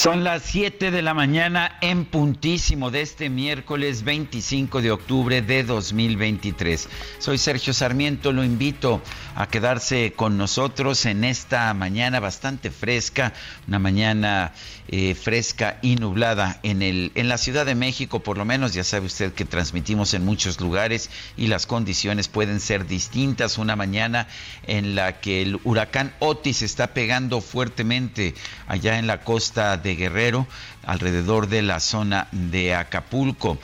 Son las 7 de la mañana en puntísimo de este miércoles 25 de octubre de 2023. Soy Sergio Sarmiento, lo invito a quedarse con nosotros en esta mañana bastante fresca, una mañana eh, fresca y nublada en, el, en la Ciudad de México, por lo menos ya sabe usted que transmitimos en muchos lugares y las condiciones pueden ser distintas. Una mañana en la que el huracán Otis está pegando fuertemente allá en la costa de Guerrero, alrededor de la zona de Acapulco.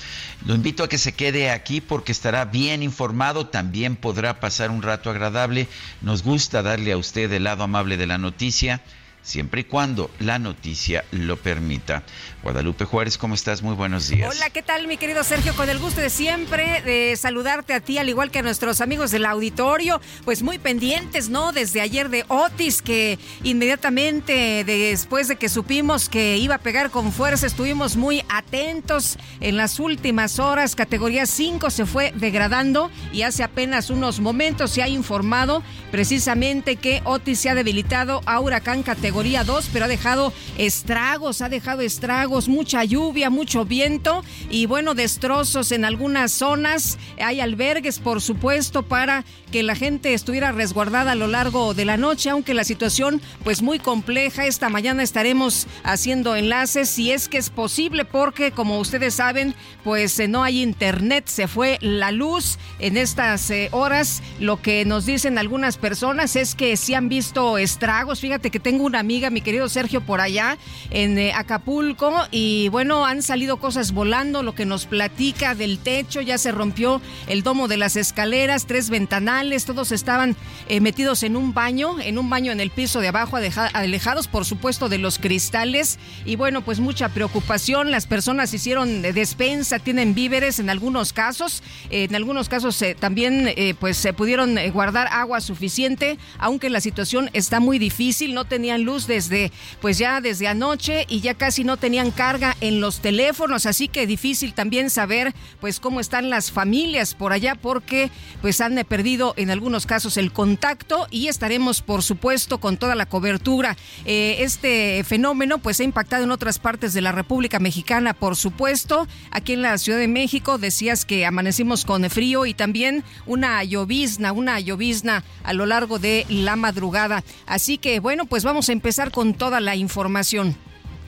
Lo invito a que se quede aquí porque estará bien informado, también podrá pasar un rato agradable. Nos gusta darle a usted el lado amable de la noticia siempre y cuando la noticia lo permita. Guadalupe Juárez, ¿cómo estás? Muy buenos días. Hola, ¿qué tal, mi querido Sergio? Con el gusto de siempre de saludarte a ti, al igual que a nuestros amigos del auditorio, pues muy pendientes, ¿no? Desde ayer de Otis, que inmediatamente después de que supimos que iba a pegar con fuerza, estuvimos muy atentos en las últimas horas. Categoría 5 se fue degradando y hace apenas unos momentos se ha informado precisamente que Otis se ha debilitado a huracán categoría 2, pero ha dejado estragos, ha dejado estragos, mucha lluvia, mucho viento y bueno, destrozos en algunas zonas. Hay albergues, por supuesto, para que la gente estuviera resguardada a lo largo de la noche, aunque la situación pues muy compleja. Esta mañana estaremos haciendo enlaces si es que es posible, porque como ustedes saben, pues eh, no hay internet, se fue la luz en estas eh, horas. Lo que nos dicen algunas personas es que sí han visto estragos. Fíjate que tengo una amiga, mi querido Sergio, por allá en eh, Acapulco y bueno, han salido cosas volando, lo que nos platica del techo, ya se rompió el domo de las escaleras, tres ventanales todos estaban eh, metidos en un baño, en un baño en el piso de abajo, alejados por supuesto de los cristales. Y bueno, pues mucha preocupación, las personas hicieron despensa, tienen víveres en algunos casos, en algunos casos eh, también eh, pues se pudieron guardar agua suficiente, aunque la situación está muy difícil, no tenían luz desde pues ya desde anoche y ya casi no tenían carga en los teléfonos, así que difícil también saber pues cómo están las familias por allá porque pues han perdido en algunos casos el contacto y estaremos, por supuesto, con toda la cobertura. Eh, este fenómeno pues ha impactado en otras partes de la República Mexicana, por supuesto. Aquí en la Ciudad de México decías que amanecimos con frío y también una llovizna, una llovizna a lo largo de la madrugada. Así que bueno, pues vamos a empezar con toda la información.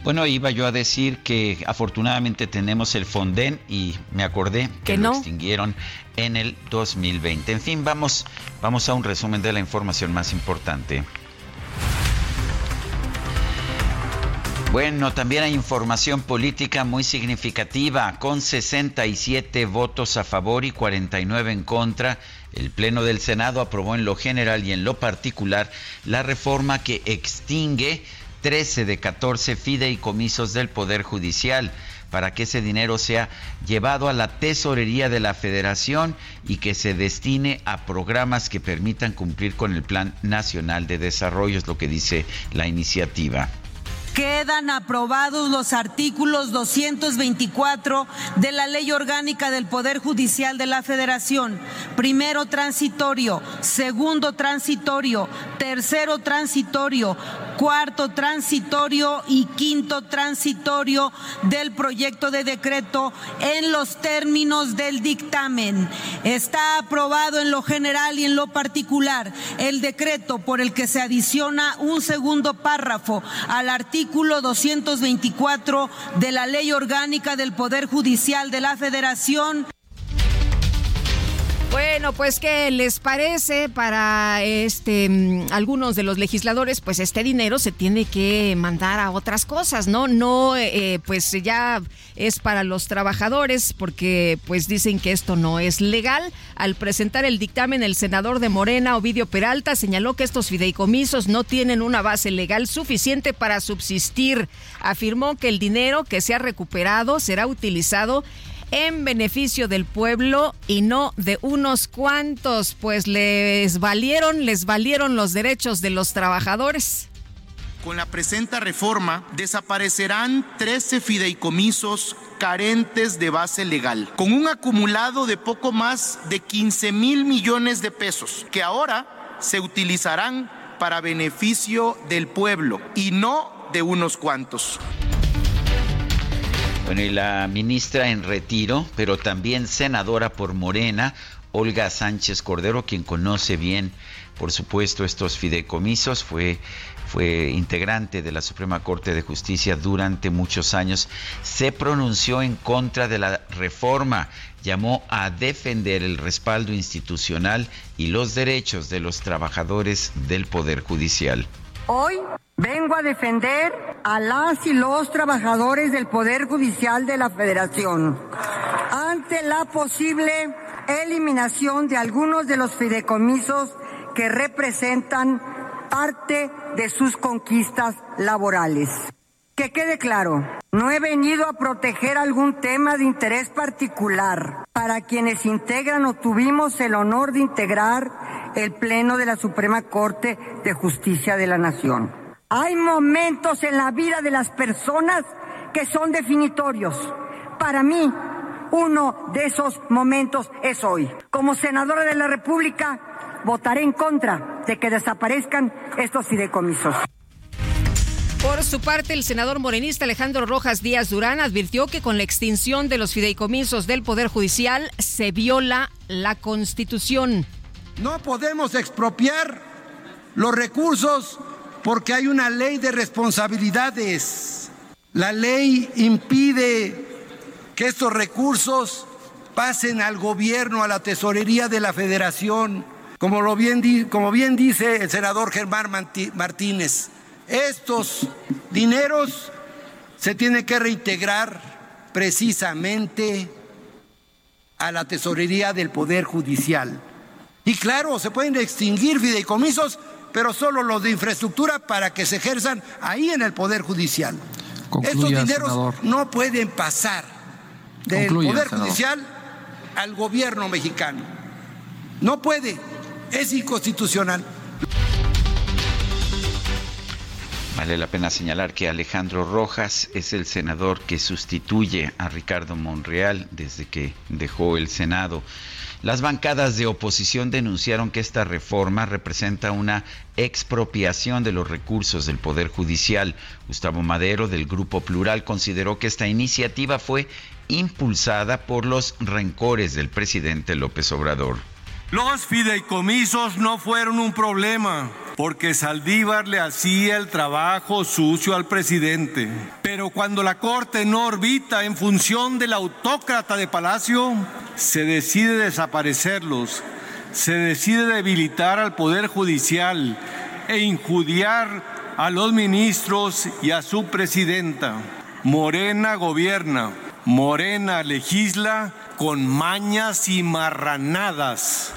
Bueno, iba yo a decir que afortunadamente tenemos el Fonden y me acordé que, lo extinguieron en el 2020. En fin, vamos, vamos a un resumen de la información más importante. Bueno, también hay información política muy significativa. Con 67 votos a favor y 49 en contra, el Pleno del Senado aprobó en lo general y en lo particular la reforma que extingue 13 de 14 fideicomisos del Poder Judicial para que ese dinero sea llevado a la tesorería de la federación y que se destine a programas que permitan cumplir con el Plan Nacional de Desarrollo, es lo que dice la iniciativa. Quedan aprobados los artículos 224 de la Ley Orgánica del Poder Judicial de la Federación. Primero transitorio, segundo transitorio, tercero transitorio, cuarto transitorio y quinto transitorio del proyecto de decreto en los términos del dictamen. Está aprobado en lo general y en lo particular el decreto por el que se adiciona un segundo párrafo al artículo 224 de la Ley Orgánica del Poder Judicial de la Federación. Bueno, pues qué les parece para este mm, algunos de los legisladores, pues este dinero se tiene que mandar a otras cosas, ¿no? No, eh, eh, pues ya es para los trabajadores porque pues dicen que esto no es legal. Al presentar el dictamen, el senador de Morena, Ovidio Peralta, señaló que estos fideicomisos no tienen una base legal suficiente para subsistir. Afirmó que el dinero que se ha recuperado será utilizado en beneficio del pueblo y no de unos cuantos, pues les valieron, les valieron los derechos de los trabajadores. Con la presenta reforma desaparecerán 13 fideicomisos carentes de base legal, con un acumulado de poco más de 15 mil millones de pesos, que ahora se utilizarán para beneficio del pueblo y no de unos cuantos. Bueno, y la ministra en retiro, pero también senadora por Morena, Olga Sánchez Cordero, quien conoce bien, por supuesto, estos fideicomisos, fue, fue integrante de la Suprema Corte de Justicia durante muchos años, se pronunció en contra de la reforma, llamó a defender el respaldo institucional y los derechos de los trabajadores del Poder Judicial. Hoy vengo a defender a las y los trabajadores del Poder Judicial de la Federación ante la posible eliminación de algunos de los fideicomisos que representan parte de sus conquistas laborales. Que quede claro, no he venido a proteger algún tema de interés particular para quienes integran o tuvimos el honor de integrar el Pleno de la Suprema Corte de Justicia de la Nación. Hay momentos en la vida de las personas que son definitorios. Para mí, uno de esos momentos es hoy. Como senadora de la República, votaré en contra de que desaparezcan estos fideicomisos. Por su parte, el senador morenista Alejandro Rojas Díaz Durán advirtió que con la extinción de los fideicomisos del Poder Judicial se viola la Constitución. No podemos expropiar los recursos porque hay una ley de responsabilidades. La ley impide que estos recursos pasen al gobierno, a la tesorería de la federación, como, lo bien, como bien dice el senador Germán Martínez. Estos dineros se tienen que reintegrar precisamente a la tesorería del Poder Judicial. Y claro, se pueden extinguir fideicomisos, pero solo los de infraestructura para que se ejerzan ahí en el Poder Judicial. Estos dineros no pueden pasar del Poder Judicial al gobierno mexicano. No puede, es inconstitucional. Vale la pena señalar que Alejandro Rojas es el senador que sustituye a Ricardo Monreal desde que dejó el Senado. Las bancadas de oposición denunciaron que esta reforma representa una expropiación de los recursos del Poder Judicial. Gustavo Madero, del Grupo Plural, consideró que esta iniciativa fue impulsada por los rencores del presidente López Obrador. Los fideicomisos no fueron un problema porque Saldívar le hacía el trabajo sucio al presidente. Pero cuando la Corte no orbita en función del autócrata de Palacio, se decide desaparecerlos, se decide debilitar al Poder Judicial e injuriar a los ministros y a su presidenta. Morena gobierna, Morena legisla con mañas y marranadas.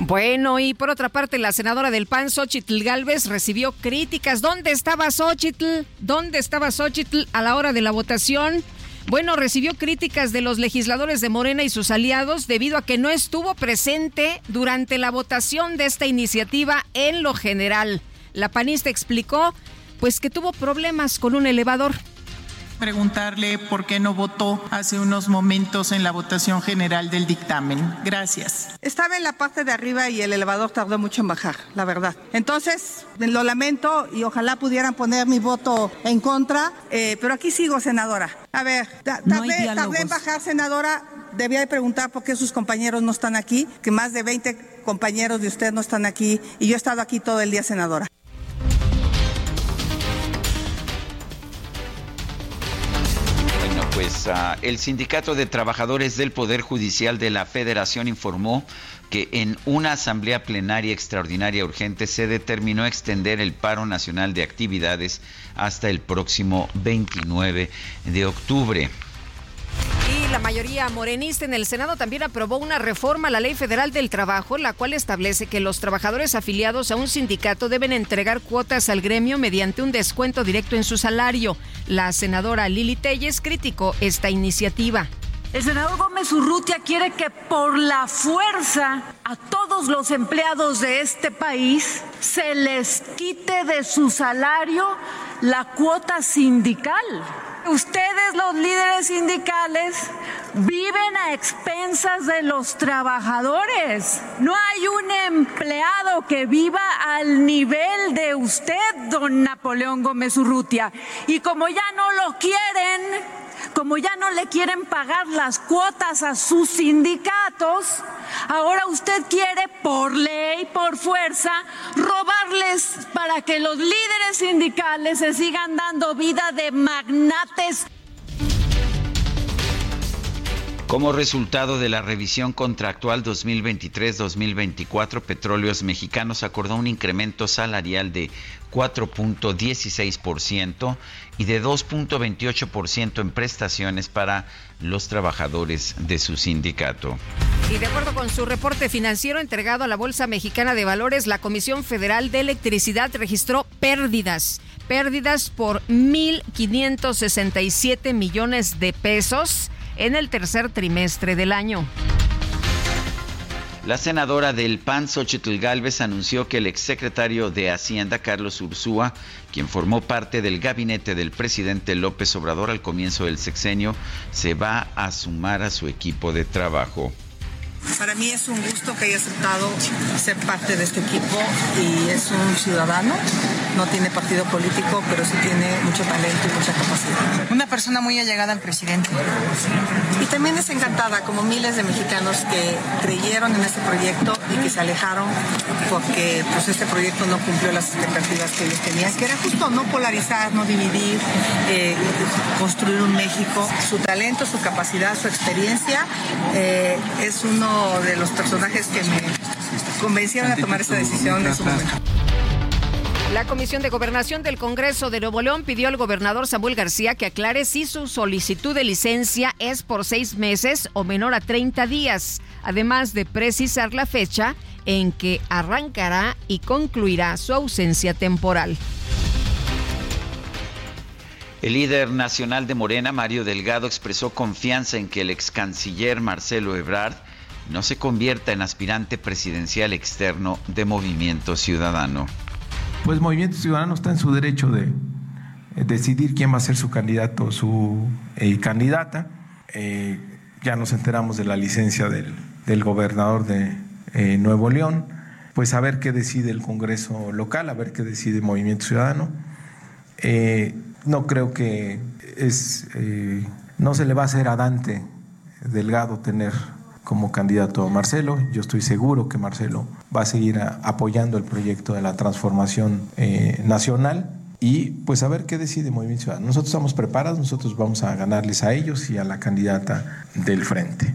Bueno, y por otra parte, la senadora del PAN, Xochitl Galvez, recibió críticas. ¿Dónde estaba Xochitl? ¿Dónde estaba Xochitl a la hora de la votación? Bueno, recibió críticas de los legisladores de Morena y sus aliados debido a que no estuvo presente durante la votación de esta iniciativa en lo general. La panista explicó pues que tuvo problemas con un elevador. Preguntarle por qué no votó hace unos momentos en la votación general del dictamen. Gracias. Estaba en la parte de arriba y el elevador tardó mucho en bajar, la verdad. Entonces, lo lamento y ojalá pudieran poner mi voto en contra, eh, pero aquí sigo, senadora. A ver, tardé, tardé en bajar, senadora. Debía de preguntar por qué sus compañeros no están aquí, que más de 20 compañeros de usted no están aquí y yo he estado aquí todo el día, senadora. Pues uh, el Sindicato de Trabajadores del Poder Judicial de la Federación informó que en una asamblea plenaria extraordinaria urgente se determinó extender el paro nacional de actividades hasta el próximo 29 de octubre. La mayoría morenista en el Senado también aprobó una reforma a la Ley Federal del Trabajo, la cual establece que los trabajadores afiliados a un sindicato deben entregar cuotas al gremio mediante un descuento directo en su salario. La senadora Lili Telles criticó esta iniciativa. El senador Gómez Urrutia quiere que por la fuerza a todos los empleados de este país se les quite de su salario la cuota sindical. Ustedes, los líderes sindicales, viven a expensas de los trabajadores. No hay un empleado que viva al nivel de usted, don Napoleón Gómez Urrutia. Y como ya no lo quieren, como ya no le quieren pagar las cuotas a sus sindicatos, ahora usted quiere por ley, por fuerza, robarles para que los líderes sindicales se sigan dando vida de magnates. Como resultado de la revisión contractual 2023-2024, Petróleos Mexicanos acordó un incremento salarial de 4.16% y de 2.28% en prestaciones para los trabajadores de su sindicato. Y de acuerdo con su reporte financiero entregado a la Bolsa Mexicana de Valores, la Comisión Federal de Electricidad registró pérdidas, pérdidas por 1.567 millones de pesos en el tercer trimestre del año. La senadora del PAN, Xochitl Galvez, anunció que el exsecretario de Hacienda, Carlos Ursúa, quien formó parte del gabinete del presidente López Obrador al comienzo del sexenio, se va a sumar a su equipo de trabajo. Para mí es un gusto que haya aceptado ser parte de este equipo y es un ciudadano, no tiene partido político, pero sí tiene mucho talento y mucha capacidad. Una persona muy allegada al presidente. Y también es encantada, como miles de mexicanos que creyeron en este proyecto y que se alejaron porque pues, este proyecto no cumplió las expectativas que ellos tenían, que era justo no polarizar, no dividir, eh, construir un México. Su talento, su capacidad, su experiencia eh, es uno de los personajes que me convencieron a tomar esta decisión en su momento. La Comisión de Gobernación del Congreso de Nuevo León pidió al gobernador Samuel García que aclare si su solicitud de licencia es por seis meses o menor a 30 días, además de precisar la fecha en que arrancará y concluirá su ausencia temporal. El líder nacional de Morena, Mario Delgado, expresó confianza en que el ex canciller Marcelo Ebrard no se convierta en aspirante presidencial externo de Movimiento Ciudadano. Pues Movimiento Ciudadano está en su derecho de eh, decidir quién va a ser su candidato o su eh, candidata. Eh, ya nos enteramos de la licencia del, gobernador de Nuevo León, pues a ver qué decide el Congreso local, a ver qué decide Movimiento Ciudadano. no creo que es, no se le va a hacer a Dante Delgado tener como candidato a Marcelo. Yo estoy seguro que Marcelo va a seguir apoyando el proyecto de la transformación eh, nacional y pues a ver qué decide Movimiento Ciudadano. Nosotros estamos preparados, nosotros vamos a ganarles a ellos y a la candidata del frente.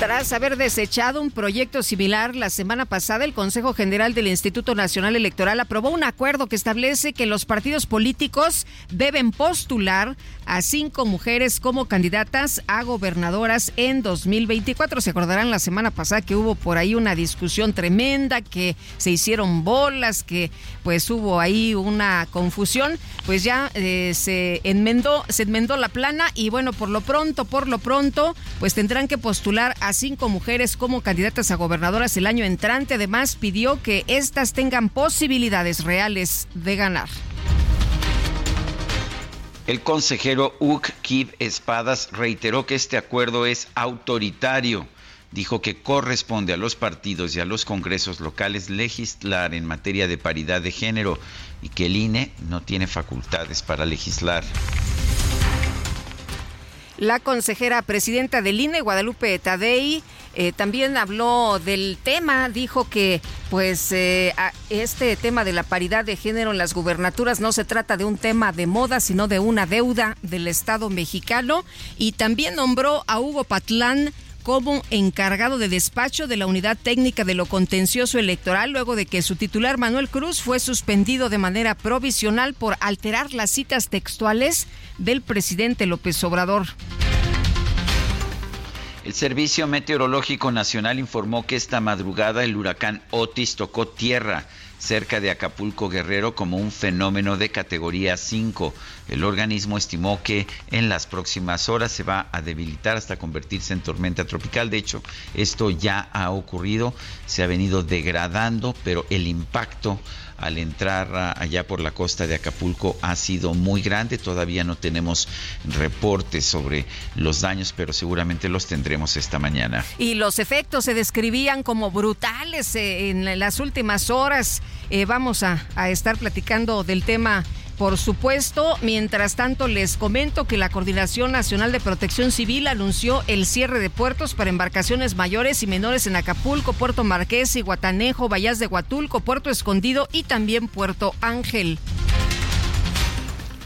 Tras haber desechado un proyecto similar la semana pasada, el Consejo General del Instituto Nacional Electoral aprobó un acuerdo que establece que los partidos políticos deben postular a cinco mujeres como candidatas a gobernadoras en 2024. Se acordarán la semana pasada que hubo por ahí una discusión tremenda, que se hicieron bolas, que pues hubo ahí una confusión. Pues ya eh, se enmendó, se enmendó la plana y bueno, por lo pronto, por lo pronto, pues tendrán que postular a cinco mujeres como candidatas a gobernadoras el año entrante. Además, pidió que éstas tengan posibilidades reales de ganar. El consejero Uk Kib Espadas reiteró que este acuerdo es autoritario. Dijo que corresponde a los partidos y a los congresos locales legislar en materia de paridad de género y que el INE no tiene facultades para legislar. La consejera presidenta del INE, Guadalupe Tadei, eh, también habló del tema, dijo que pues eh, este tema de la paridad de género en las gubernaturas no se trata de un tema de moda, sino de una deuda del Estado mexicano. Y también nombró a Hugo Patlán como encargado de despacho de la Unidad Técnica de lo Contencioso Electoral luego de que su titular Manuel Cruz fue suspendido de manera provisional por alterar las citas textuales del presidente López Obrador. El Servicio Meteorológico Nacional informó que esta madrugada el huracán Otis tocó tierra cerca de Acapulco Guerrero como un fenómeno de categoría 5. El organismo estimó que en las próximas horas se va a debilitar hasta convertirse en tormenta tropical. De hecho, esto ya ha ocurrido, se ha venido degradando, pero el impacto al entrar allá por la costa de Acapulco ha sido muy grande. Todavía no tenemos reportes sobre los daños, pero seguramente los tendremos esta mañana. Y los efectos se describían como brutales eh, en las últimas horas. Eh, vamos a, a estar platicando del tema por supuesto, mientras tanto les comento que la Coordinación Nacional de Protección Civil anunció el cierre de puertos para embarcaciones mayores y menores en Acapulco, Puerto Marqués y Guatanejo, Vallas de Huatulco, Puerto Escondido y también Puerto Ángel.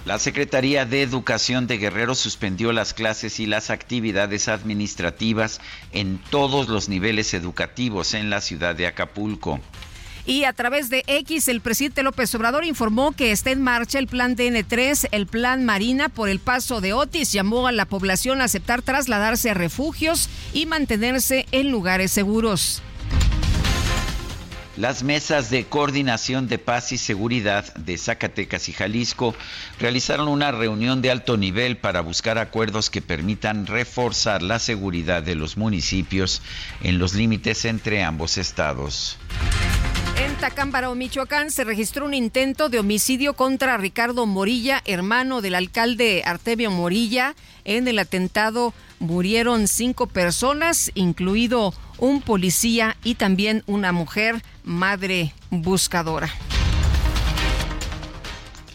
La Secretaría de Educación de Guerrero suspendió las clases y las actividades administrativas en todos los niveles educativos en la ciudad de Acapulco. Y a través de X, el presidente López Obrador informó que está en marcha el plan DN3, el plan Marina por el paso de Otis. Llamó a la población a aceptar trasladarse a refugios y mantenerse en lugares seguros. Las mesas de coordinación de paz y seguridad de Zacatecas y Jalisco realizaron una reunión de alto nivel para buscar acuerdos que permitan reforzar la seguridad de los municipios en los límites entre ambos estados. En Tacámbaro, Michoacán, se registró un intento de homicidio contra Ricardo Morilla, hermano del alcalde Artemio Morilla. En el atentado murieron cinco personas, incluido un policía y también una mujer, madre buscadora.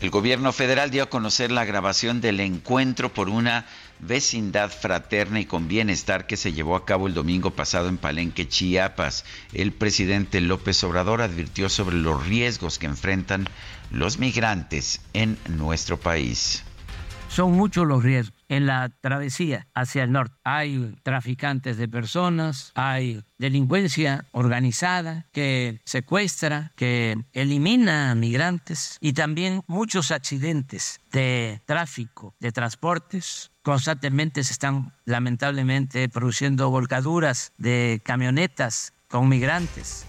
El gobierno federal dio a conocer la grabación del encuentro por una vecindad fraterna y con bienestar que se llevó a cabo el domingo pasado en Palenque, Chiapas. El presidente López Obrador advirtió sobre los riesgos que enfrentan los migrantes en nuestro país. Son muchos los riesgos en la travesía hacia el norte. Hay traficantes de personas, hay delincuencia organizada que secuestra, que elimina a migrantes y también muchos accidentes de tráfico, de transportes. Constantemente se están lamentablemente produciendo volcaduras de camionetas con migrantes.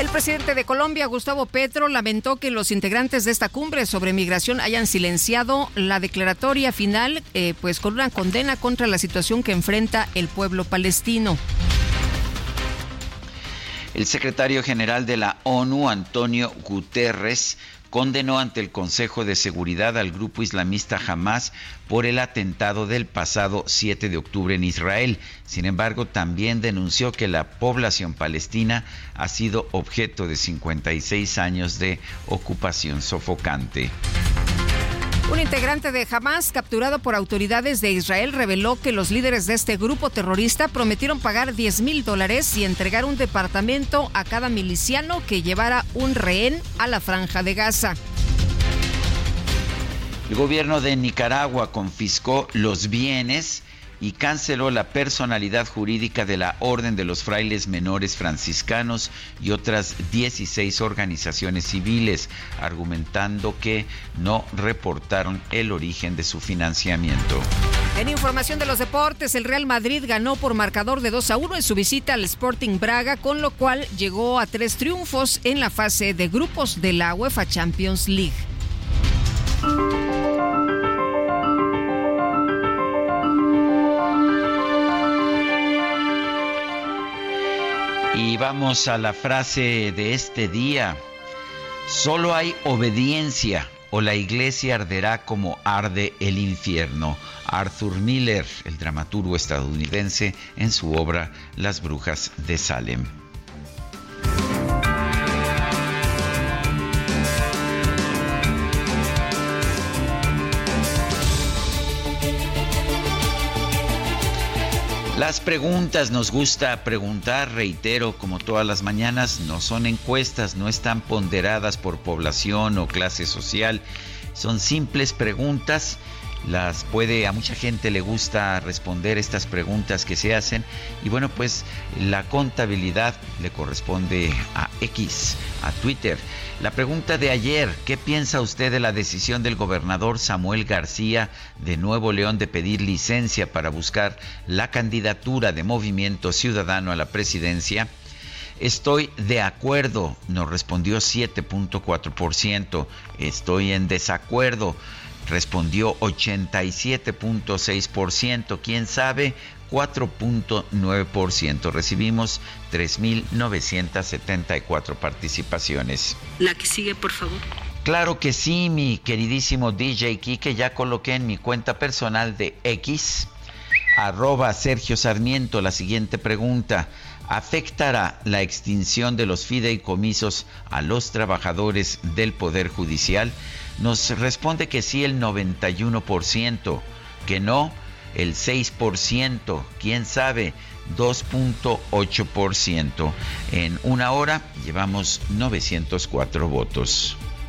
El presidente de Colombia, Gustavo Petro, lamentó que los integrantes de esta cumbre sobre migración hayan silenciado la declaratoria final, eh, pues con una condena contra la situación que enfrenta el pueblo palestino. El secretario general de la ONU, Antonio Guterres, condenó ante el Consejo de Seguridad al grupo islamista Hamas por el atentado del pasado 7 de octubre en Israel. Sin embargo, también denunció que la población palestina ha sido objeto de 56 años de ocupación sofocante. Un integrante de Hamas, capturado por autoridades de Israel, reveló que los líderes de este grupo terrorista prometieron pagar 10 mil dólares y entregar un departamento a cada miliciano que llevara un rehén a la franja de Gaza. El gobierno de Nicaragua confiscó los bienes y canceló la personalidad jurídica de la Orden de los Frailes Menores Franciscanos y otras 16 organizaciones civiles, argumentando que no reportaron el origen de su financiamiento. En información de los deportes, el Real Madrid ganó por marcador de 2 a 1 en su visita al Sporting Braga, con lo cual llegó a tres triunfos en la fase de grupos de la UEFA Champions League. Vamos a la frase de este día. Solo hay obediencia o la iglesia arderá como arde el infierno. Arthur Miller, el dramaturgo estadounidense, en su obra Las Brujas de Salem. Las preguntas nos gusta preguntar, reitero, como todas las mañanas, no son encuestas, no están ponderadas por población o clase social, son simples preguntas las puede a mucha gente le gusta responder estas preguntas que se hacen. Y bueno pues la contabilidad le corresponde a X a Twitter. La pregunta de ayer qué piensa usted de la decisión del gobernador Samuel García de Nuevo León de pedir licencia para buscar la candidatura de Movimiento Ciudadano a la presidencia Estoy de acuerdo, nos respondió 7.4%. Estoy en desacuerdo, respondió 87.6%, quién sabe 4.9%. Recibimos 3.974 participaciones. La que sigue, por favor. Claro que sí, mi queridísimo DJ que ya coloqué en mi cuenta personal de X, arroba Sergio Sarmiento, la siguiente pregunta. ¿Afectará la extinción de los fideicomisos a los trabajadores del Poder Judicial? Nos responde que sí el 91%, que no el 6%, quién sabe, 2.8%. En una hora llevamos 904 votos.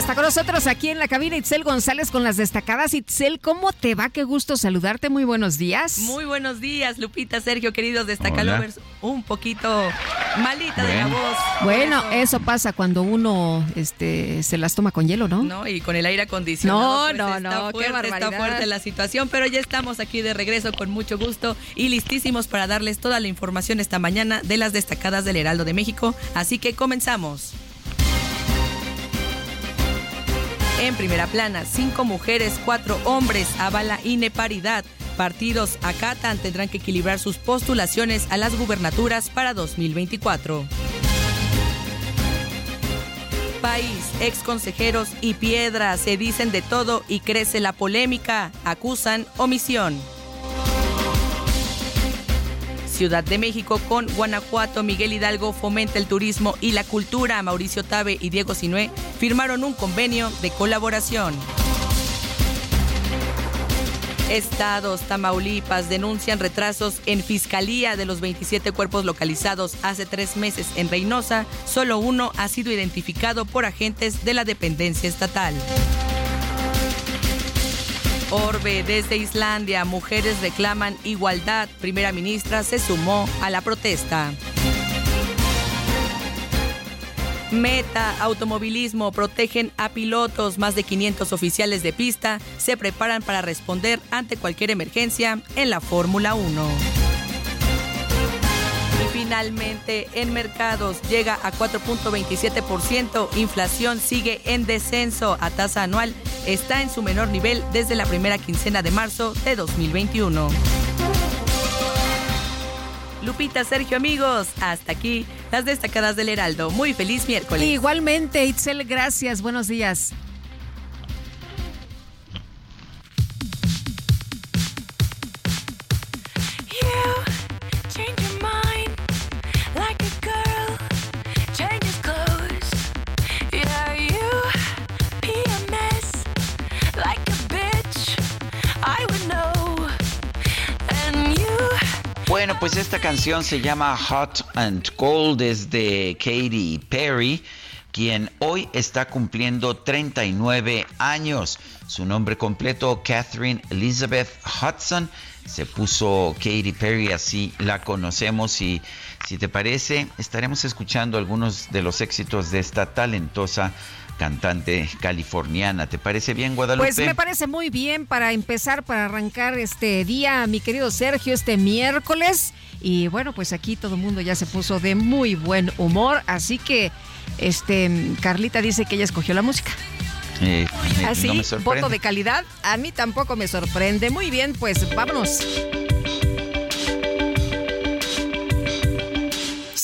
Está con nosotros aquí en la cabina Itzel González con las destacadas. Itzel, ¿cómo te va? Qué gusto saludarte. Muy buenos días. Muy buenos días, Lupita, Sergio, queridos destacalovers. Un poquito malita de la voz. Bueno, eso. pasa cuando uno este, se las toma con hielo, ¿no? No, y con el aire acondicionado. No, pues, no, está no, fuerte, qué Está fuerte la situación, pero ya estamos aquí de regreso con mucho gusto y listísimos para darles toda la información esta mañana de las destacadas del Heraldo de México. Así que comenzamos. En primera plana, cinco mujeres, cuatro hombres, avala ineparidad. Partidos acatan tendrán que equilibrar sus postulaciones a las gubernaturas para 2024. País, ex consejeros y piedras se dicen de todo y crece la polémica. Acusan omisión. Ciudad de México con Guanajuato, Miguel Hidalgo fomenta el turismo y la cultura. Mauricio Tabe y Diego Sinué firmaron un convenio de colaboración. Estados, Tamaulipas denuncian retrasos en fiscalía de los 27 cuerpos localizados hace tres meses en Reynosa. Solo uno ha sido identificado por agentes de la dependencia estatal. Orbe, desde Islandia, mujeres reclaman igualdad. Primera ministra se sumó a la protesta. Meta, automovilismo, protegen a pilotos. Más de 500 oficiales de pista se preparan para responder ante cualquier emergencia en la Fórmula 1. Finalmente, en mercados llega a 4.27%, inflación sigue en descenso a tasa anual, está en su menor nivel desde la primera quincena de marzo de 2021. Lupita, Sergio, amigos, hasta aquí las destacadas del Heraldo. Muy feliz miércoles. Igualmente, Itzel, gracias. Buenos días. Esta canción se llama Hot and Cold, es de Katy Perry. quien hoy está cumpliendo 39 años. Su nombre completo, Catherine Elizabeth Hudson. Se puso Katy Perry, así la conocemos y si te parece, estaremos escuchando algunos de los éxitos de esta talentosa cantante californiana. ¿Te parece bien, Guadalupe? Pues me parece muy bien para empezar, para arrancar este día, mi querido Sergio, este miércoles. Y bueno, pues aquí todo el mundo ya se puso de muy buen humor, así que este Carlita dice que ella escogió la música. Eh, Así, no me voto de calidad, a mí tampoco me sorprende. Muy bien, pues vámonos.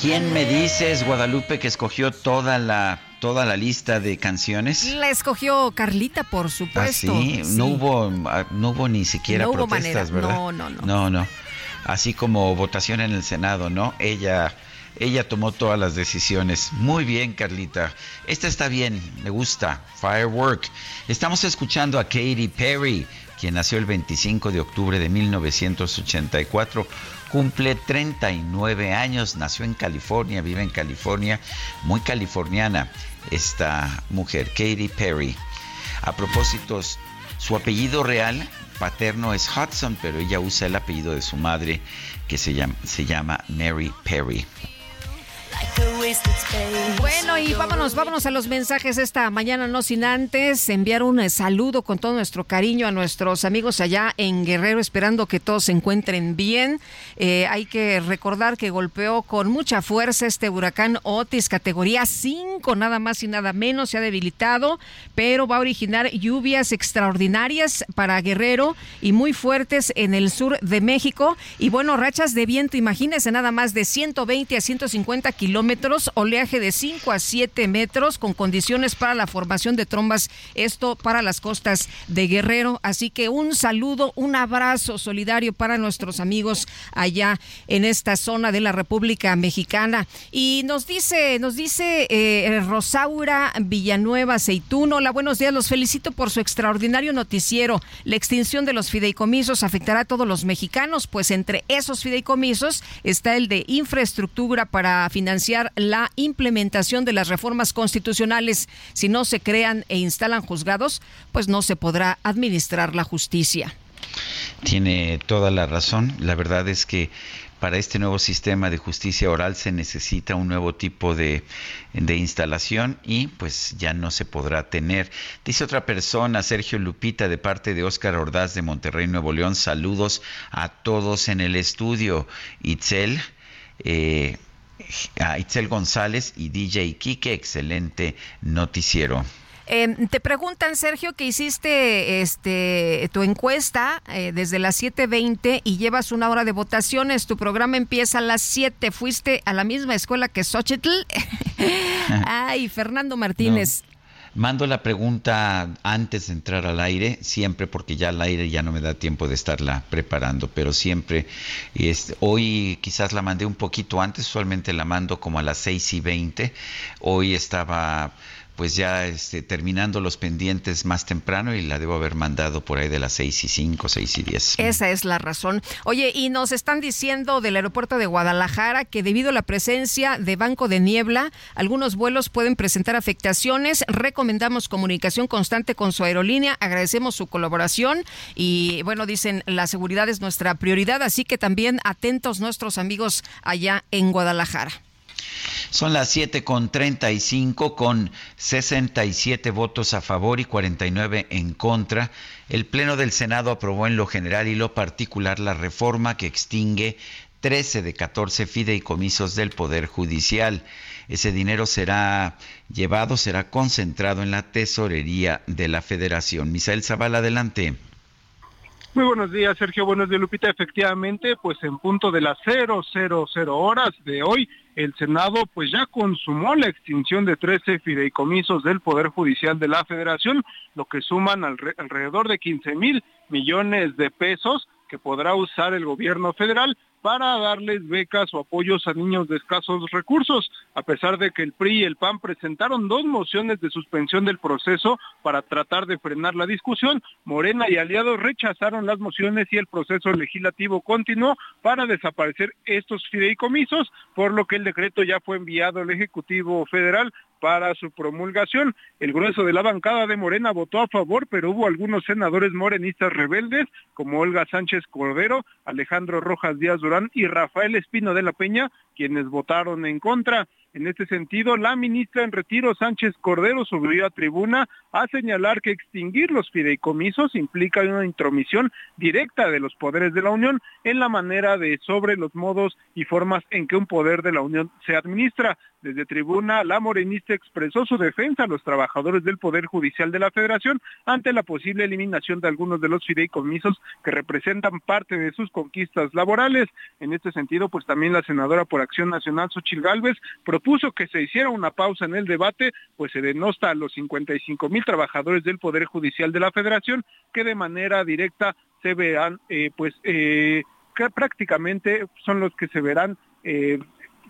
¿Quién me dices, Guadalupe, que escogió toda la toda la lista de canciones? La escogió Carlita, por supuesto. ¿Ah, sí? No hubo no hubo ni siquiera no hubo protestas, manera. ¿verdad? No, no, no. No, no. Así como votación en el Senado, ¿no? Ella ella tomó todas las decisiones. Muy bien, Carlita. Esta está bien, me gusta. Firework. Estamos escuchando a Katy Perry, quien nació el 25 de octubre de 1984 cumple 39 años, nació en California, vive en California, muy californiana esta mujer, Katy Perry. A propósito, su apellido real paterno es Hudson, pero ella usa el apellido de su madre que se llama, se llama Mary Perry. Bueno, y vámonos, vámonos a los mensajes esta mañana, no sin antes enviar un eh, saludo con todo nuestro cariño a nuestros amigos allá en Guerrero, esperando que todos se encuentren bien. Eh, hay que recordar que golpeó con mucha fuerza este huracán Otis, categoría 5, nada más y nada menos, se ha debilitado, pero va a originar lluvias extraordinarias para Guerrero y muy fuertes en el sur de México. Y bueno, rachas de viento, imagínense nada más de 120 a 150 kilómetros, oleaje de 5 a 7 metros, con condiciones para la formación de trombas, esto para las costas de Guerrero. Así que un saludo, un abrazo solidario para nuestros amigos allá en esta zona de la República Mexicana. Y nos dice, nos dice eh, Rosaura Villanueva Aceituno, hola, buenos días, los felicito por su extraordinario noticiero. La extinción de los fideicomisos afectará a todos los mexicanos, pues entre esos fideicomisos está el de infraestructura para financiar la implementación de las reformas constitucionales. Si no se crean e instalan juzgados, pues no se podrá administrar la justicia. Tiene toda la razón. La verdad es que para este nuevo sistema de justicia oral se necesita un nuevo tipo de, instalación y pues ya no se podrá tener. Dice otra persona, Sergio Lupita, de parte de Óscar Ordaz de Monterrey, Nuevo León, saludos a todos en el estudio. Itzel, eh, a Itzel González y DJ Kike, excelente noticiero. Eh, te preguntan, Sergio, que hiciste este tu encuesta eh, desde las 7.20 y llevas una hora de votaciones. Tu programa empieza a las 7. ¿Fuiste a la misma escuela que Xochitl? Ay, Fernando Martínez. No. Mando la pregunta antes de entrar al aire, siempre porque ya al aire ya no me da tiempo de estarla preparando, pero siempre, es, hoy quizás la mandé un poquito antes, usualmente la mando como a las 6 y 20, hoy estaba pues ya este, terminando los pendientes más temprano y la debo haber mandado por ahí de las seis y cinco, seis y diez. Esa es la razón. Oye, y nos están diciendo del aeropuerto de Guadalajara que debido a la presencia de banco de niebla, algunos vuelos pueden presentar afectaciones. Recomendamos comunicación constante con su aerolínea. Agradecemos su colaboración y bueno, dicen la seguridad es nuestra prioridad, así que también atentos nuestros amigos allá en Guadalajara. Son las 7 con 35 con 67 votos a favor y 49 en contra. El Pleno del Senado aprobó en lo general y lo particular la reforma que extingue 13 de 14 fideicomisos del Poder Judicial. Ese dinero será llevado, será concentrado en la tesorería de la Federación. Misael Zavala, adelante. Muy buenos días, Sergio. Buenos días, Lupita. Efectivamente, pues en punto de las 000 horas de hoy, el Senado pues ya consumó la extinción de 13 fideicomisos del Poder Judicial de la Federación, lo que suman alrededor de 15 mil millones de pesos que podrá usar el gobierno federal para darles becas o apoyos a niños de escasos recursos, a pesar de que el PRI y el PAN presentaron dos mociones de suspensión del proceso para tratar de frenar la discusión, Morena y aliados rechazaron las mociones y el proceso legislativo continuó para desaparecer estos fideicomisos, por lo que el decreto ya fue enviado al Ejecutivo Federal para su promulgación. El grueso de la bancada de Morena votó a favor, pero hubo algunos senadores morenistas rebeldes, como Olga Sánchez Cordero, Alejandro Rojas Díaz Durán y Rafael Espino de la Peña, quienes votaron en contra. En este sentido, la ministra en retiro Sánchez Cordero subió a tribuna a señalar que extinguir los fideicomisos implica una intromisión directa de los poderes de la Unión en la manera de sobre los modos y formas en que un poder de la Unión se administra. Desde tribuna, la morenista expresó su defensa a los trabajadores del Poder Judicial de la Federación ante la posible eliminación de algunos de los fideicomisos que representan parte de sus conquistas laborales. En este sentido, pues también la senadora por Acción Nacional, Xochil Gálvez, propuso que se hiciera una pausa en el debate, pues se denosta a los 55 mil trabajadores del Poder Judicial de la Federación que de manera directa se verán, eh, pues, eh, que prácticamente son los que se verán eh,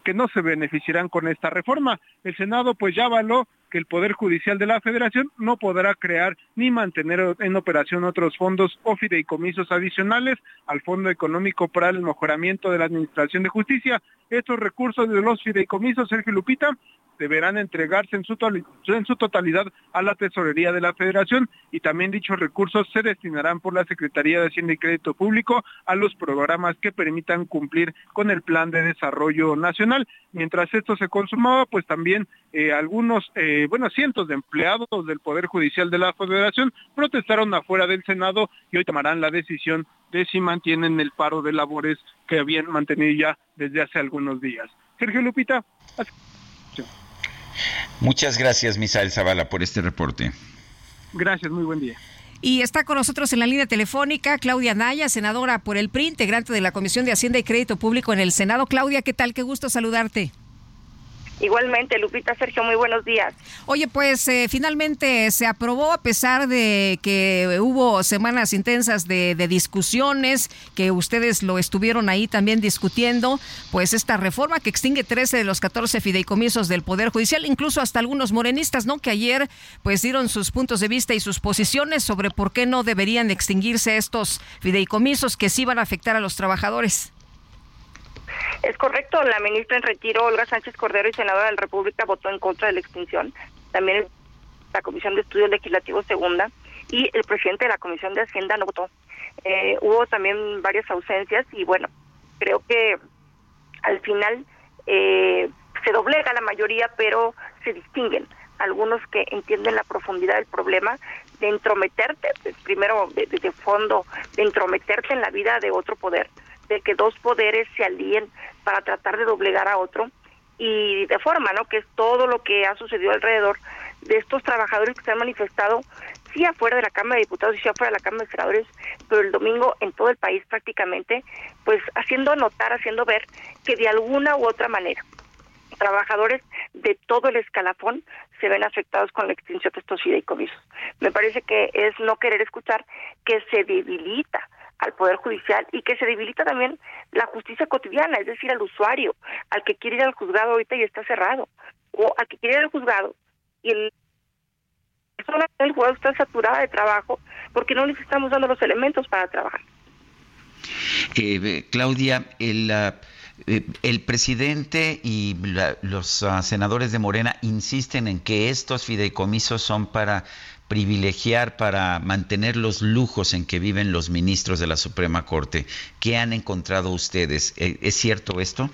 que no se beneficiarán con esta reforma. El Senado pues ya avaló que el Poder Judicial de la Federación no podrá crear ni mantener en operación otros fondos o fideicomisos adicionales al Fondo Económico para el Mejoramiento de la Administración de Justicia. Estos recursos de los fideicomisos, Sergio Lupita, deberán entregarse en su, totalidad a la Tesorería de la Federación y también dichos recursos se destinarán por la Secretaría de Hacienda y Crédito Público a los programas que permitan cumplir con el Plan de Desarrollo Nacional. Mientras esto se consumaba, pues también eh, algunos, eh, bueno, cientos de empleados del Poder Judicial de la Federación protestaron afuera del Senado y hoy tomarán la decisión de si mantienen el paro de labores que habían mantenido ya desde hace algunos días. Sergio Lupita. Muchas gracias, Misael Zavala, por este reporte. Gracias, muy buen día. Y está con nosotros en la línea telefónica Claudia Naya, senadora por el PRI, integrante de la Comisión de Hacienda y Crédito Público en el Senado. Claudia, ¿qué tal? Qué gusto saludarte. Igualmente, Lupita Sergio, muy buenos días. Oye, pues eh, finalmente se aprobó a pesar de que hubo semanas intensas de, de, discusiones, que ustedes lo estuvieron ahí también discutiendo, pues esta reforma que extingue 13 de los 14 fideicomisos del Poder Judicial, incluso hasta algunos morenistas, ¿no? Que ayer pues dieron sus puntos de vista y sus posiciones sobre por qué no deberían extinguirse estos fideicomisos que sí van a afectar a los trabajadores. Es correcto, la ministra en retiro, Olga Sánchez Cordero y senadora de la República, votó en contra de la extinción. También la Comisión de Estudios Legislativos Segunda y el presidente de la Comisión de Hacienda no votó. Eh, hubo también varias ausencias y bueno, creo que al final eh, se doblega la mayoría, pero se distinguen algunos que entienden la profundidad del problema de entrometerte, pues, primero de, de, fondo, de entrometerte en la vida de otro poder, de que dos poderes se alíen para tratar de doblegar a otro y de forma, ¿no? Que es todo lo que ha sucedido alrededor de estos trabajadores que se han manifestado, sí afuera de la Cámara de Diputados y sí afuera de la Cámara de Senadores, pero el domingo en todo el país prácticamente, pues haciendo notar, haciendo ver que de alguna u otra manera trabajadores de todo el escalafón se ven afectados con la extinción de estos fideicomisos. Me parece que es no querer escuchar que se debilita al Poder Judicial y que se debilita también la justicia cotidiana, es decir, al usuario, al que quiere ir al juzgado ahorita y está cerrado, o al que quiere ir al juzgado y el el juzgado está saturada de trabajo porque no les estamos dando los elementos para trabajar. Eh, Claudia, el... Uh eh, el presidente y los uh, senadores de Morena insisten en que estos fideicomisos son para privilegiar, para mantener los lujos en que viven los ministros de la Suprema Corte. ¿Qué han encontrado ustedes? Eh, ¿Es cierto esto?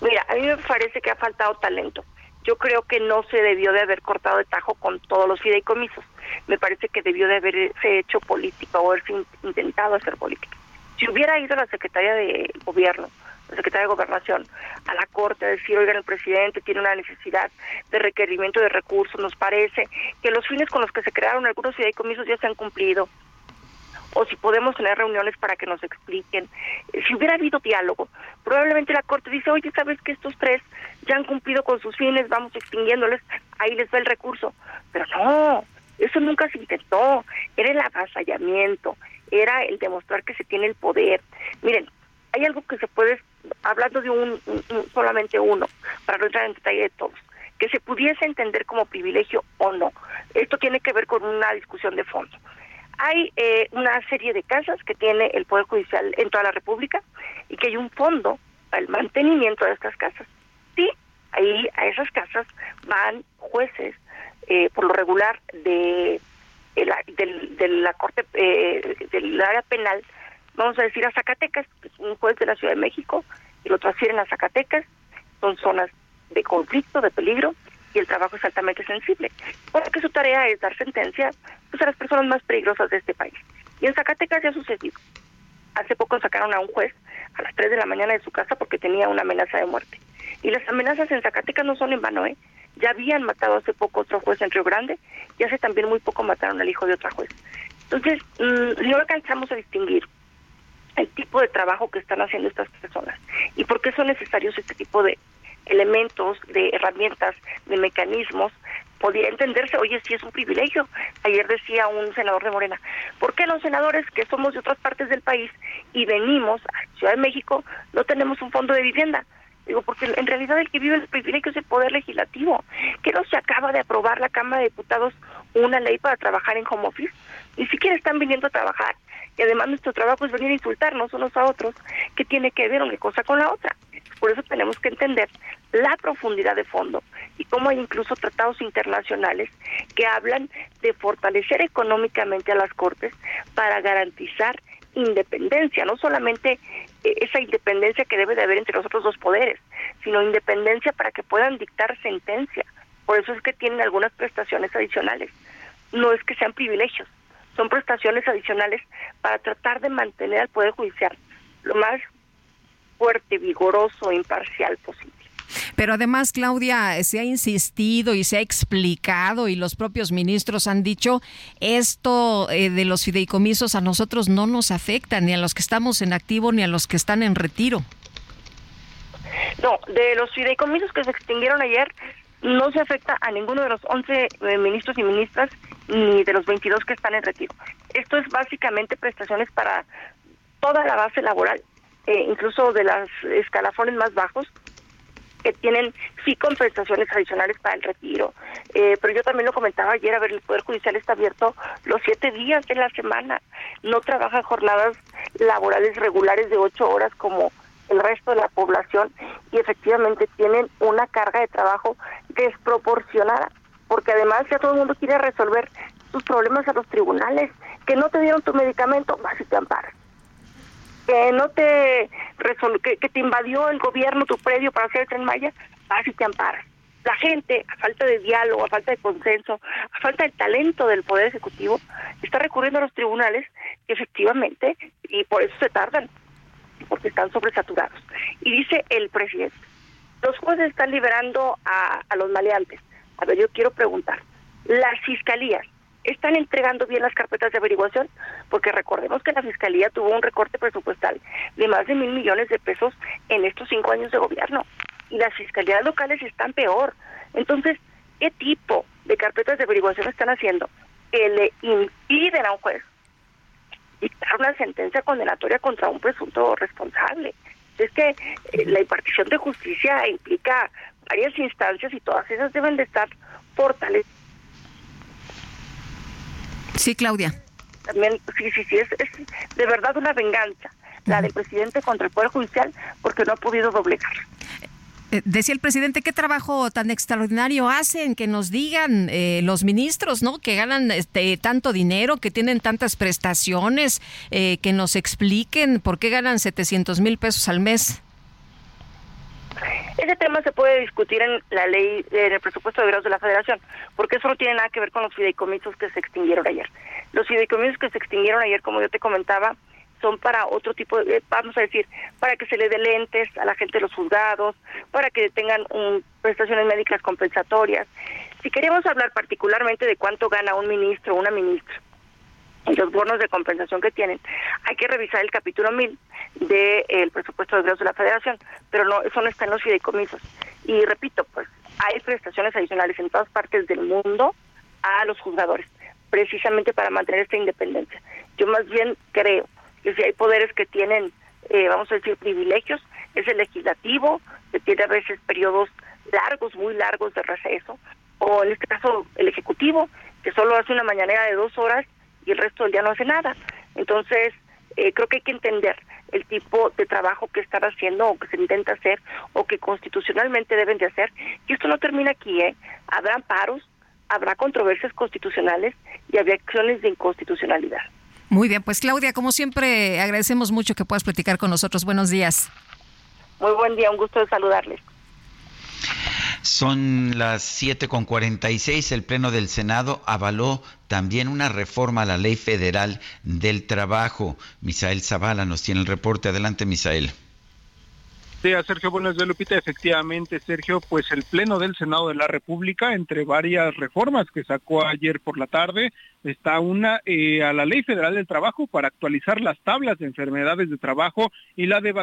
Mira, a mí me parece que ha faltado talento. Yo creo que no se debió de haber cortado de tajo con todos los fideicomisos. Me parece que debió de haberse hecho política o haberse intentado hacer política. Si hubiera ido la Secretaría de Gobierno la Secretaría de Gobernación, a la Corte a decir, oigan, el presidente tiene una necesidad de requerimiento de recursos, nos parece que los fines con los que se crearon algunos fideicomisos ya se han cumplido, o si podemos tener reuniones para que nos expliquen. Eh, si hubiera habido diálogo, probablemente la Corte dice, oye, ¿sabes que estos tres ya han cumplido con sus fines, vamos extinguiéndoles, ahí les va el recurso? Pero no, eso nunca se intentó, era el avasallamiento, era el demostrar que se tiene el poder. Miren, hay algo que se puede hablando de un, solamente uno, para no entrar en detalle de todos, que se pudiese entender como privilegio o no. Esto tiene que ver con una discusión de fondo. Hay eh, una serie de casas que tiene el Poder Judicial en toda la República y que hay un fondo para el mantenimiento de estas casas. Sí, ahí a esas casas van jueces, eh, por lo regular, de, de, la Corte, eh, del área penal, vamos a decir a Zacatecas, un juez de la Ciudad de México, y lo transfieren a Zacatecas, son zonas de conflicto, de peligro, y el trabajo es altamente sensible, porque su tarea es dar sentencia pues, a las personas más peligrosas de este país. Y en Zacatecas ya ha sucedido. Hace poco sacaron a un juez a las 3 de la mañana de su casa porque tenía una amenaza de muerte. Y las amenazas en Zacatecas no son en vano, ¿eh? Ya habían matado hace poco otro juez en Río Grande y hace también muy poco mataron al hijo de otra juez. Entonces, mm, no alcanzamos a distinguir el tipo de trabajo que están haciendo estas personas y por qué son necesarios este tipo de elementos, de herramientas, de mecanismos, podría entenderse, oye, si es un privilegio. Ayer decía un senador de Morena, ¿por qué los senadores que somos de otras partes del país y venimos a Ciudad de México no tenemos un fondo de vivienda? Digo, porque en realidad el que vive el privilegio es el Poder Legislativo. que no se acaba de aprobar la Cámara de Diputados una ley para trabajar en home office? Ni siquiera están viniendo a trabajar y además nuestro trabajo es venir a insultarnos unos a otros, que tiene que ver una cosa con la otra. Por eso tenemos que entender la profundidad de fondo y cómo hay incluso tratados internacionales que hablan de fortalecer económicamente a las Cortes para garantizar independencia, no solamente eh, esa independencia que debe de haber entre los otros dos poderes, sino independencia para que puedan dictar sentencia. Por eso es que tienen algunas prestaciones adicionales. No es que sean privilegios, son prestaciones adicionales para tratar de mantener al Poder Judicial lo más fuerte, vigoroso e imparcial posible. Pero además, Claudia, se ha insistido y se ha explicado y los propios ministros han dicho, esto eh, de los fideicomisos a nosotros no nos afecta, ni a los que estamos en activo ni a los que están en retiro. No, de los fideicomisos que se extinguieron ayer, no se afecta a ninguno de los 11 eh, ministros y ministras ni de los 22 que están en retiro. Esto es básicamente prestaciones para toda la base laboral, eh, incluso de las escalafones más bajos, que tienen sí compensaciones adicionales para el retiro. Eh, pero yo también lo comentaba ayer, a ver, el Poder Judicial está abierto los siete días de la semana, no trabaja jornadas laborales regulares de ocho horas como el resto de la población y efectivamente tienen una carga de trabajo desproporcionada, porque además ya todo el mundo quiere resolver tus problemas a los tribunales, que no te dieron tu medicamento, vas y te amparas. Que no te que, que te invadió el gobierno tu predio para hacer el tren Maya, vas y te amparas. La gente, a falta de diálogo, a falta de consenso, a falta de talento del Poder Ejecutivo, está recurriendo a los tribunales que efectivamente, y por eso se tardan, porque están sobresaturados. Y dice el presidente, los jueces están liberando a, a los maleantes. A ver, yo quiero preguntar, las fiscalías están entregando bien las carpetas de averiguación, porque recordemos que la Fiscalía tuvo un recorte presupuestal de más de mil millones de pesos en estos cinco años de gobierno y las fiscalías locales están peor. Entonces, ¿qué tipo de carpetas de averiguación están haciendo que le impiden a un juez dictar una sentencia condenatoria contra un presunto responsable? Es que eh, la impartición de justicia implica varias instancias y todas esas deben de estar fortalecidas. Sí, Claudia. También, sí, sí, sí, es, es de verdad una venganza la del presidente contra el Poder Judicial porque no ha podido doblegar. Eh, decía el presidente, qué trabajo tan extraordinario hacen, que nos digan eh, los ministros, ¿no? Que ganan este, tanto dinero, que tienen tantas prestaciones, eh, que nos expliquen por qué ganan 700 mil pesos al mes. Ese tema se puede discutir en la ley, en el presupuesto de grados de la Federación, porque eso no tiene nada que ver con los fideicomisos que se extinguieron ayer. Los fideicomisos que se extinguieron ayer, como yo te comentaba, son para otro tipo de, vamos a decir, para que se le dé lentes a la gente de los juzgados, para que tengan un, prestaciones médicas compensatorias. Si queremos hablar particularmente de cuánto gana un ministro o una ministra y los bonos de compensación que tienen, hay que revisar el capítulo 1000 del presupuesto de ingresos de la Federación, pero no eso no está en los fideicomisos. Y repito, pues hay prestaciones adicionales en todas partes del mundo a los juzgadores, precisamente para mantener esta independencia. Yo más bien creo si hay poderes que tienen, eh, vamos a decir, privilegios, es el legislativo, que tiene a veces periodos largos, muy largos de receso, o en este caso el ejecutivo, que solo hace una mañanera de dos horas y el resto del día no hace nada. Entonces, eh, creo que hay que entender el tipo de trabajo que están haciendo o que se intenta hacer o que constitucionalmente deben de hacer. Y esto no termina aquí, ¿eh? Habrá paros, habrá controversias constitucionales y habrá acciones de inconstitucionalidad. Muy bien, pues Claudia, como siempre, agradecemos mucho que puedas platicar con nosotros. Buenos días. Muy buen día, un gusto de saludarles. Son las 7.46. El Pleno del Senado avaló también una reforma a la Ley Federal del Trabajo. Misael Zavala nos tiene el reporte. Adelante, Misael. Sí, a Sergio Buenos de Lupita, efectivamente, Sergio, pues el Pleno del Senado de la República, entre varias reformas que sacó ayer por la tarde, está una eh, a la Ley Federal del Trabajo para actualizar las tablas de enfermedades de trabajo y la de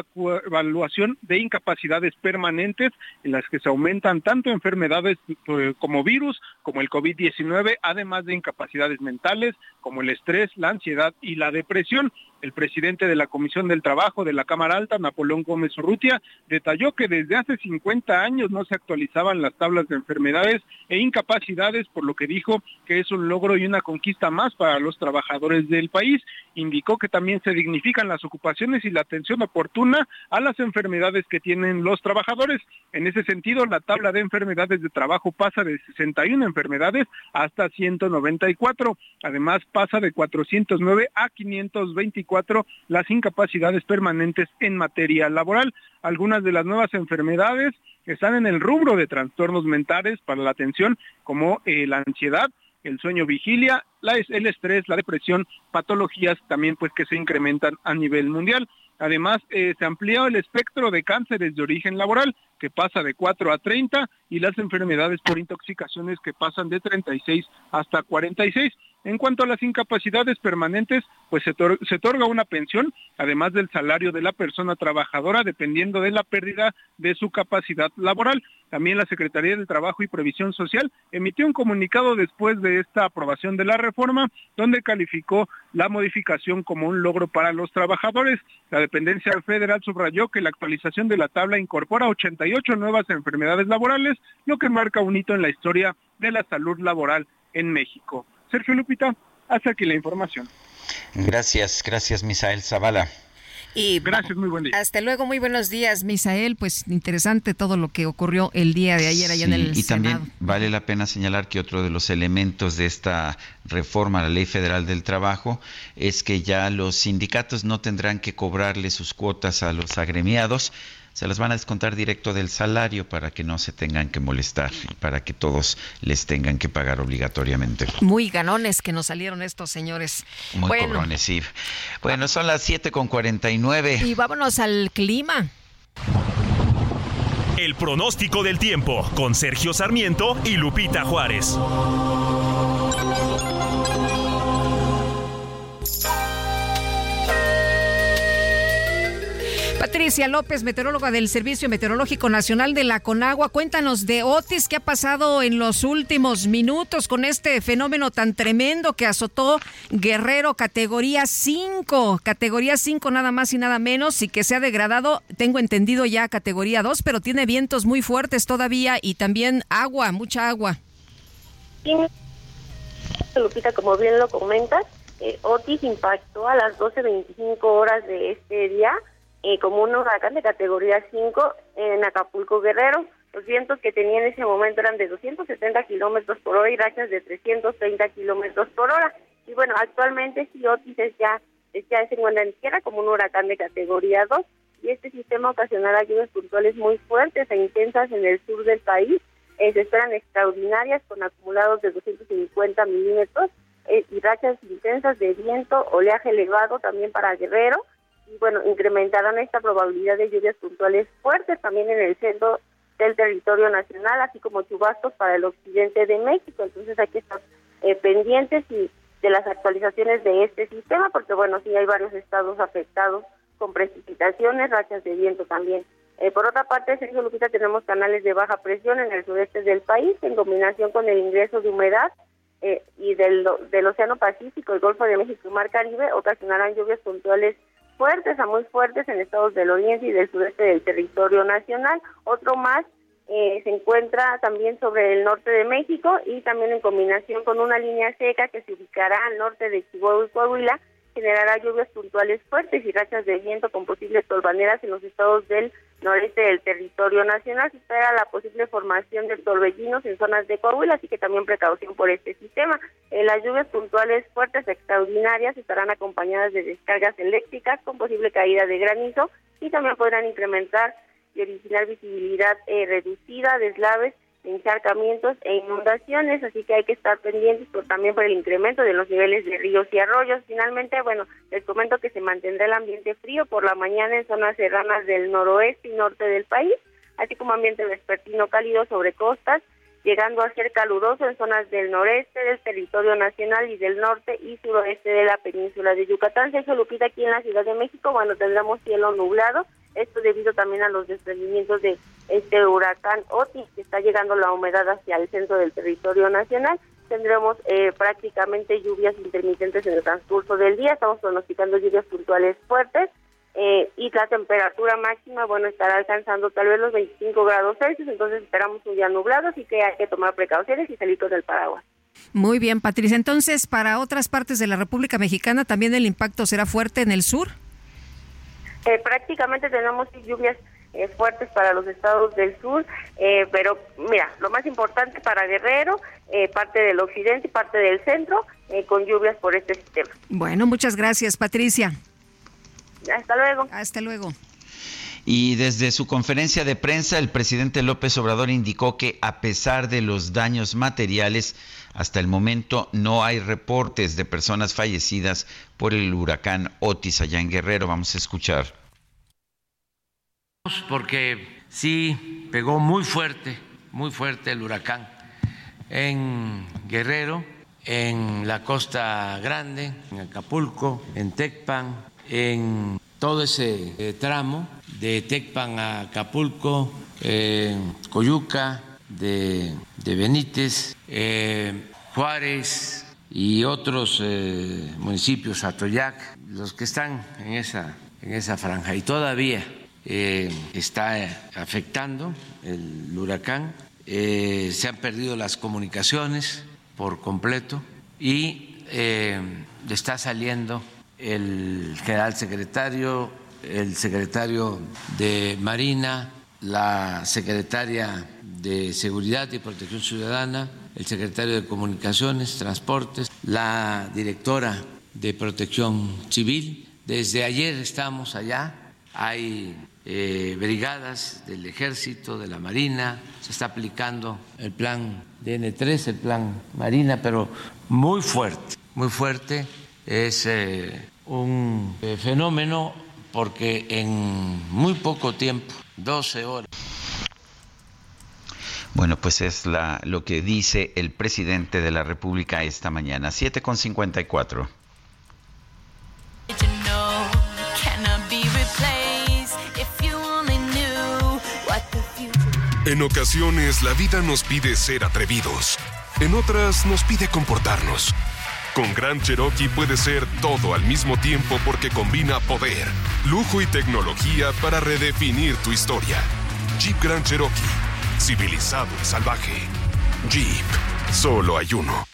evaluación de incapacidades permanentes en las que se aumentan tanto enfermedades eh, como virus, como el COVID-19, además de incapacidades mentales como el estrés, la ansiedad y la depresión. El presidente de la Comisión del Trabajo de la Cámara Alta, Napoleón Gómez Urrutia, detalló que desde hace 50 años no se actualizaban las tablas de enfermedades e incapacidades, por lo que dijo que es un logro y una conquista más para los trabajadores del país. Indicó que también se dignifican las ocupaciones y la atención oportuna a las enfermedades que tienen los trabajadores. En ese sentido, la tabla de enfermedades de trabajo pasa de 61 enfermedades hasta 194. Además, pasa de 409 a 524 las incapacidades permanentes en materia laboral. Algunas de las nuevas enfermedades están en el rubro de trastornos mentales para la atención, como eh, la ansiedad, el sueño vigilia, la, el estrés, la depresión, patologías también pues que se incrementan a nivel mundial. Además, eh, se amplió el espectro de cánceres de origen laboral, que pasa de 4 a 30, y las enfermedades por intoxicaciones que pasan de 36 hasta 46. En cuanto a las incapacidades permanentes, pues se, otorga una pensión, además del salario de la persona trabajadora, dependiendo de la pérdida de su capacidad laboral. También la Secretaría del Trabajo y Previsión Social emitió un comunicado después de esta aprobación de la reforma, donde calificó la modificación como un logro para los trabajadores. La dependencia federal subrayó que la actualización de la tabla incorpora 88 nuevas enfermedades laborales, lo que marca un hito en la historia de la salud laboral en México. Sergio Lupita, hasta aquí la información. Gracias, gracias Misael Zavala. Y Gracias, muy buen día. Hasta luego, muy buenos días, Misael. Pues interesante todo lo que ocurrió el día de ayer allá en el y Senado. también vale la pena señalar que otro de los elementos de esta reforma a la Ley Federal del Trabajo es que ya los sindicatos no tendrán que cobrarle sus cuotas a los agremiados, se las van a descontar directo del salario para que no se tengan que molestar y para que todos les tengan que pagar obligatoriamente. Muy ganones que nos salieron estos señores. Muy bueno, cobrones, sí. Bueno, son las 7 con 49. y vámonos al clima. El pronóstico del tiempo con Sergio Sarmiento y Lupita Juárez. Patricia López, meteoróloga del Servicio Meteorológico Nacional de la Conagua, cuéntanos de Otis, ¿qué ha pasado en los últimos minutos con este fenómeno tan tremendo que azotó Guerrero categoría 5, categoría 5 nada más y nada menos, y que se ha degradado, tengo entendido ya categoría 2, pero tiene vientos muy fuertes todavía y también agua, mucha agua. Lupita, como bien lo comentas, eh, Otis impactó a las 12.25 horas de este día eh, como un huracán de categoría 5 en Acapulco Guerrero. Los vientos que tenía en ese momento eran de 270 kilómetros por hora y rachas de 330 kilómetros por hora. Y bueno, actualmente Otis es ya, es ya se encuentra en tierra como un huracán de categoría 2 y este sistema ocasionará lluvias puntuales muy fuertes e intensas en el sur del país. Eh, se esperan extraordinarias con acumulados de 250 milímetros eh, y rachas intensas de viento, oleaje elevado también para Guerrero y bueno, incrementarán esta probabilidad de lluvias puntuales fuertes también en el centro del territorio nacional, así como chubascos para el occidente de México. Entonces hay que estar eh, pendientes y de las actualizaciones de este sistema, porque bueno, sí hay varios estados afectados con precipitaciones, rachas de viento también. Eh, por otra parte, Sergio Lupita, tenemos canales de baja presión en el sureste del país, en combinación con el ingreso de humedad eh, y del, del Océano Pacífico, el Golfo de México y Mar Caribe, ocasionarán lluvias puntuales fuertes a muy fuertes en estados del oriente y del sureste del territorio nacional. Otro más eh, se encuentra también sobre el norte de México y también en combinación con una línea seca que se ubicará al norte de Chihuahua y Coahuila, generará lluvias puntuales fuertes y rachas de viento con posibles torbaneras en los estados del noreste del territorio nacional. Se espera la posible formación de torbellinos en zonas de Coahuila, así que también precaución por este sistema. Eh, las lluvias puntuales fuertes extraordinarias estarán acompañadas de descargas eléctricas con posible caída de granizo y también podrán incrementar y originar visibilidad eh, reducida, deslaves encharcamientos e inundaciones, así que hay que estar pendientes por, también por el incremento de los niveles de ríos y arroyos. Finalmente, bueno, les comento que se mantendrá el ambiente frío por la mañana en zonas serranas del noroeste y norte del país, así como ambiente vespertino cálido sobre costas, llegando a ser caluroso en zonas del noreste del territorio nacional y del norte y suroeste de la península de Yucatán. Se Lupita aquí en la Ciudad de México, bueno, tendremos cielo nublado, esto debido también a los desprendimientos de este huracán Otis, que está llegando la humedad hacia el centro del territorio nacional. Tendremos eh, prácticamente lluvias intermitentes en el transcurso del día, estamos pronosticando lluvias puntuales fuertes eh, y la temperatura máxima, bueno, estará alcanzando tal vez los 25 grados Celsius, entonces esperamos un día nublado, así que hay que tomar precauciones y salir con el paraguas. Muy bien, Patricia. Entonces, para otras partes de la República Mexicana, ¿también el impacto será fuerte en el sur? Eh, prácticamente tenemos lluvias eh, fuertes para los estados del sur, eh, pero mira, lo más importante para Guerrero, eh, parte del occidente y parte del centro, con lluvias por este sistema. Bueno, muchas gracias, Patricia. Hasta luego. Hasta luego. Y desde su conferencia de prensa, el presidente López Obrador indicó que a pesar de los daños materiales, hasta el momento no hay reportes de personas fallecidas por el huracán Otis allá en Guerrero. Vamos a escuchar porque sí pegó muy fuerte, muy fuerte el huracán en Guerrero, en la Costa Grande, en Acapulco, en Tecpan, en todo ese eh, tramo de Tecpan a Acapulco, Coyuca, de, Benítez, eh, Juárez y otros eh, municipios, Atoyac, los que están en esa, en esa franja. Y todavía eh, está afectando el huracán, se han perdido las comunicaciones por completo y está saliendo el general secretario el secretario de Marina, la secretaria de Seguridad y Protección Ciudadana, el secretario de Comunicaciones, Transportes, la directora de Protección Civil. Desde ayer estamos allá, hay eh, brigadas del Ejército, de la Marina, se está aplicando el plan DN3, el plan Marina, pero muy fuerte, muy fuerte. Es eh, un eh, fenómeno porque en muy poco tiempo, 12 horas. Bueno, pues es la, lo que dice el presidente de la República esta mañana, 7.54. En ocasiones la vida nos pide ser atrevidos, en otras nos pide comportarnos. Con Gran Cherokee puede ser todo al mismo tiempo porque combina poder, lujo y tecnología para redefinir tu historia. Jeep Grand Cherokee, civilizado y salvaje. Jeep, solo hay uno.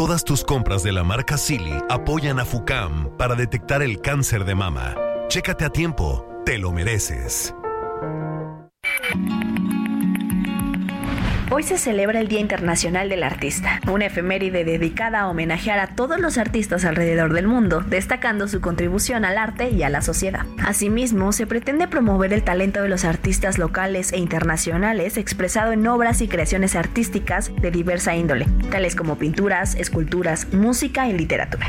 Todas tus compras de la marca Silly apoyan a FUCAM para detectar el cáncer de mama. Chécate a tiempo, te lo mereces. Hoy se celebra el Día Internacional del Artista, una efeméride dedicada a homenajear a todos los artistas alrededor del mundo, destacando su contribución al arte y a la sociedad. Asimismo, se pretende promover el talento de los artistas locales e internacionales expresado en obras y creaciones artísticas de diversa índole, tales como pinturas, esculturas, música y literatura.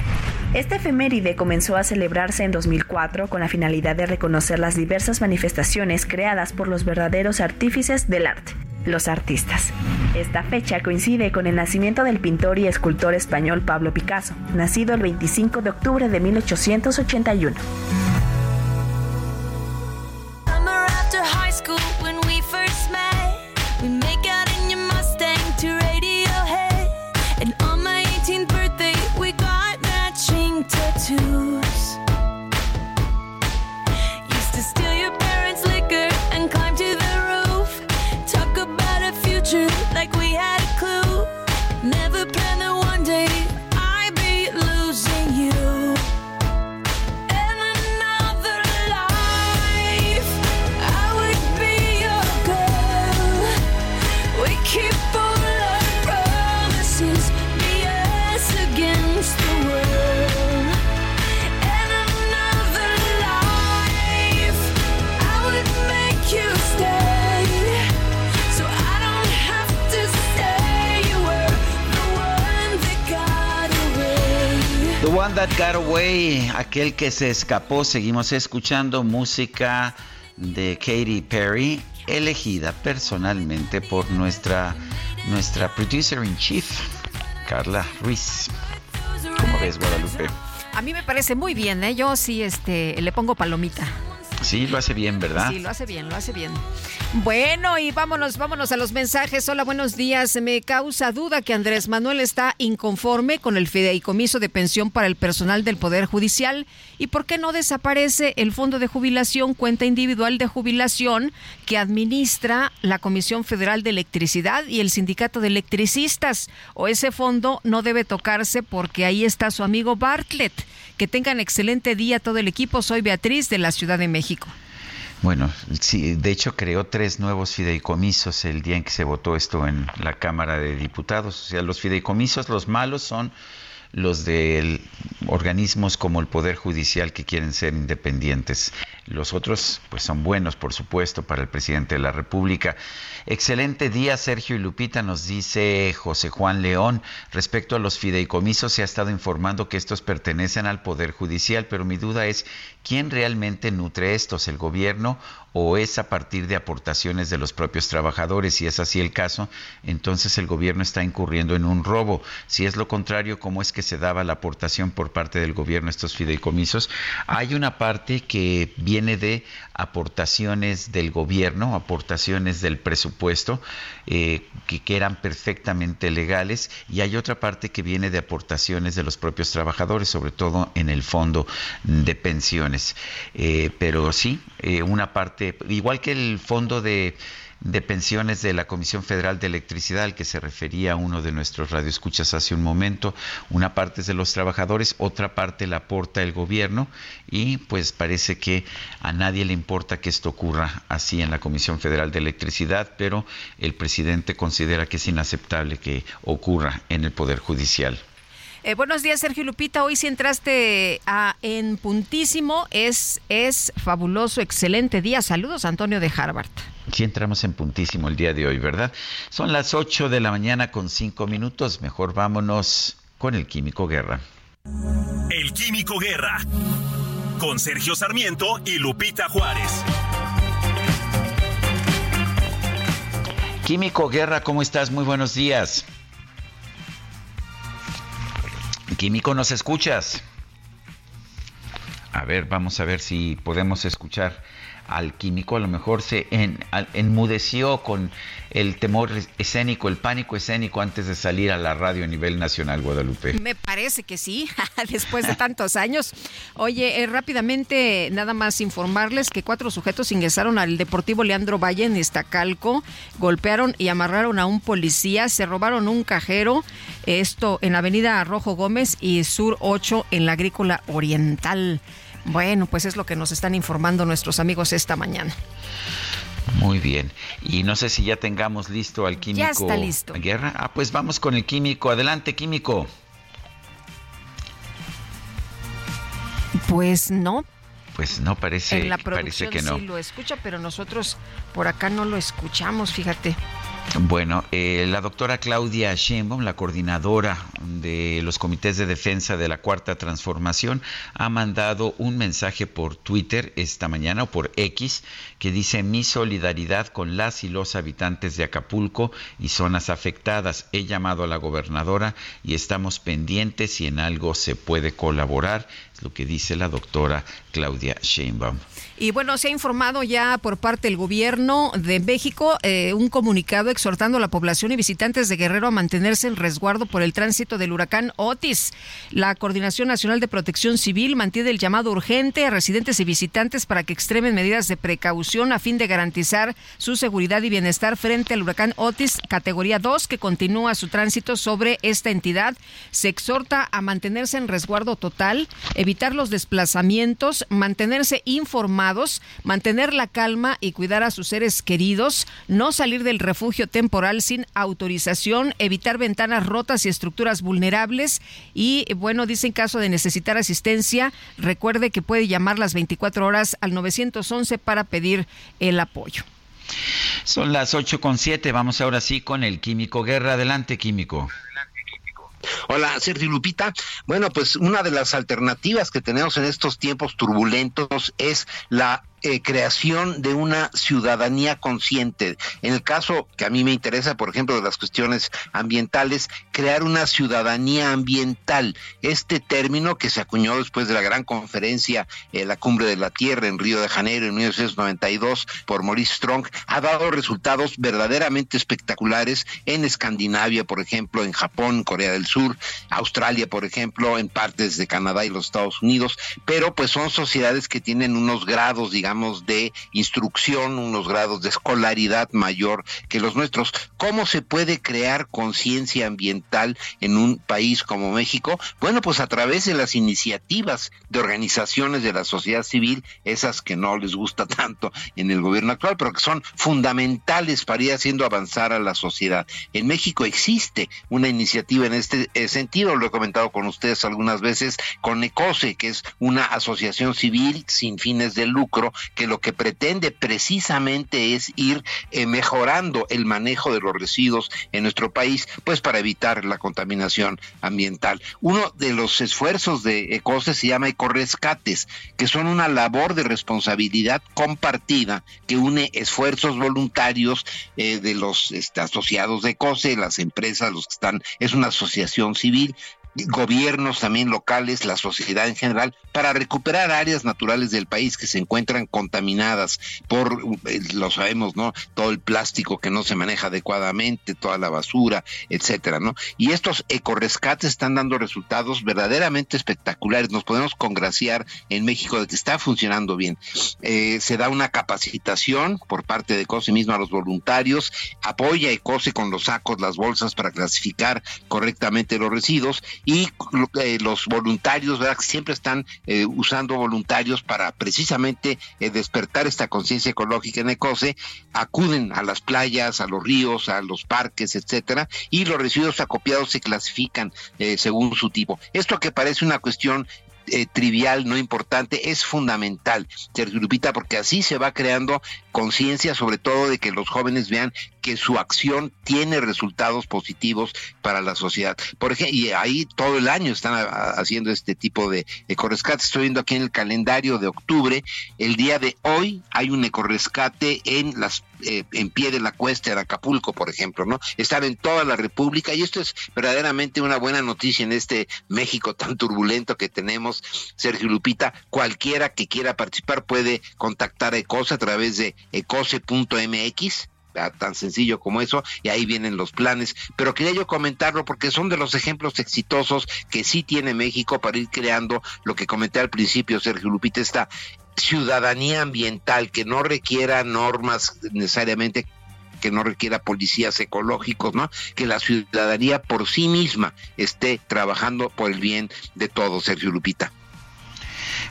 Esta efeméride comenzó a celebrarse en 2004 con la finalidad de reconocer las diversas manifestaciones creadas por los verdaderos artífices del arte, los artistas. Esta fecha coincide con el nacimiento del pintor y escultor español Pablo Picasso, nacido el 25 de octubre de 1881. The One That Got Away, aquel que se escapó, seguimos escuchando música de Katy Perry, elegida personalmente por nuestra, nuestra producer in chief, Carla Ruiz. ¿Cómo ves, Guadalupe? A mí me parece muy bien, ¿eh? Yo sí este, le pongo palomita. Sí, lo hace bien, ¿verdad? Sí, lo hace bien, lo hace bien. Bueno, y vámonos, vámonos a los mensajes. Hola, buenos días. Me causa duda que Andrés Manuel está inconforme con el fideicomiso de pensión para el personal del Poder Judicial. ¿Y por qué no desaparece el fondo de jubilación, cuenta individual de jubilación que administra la Comisión Federal de Electricidad y el Sindicato de Electricistas? O ese fondo no debe tocarse porque ahí está su amigo Bartlett. Que tengan excelente día todo el equipo. Soy Beatriz de la Ciudad de México. Bueno, sí, de hecho creó tres nuevos fideicomisos el día en que se votó esto en la Cámara de Diputados. O sea, los fideicomisos, los malos son los de organismos como el Poder Judicial que quieren ser independientes. Los otros, pues son buenos, por supuesto, para el presidente de la República. Excelente día, Sergio y Lupita, nos dice José Juan León. Respecto a los fideicomisos, se ha estado informando que estos pertenecen al Poder Judicial, pero mi duda es, ¿quién realmente nutre estos, el gobierno o es a partir de aportaciones de los propios trabajadores. Si es así el caso, entonces el gobierno está incurriendo en un robo. Si es lo contrario, ¿cómo es que se daba la aportación por parte del gobierno a estos fideicomisos? Hay una parte que viene de aportaciones del gobierno, aportaciones del presupuesto, eh, que, eran perfectamente legales, y hay otra parte que viene de aportaciones de los propios trabajadores, sobre todo en el fondo de pensiones. Eh, pero sí, eh, una parte, igual que el fondo de de pensiones de la Comisión Federal de Electricidad, al que se refería uno de nuestros radioescuchas hace un momento. Una parte es de los trabajadores, otra parte la aporta el gobierno y pues parece que a nadie le importa que esto ocurra así en la Comisión Federal de Electricidad, pero el presidente considera que es inaceptable que ocurra en el Poder Judicial. Eh, buenos días, Sergio Lupita. Hoy sí entraste a, en puntísimo. Es, es fabuloso, excelente día. Saludos, Antonio de Harvard. Sí entramos en puntísimo el día de hoy, ¿verdad? Son las 8 de la mañana con 5 minutos. Mejor vámonos con el Químico Guerra. El Químico Guerra. Con Sergio Sarmiento y Lupita Juárez. Químico Guerra, ¿cómo estás? Muy buenos días. Químico, ¿nos escuchas? A ver, vamos a ver si podemos escuchar al químico, a lo mejor se enmudeció con el temor escénico, el pánico escénico antes de salir a la radio a nivel nacional, Guadalupe. Me parece que sí, después de tantos años. Oye, eh, rápidamente nada más informarles que cuatro sujetos ingresaron al Deportivo Leandro Valle en Iztacalco, golpearon y amarraron a un policía, se robaron un cajero, esto en avenida Rojo Gómez y Sur 8 en la Agrícola Oriental. Bueno, pues es lo que nos están informando nuestros amigos esta mañana. Muy bien. Y no sé si ya tengamos listo al químico. Ya está listo. Guerra. Ah, pues vamos con el químico. Adelante, químico. Pues no. Pues no parece, en la parece que no. Sí lo escucha, pero nosotros por acá no lo escuchamos, fíjate. Bueno, eh, la doctora Claudia Sheinbaum, la coordinadora de los comités de defensa de la Cuarta Transformación, ha mandado un mensaje por Twitter esta mañana o por X que dice mi solidaridad con las y los habitantes de Acapulco y zonas afectadas. He llamado a la gobernadora y estamos pendientes si en algo se puede colaborar, lo que dice la doctora Claudia Sheinbaum. Y bueno, se ha informado ya por parte del gobierno de México eh, un comunicado exhortando a la población y visitantes de Guerrero a mantenerse en resguardo por el tránsito del huracán Otis. La Coordinación Nacional de Protección Civil mantiene el llamado urgente a residentes y visitantes para que extremen medidas de precaución a fin de garantizar su seguridad y bienestar frente al huracán Otis categoría 2 que continúa su tránsito sobre esta entidad. Se exhorta a mantenerse en resguardo total, evitar los desplazamientos, mantenerse informados mantener la calma y cuidar a sus seres queridos, no salir del refugio temporal sin autorización, evitar ventanas rotas y estructuras vulnerables y bueno, dice en caso de necesitar asistencia, recuerde que puede llamar las 24 horas al 911 para pedir el apoyo. Son las 8 con 7, vamos ahora sí con el Químico Guerra. Adelante, Químico. Hola, Sergio Lupita. Bueno, pues una de las alternativas que tenemos en estos tiempos turbulentos es la eh, creación de una ciudadanía consciente. En el caso que a mí me interesa, por ejemplo, de las cuestiones ambientales, crear una ciudadanía ambiental. Este término que se acuñó después de la gran conferencia, eh, la Cumbre de la Tierra en Río de Janeiro en 1992 por Maurice Strong, ha dado resultados verdaderamente espectaculares en Escandinavia, por ejemplo, en Japón, Corea del Sur, Australia, por ejemplo, en partes de Canadá y los Estados Unidos, pero pues son sociedades que tienen unos grados, digamos, de instrucción, unos grados de escolaridad mayor que los nuestros. ¿Cómo se puede crear conciencia ambiental en un país como México? Bueno, pues a través de las iniciativas de organizaciones de la sociedad civil, esas que no les gusta tanto en el gobierno actual, pero que son fundamentales para ir haciendo avanzar a la sociedad. En México existe una iniciativa en este eh, sentido, lo he comentado con ustedes algunas veces, con ECOSE, que es una asociación civil sin fines de lucro, que lo que pretende precisamente es ir eh, mejorando el manejo de los residuos en nuestro país, pues para evitar la contaminación ambiental. Uno de los esfuerzos de ECOSE se llama Ecorescates, que son una labor de responsabilidad compartida que une esfuerzos voluntarios eh, de los este, asociados de ECOSE, las empresas, los que están, es una asociación civil gobiernos también locales, la sociedad en general, para recuperar áreas naturales del país que se encuentran contaminadas por, eh, lo sabemos, ¿no? Todo el plástico que no se maneja adecuadamente, toda la basura, etcétera, ¿no? Y estos ecorescates están dando resultados verdaderamente espectaculares. Nos podemos congraciar en México de que está funcionando bien. Eh, se da una capacitación por parte de COSE mismo a los voluntarios, apoya ECOSE con los sacos, las bolsas para clasificar correctamente los residuos y eh, los voluntarios, ¿verdad? Siempre están eh, usando voluntarios para precisamente eh, despertar esta conciencia ecológica en Ecose, acuden a las playas, a los ríos, a los parques, etcétera, y los residuos acopiados se clasifican según su tipo. Esto que parece una cuestión trivial, no importante, es fundamental, Sergio Lupita, porque así se va creando conciencia, sobre todo de que los jóvenes vean que su acción tiene resultados positivos para la sociedad. Por ejemplo, y ahí todo el año están haciendo este tipo de ecorescate. Estoy viendo aquí en el calendario de octubre, el día de hoy hay un ecorescate en las eh, en pie de la cuesta de Acapulco, por ejemplo, ¿no? Están en toda la República y esto es verdaderamente una buena noticia en este México tan turbulento que tenemos, Sergio Lupita. Cualquiera que quiera participar puede contactar a ECOSE a través de ecose.mx tan sencillo como eso, y ahí vienen los planes. Pero quería yo comentarlo porque son de los ejemplos exitosos que sí tiene México para ir creando lo que comenté al principio, Sergio Lupita, esta ciudadanía ambiental que no requiera normas necesariamente que no requiera policías ecológicos, ¿no? Que la ciudadanía por sí misma esté trabajando por el bien de todos, Sergio Lupita.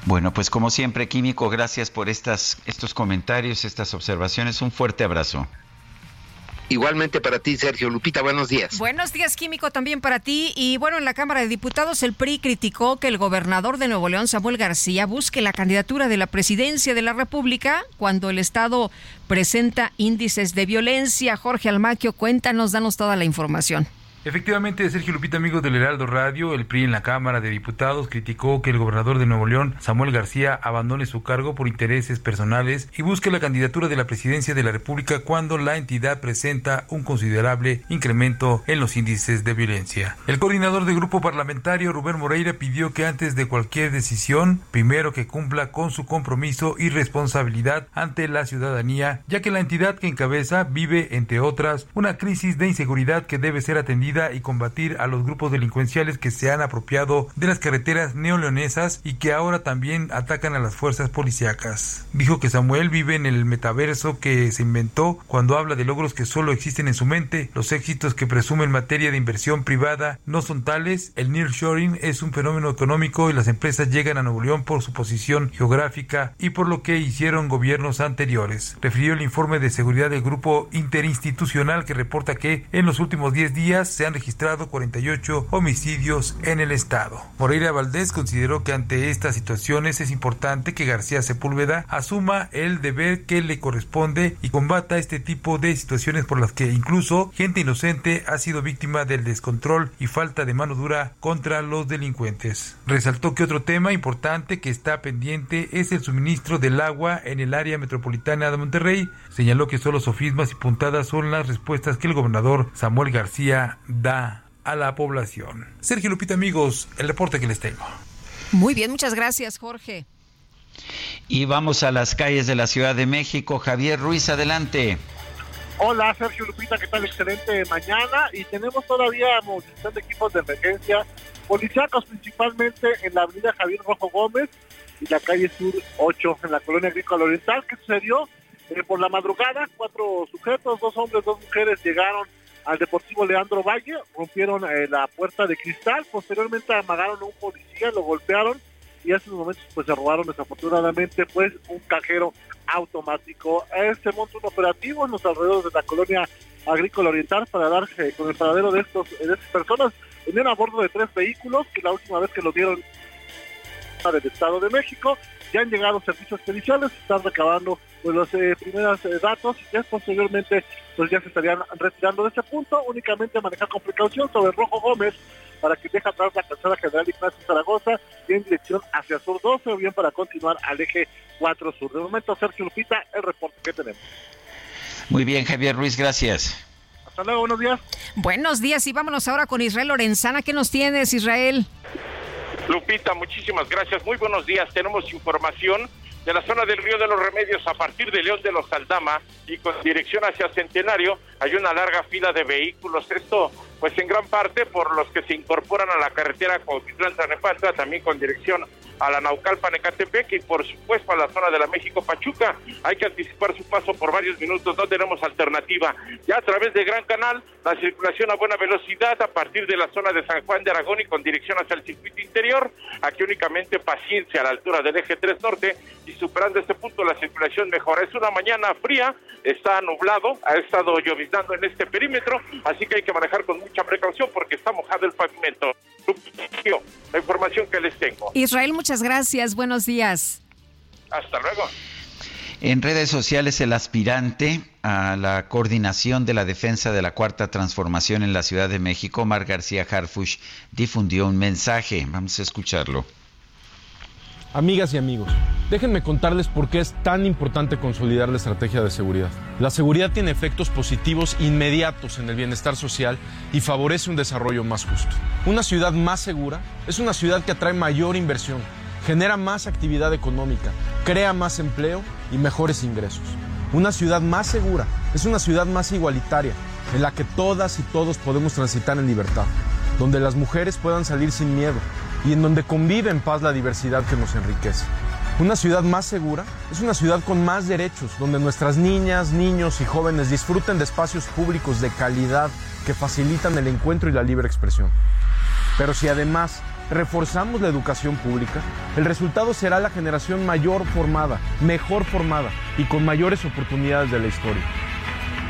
Bueno, pues como siempre, Químico, gracias por estas, estos comentarios, estas observaciones. Un fuerte abrazo. Igualmente para ti, Sergio Lupita, buenos días. Buenos días, Químico, también para ti. Y bueno, en la Cámara de Diputados, el PRI criticó que el gobernador de Nuevo León, Samuel García, busque la candidatura de la presidencia de la República cuando el Estado presenta índices de violencia. Jorge Almaquio, cuéntanos, danos toda la información. Efectivamente, Sergio Lupita, amigos del Heraldo Radio, el PRI en la Cámara de Diputados criticó que el gobernador de Nuevo León, Samuel García, abandone su cargo por intereses personales y busque la candidatura de la presidencia de la República cuando la entidad presenta un considerable incremento en los índices de violencia. El coordinador del grupo parlamentario, Rubén Moreira, pidió que antes de cualquier decisión, primero que cumpla con su compromiso y responsabilidad ante la ciudadanía, ya que la entidad que encabeza vive, entre otras, una crisis de inseguridad que debe ser atendida y combatir a los grupos delincuenciales que se han apropiado de las carreteras neoleonesas y que ahora también atacan a las fuerzas policíacas. Dijo que Samuel vive en el metaverso que se inventó cuando habla de logros que solo existen en su mente. Los éxitos que presume en materia de inversión privada no son tales. El nearshoring es un fenómeno económico y las empresas llegan a Nuevo León por su posición geográfica y por lo que hicieron gobiernos anteriores. Refirió el informe de seguridad del grupo interinstitucional que reporta que en los últimos 10 días se han registrado 48 homicidios en el estado. Moreira Valdés consideró que ante estas situaciones es importante que García Sepúlveda asuma el deber que le corresponde y combata este tipo de situaciones por las que incluso gente inocente ha sido víctima del descontrol y falta de mano dura contra los delincuentes. Resaltó que otro tema importante que está pendiente es el suministro del agua en el área metropolitana de Monterrey. Señaló que solo sofismas y puntadas son las respuestas que el gobernador Samuel García da a la población. Sergio Lupita, amigos, el reporte que les tengo. Muy bien, muchas gracias, Jorge. Y vamos a las calles de la Ciudad de México. Javier Ruiz, adelante. Hola, Sergio Lupita, ¿qué tal? Excelente mañana. Y tenemos todavía movilización de equipos de emergencia policíacos, principalmente en la avenida Javier Rojo Gómez y la calle Sur 8, en la colonia agrícola oriental. ¿Qué sucedió? Eh, por la madrugada, cuatro sujetos, dos hombres, dos mujeres, llegaron al Deportivo Leandro Valle, rompieron eh, la puerta de cristal, posteriormente amagaron a un policía, lo golpearon y hace unos momentos pues se robaron desafortunadamente pues un cajero automático. Este monto un operativo en los alrededores de la colonia agrícola oriental para dar eh, con el paradero de estos de estas personas. Venían a bordo de tres vehículos que la última vez que lo vieron del Estado de México. Ya han llegado servicios periciales, están recabando pues, los eh, primeros eh, datos y ya posteriormente pues ya se estarían retirando de ese punto. Únicamente manejar con precaución sobre Rojo Gómez para que deje atrás la calzada general Ignacio Zaragoza y en dirección hacia Sur 12 o bien para continuar al eje 4 Sur. De momento, Sergio Lupita, el reporte que tenemos. Muy bien, Javier Ruiz, gracias. Hasta luego, buenos días. Buenos días y vámonos ahora con Israel Lorenzana. ¿Qué nos tienes, Israel? Lupita, muchísimas gracias. Muy buenos días. Tenemos información de la zona del Río de los Remedios a partir de León de los Aldama y con dirección hacia Centenario hay una larga fila de vehículos. Esto pues en gran parte por los que se incorporan a la carretera Cuautitlán Zanepantla, también con dirección a la Naucalpan Ecatepec y por supuesto a la zona de la México Pachuca. Hay que anticipar su paso por varios minutos, no tenemos alternativa. Ya a través de Gran Canal, la circulación a buena velocidad a partir de la zona de San Juan de Aragón y con dirección hacia el circuito interior. Aquí únicamente paciencia a la altura del eje 3 norte y superando este punto la circulación mejora. Es una mañana fría, está nublado, ha estado lloviznando en este perímetro, así que hay que manejar con mucha precaución porque está mojado el pavimento. La información que les tengo. Israel, muchas gracias. Buenos días. Hasta luego. En redes sociales, el aspirante a la coordinación de la defensa de la Cuarta Transformación en la Ciudad de México, Mar García Harfush, difundió un mensaje. Vamos a escucharlo. Amigas y amigos, déjenme contarles por qué es tan importante consolidar la estrategia de seguridad. La seguridad tiene efectos positivos inmediatos en el bienestar social y favorece un desarrollo más justo. Una ciudad más segura es una ciudad que atrae mayor inversión, genera más actividad económica, crea más empleo y mejores ingresos. Una ciudad más segura es una ciudad más igualitaria, en la que todas y todos podemos transitar en libertad, donde las mujeres puedan salir sin miedo y en donde convive en paz la diversidad que nos enriquece. Una ciudad más segura es una ciudad con más derechos, donde nuestras niñas, niños y jóvenes disfruten de espacios públicos de calidad que facilitan el encuentro y la libre expresión. Pero si además reforzamos la educación pública, el resultado será la generación mayor formada, mejor formada y con mayores oportunidades de la historia.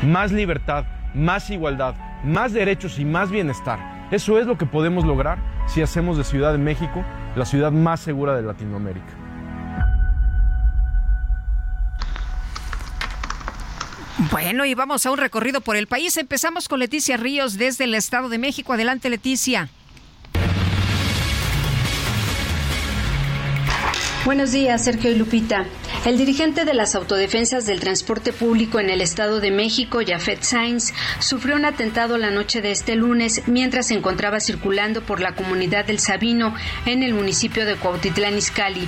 Más libertad, más igualdad, más derechos y más bienestar. Eso es lo que podemos lograr si hacemos de Ciudad de México la ciudad más segura de Latinoamérica. Bueno, y vamos a un recorrido por el país. Empezamos con Leticia Ríos desde el Estado de México. Adelante, Leticia. Buenos días, Sergio y Lupita. El dirigente de las autodefensas del transporte público en el Estado de México, Jafet Sainz, sufrió un atentado la noche de este lunes mientras se encontraba circulando por la comunidad del Sabino en el municipio de Cuautitlán Izcalli.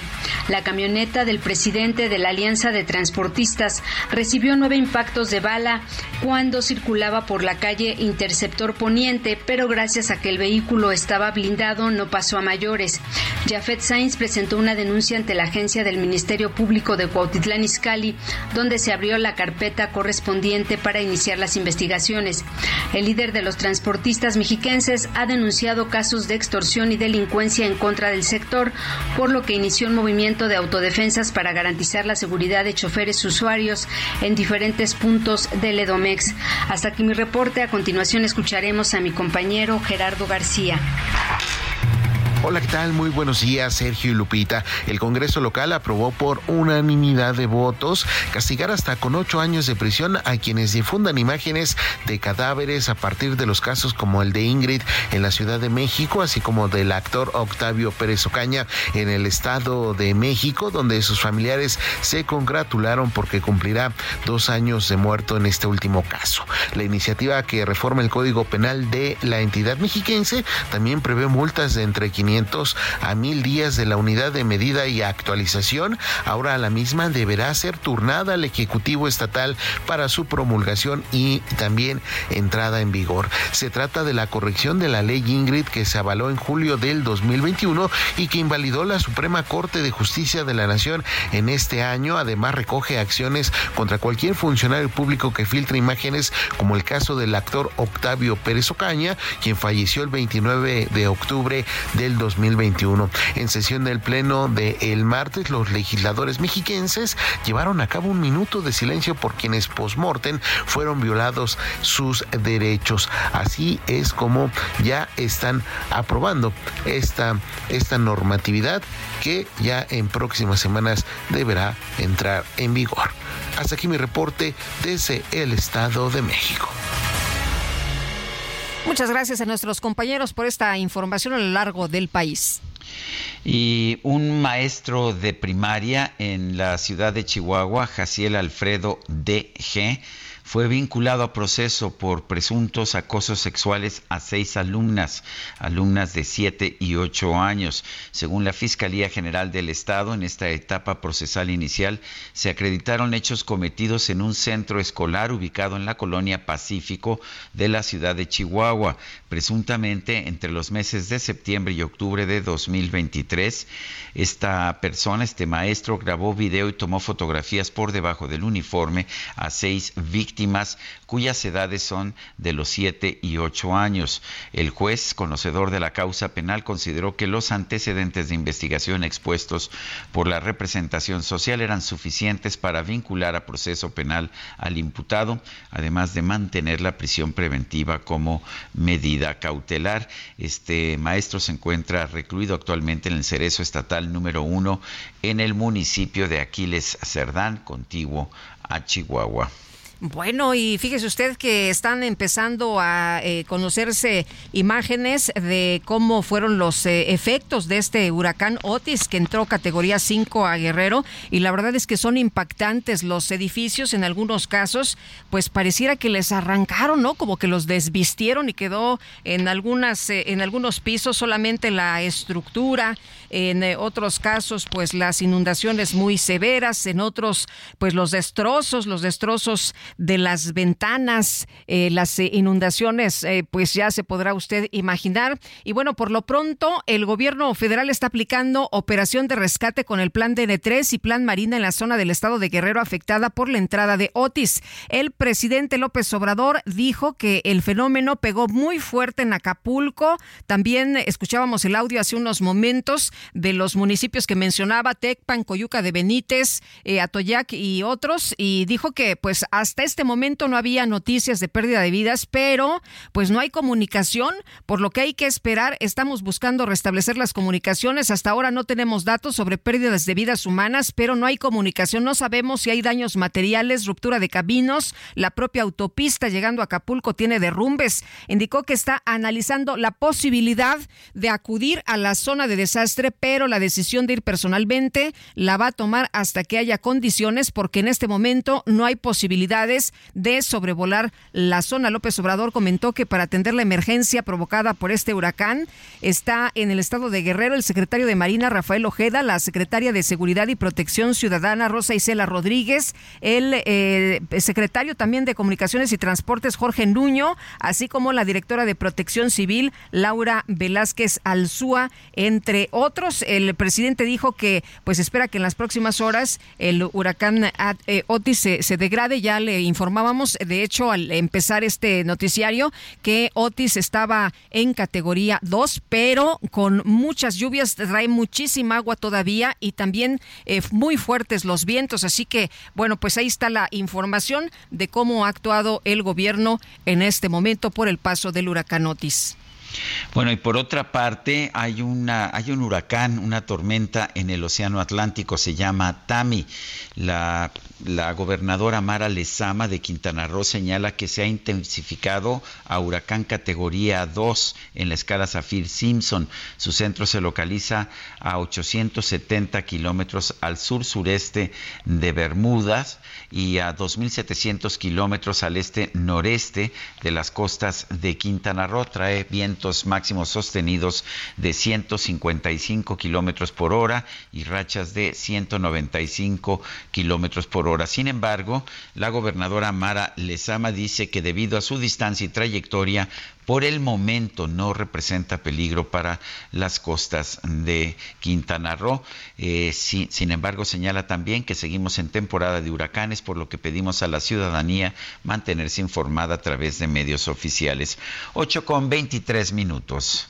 La camioneta del presidente de la Alianza de Transportistas recibió nueve impactos de bala cuando circulaba por la calle Interceptor Poniente, pero gracias a que el vehículo estaba blindado no pasó a mayores. Jafet Sainz presentó una denuncia ante la agencia del Ministerio Público de Cuautitlán Izcalli, donde se abrió la carpeta correspondiente para iniciar las investigaciones. El líder de los transportistas mexiquenses ha denunciado casos de extorsión y delincuencia en contra del sector, por lo que inició un movimiento de autodefensas para garantizar la seguridad de choferes usuarios en diferentes puntos del Edomex. Hasta aquí mi reporte. A continuación escucharemos a mi compañero Gerardo García. Hola, ¿qué tal? Muy buenos días, Sergio y Lupita. El Congreso local aprobó por unanimidad de votos castigar hasta con ocho años de prisión a quienes difundan imágenes de cadáveres a partir de los casos como el de Ingrid en la Ciudad de México, así como del actor Octavio Pérez Ocaña en el Estado de México, donde sus familiares se congratularon porque cumplirá dos años de muerto en este último caso. La iniciativa que reforma el Código Penal de la entidad mexiquense también prevé multas de entre 500 a mil días de la unidad de medida y actualización. Ahora la misma deberá ser turnada al Ejecutivo Estatal para su promulgación y también entrada en vigor. Se trata de la corrección de la ley Ingrid que se avaló en julio del 2021 y que invalidó la Suprema Corte de Justicia de la Nación en este año. Además recoge acciones contra cualquier funcionario público que filtre imágenes como el caso del actor Octavio Pérez Ocaña, quien falleció el 29 de octubre del 2021. En sesión del Pleno de el martes, los legisladores mexiquenses llevaron a cabo un minuto de silencio por quienes post-mortem fueron violados sus derechos. Así es como ya están aprobando esta, esta normatividad que ya en próximas semanas deberá entrar en vigor. Hasta aquí mi reporte desde el Estado de México. Muchas gracias a nuestros compañeros por esta información a lo largo del país. Y un maestro de primaria en la ciudad de Chihuahua, Jaciel Alfredo D.G., fue vinculado a proceso por presuntos acosos sexuales a seis alumnas, alumnas de siete y ocho años. Según la Fiscalía General del Estado, en esta etapa procesal inicial se acreditaron hechos cometidos en un centro escolar ubicado en la colonia Pacífico de la ciudad de Chihuahua, presuntamente entre los meses de septiembre y octubre de 2023. Esta persona, este maestro, grabó video y tomó fotografías por debajo del uniforme a seis víctimas cuyas edades son de los 7 y 8 años. El juez, conocedor de la causa penal, consideró que los antecedentes de investigación expuestos por la representación social eran suficientes para vincular a proceso penal al imputado, además de mantener la prisión preventiva como medida cautelar. Este maestro se encuentra recluido actualmente en el Cerezo Estatal número 1 en el municipio de Aquiles Cerdán, contiguo a Chihuahua. Bueno, y fíjese usted que están empezando a eh, conocerse imágenes de cómo fueron los eh, efectos de este huracán Otis que entró categoría 5 a Guerrero y la verdad es que son impactantes los edificios en algunos casos, pues pareciera que les arrancaron, ¿no? Como que los desvistieron y quedó en algunas eh, en algunos pisos solamente la estructura, en otros casos pues las inundaciones muy severas, en otros pues los destrozos, los destrozos de las ventanas, eh, las eh, inundaciones, eh, pues ya se podrá usted imaginar. Y bueno, por lo pronto, el gobierno federal está aplicando operación de rescate con el plan DN3 y plan Marina en la zona del estado de Guerrero afectada por la entrada de Otis. El presidente López Obrador dijo que el fenómeno pegó muy fuerte en Acapulco. También escuchábamos el audio hace unos momentos de los municipios que mencionaba, Tecpan, Coyuca de Benítez, Atoyac y otros, y dijo que pues hasta este momento no había noticias de pérdida de vidas, pero pues no hay comunicación, por lo que hay que esperar. Estamos buscando restablecer las comunicaciones. Hasta ahora no tenemos datos sobre pérdidas de vidas humanas, pero no hay comunicación. No sabemos si hay daños materiales, ruptura de caminos. La propia autopista llegando a Acapulco tiene derrumbes. Indicó que está analizando la posibilidad de acudir a la zona de desastre, pero la decisión de ir personalmente la va a tomar hasta que haya condiciones, porque en este momento no hay posibilidad de sobrevolar la zona. López Obrador comentó que para atender la emergencia provocada por este huracán está en el estado de Guerrero el secretario de Marina Rafael Ojeda, la secretaria de Seguridad y Protección Ciudadana Rosa Isela Rodríguez, el eh, secretario también de Comunicaciones y Transportes Jorge Nuño, así como la directora de Protección Civil Laura Velázquez Alzúa, entre otros. El presidente dijo que pues espera que en las próximas horas el huracán eh, Otis se, degrade. Ya le informábamos, de hecho, al empezar este noticiario, que Otis estaba en categoría 2, pero con muchas lluvias, trae muchísima agua todavía y también eh, muy fuertes los vientos. Así que, bueno, pues ahí está la información de cómo ha actuado el gobierno en este momento por el paso del huracán Otis. Bueno, y por otra parte, hay, una, hay un huracán, una tormenta en el Océano Atlántico, se llama Tami. La, la gobernadora Mara Lezama de Quintana Roo señala que se ha intensificado a huracán categoría 2 en la escala Zafir Simpson. Su centro se localiza a 870 kilómetros al sur-sureste de Bermudas y a 2.700 kilómetros al este-noreste de las costas de Quintana Roo. Trae vientos máximos sostenidos de 155 kilómetros por hora y rachas de 195 kilómetros por hora. Sin embargo, la gobernadora Mara Lezama dice que debido a su distancia y trayectoria, por el momento no representa peligro para las costas de Quintana Roo. Eh, sin embargo, señala también que seguimos en temporada de huracanes, por lo que pedimos a la ciudadanía mantenerse informada a través de medios oficiales. 8 con 23 minutos.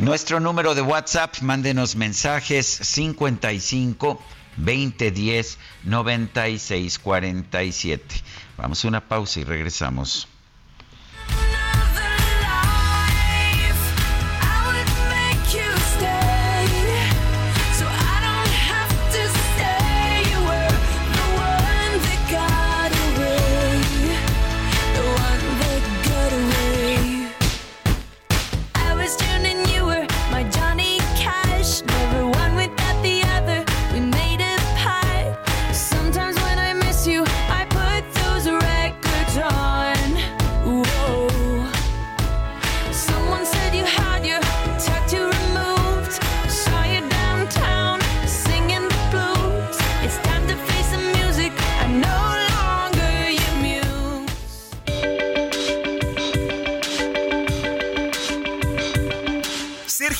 Nuestro número de WhatsApp, mándenos mensajes 55 2010 9647. Vamos a una pausa y regresamos.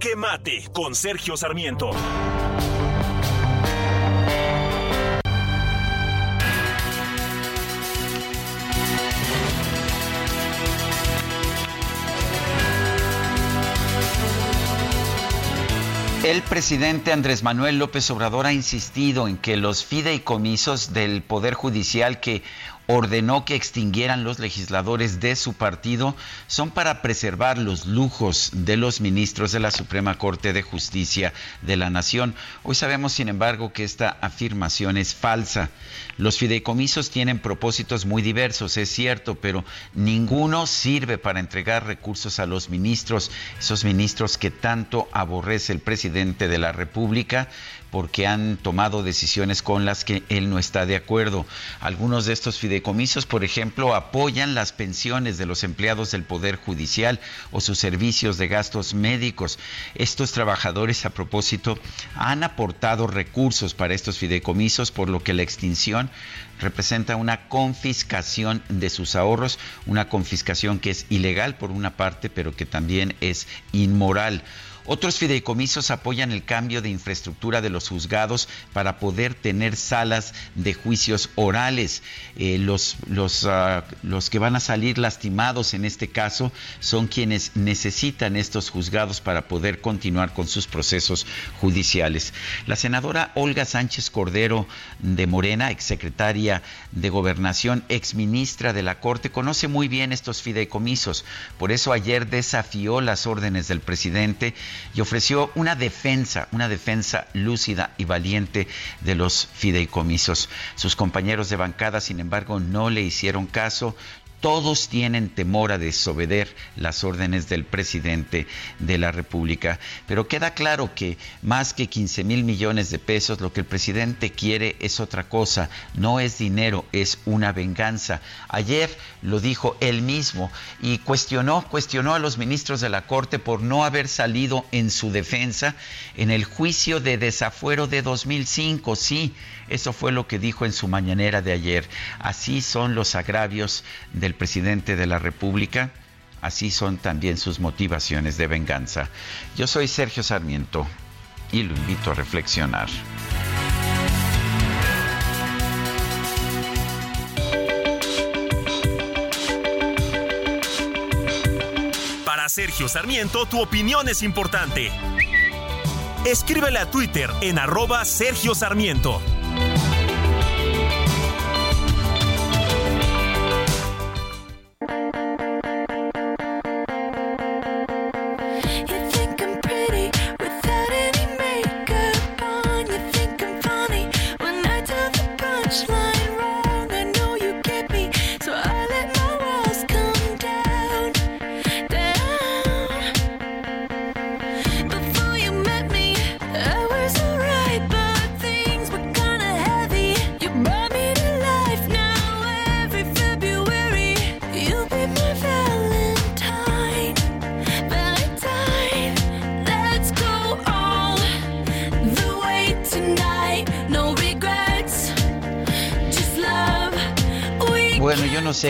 Jaque Mate con Sergio Sarmiento. El presidente Andrés Manuel López Obrador ha insistido en que los fideicomisos del Poder Judicial que ordenó que extinguieran los legisladores de su partido son para preservar los lujos de los ministros de la Suprema Corte de Justicia de la Nación. Hoy sabemos, sin embargo, que esta afirmación es falsa. Los fideicomisos tienen propósitos muy diversos, es cierto, pero ninguno sirve para entregar recursos a los ministros, esos ministros que tanto aborrece el presidente de la República porque han tomado decisiones con las que él no está de acuerdo. Algunos de estos fideicomisos, por ejemplo, apoyan las pensiones de los empleados del Poder Judicial o sus servicios de gastos médicos. Estos trabajadores, a propósito, han aportado recursos para estos fideicomisos, por lo que la extinción representa una confiscación de sus ahorros, una confiscación que es ilegal por una parte, pero que también es inmoral. Otros fideicomisos apoyan el cambio de infraestructura de los juzgados para poder tener salas de juicios orales. Eh, los, los, ah, los que van a salir lastimados en este caso son quienes necesitan estos juzgados para poder continuar con sus procesos judiciales. La senadora Olga Sánchez Cordero de Morena, exsecretaria de Gobernación, exministra de la Corte, conoce muy bien estos fideicomisos. Por eso ayer desafió las órdenes del presidente y ofreció una defensa, una defensa lúcida y valiente de los fideicomisos. Sus compañeros de bancada, sin embargo, no le hicieron caso, todos tienen temor a desobedecer las órdenes del presidente de la República. Pero queda claro que más que 15 mil millones de pesos, lo que el presidente quiere es otra cosa, no es dinero, es una venganza. Ayer lo dijo él mismo y cuestionó, cuestionó a los ministros de la Corte por no haber salido en su defensa en el juicio de desafuero de 2005. Sí, eso fue lo que dijo en su mañanera de ayer. Así son los agravios del presidente de la República. Así son también sus motivaciones de venganza. Yo soy Sergio Sarmiento y lo invito a reflexionar. Para Sergio Sarmiento, tu opinión es importante. Escríbele a Twitter en arroba Sergio Sarmiento.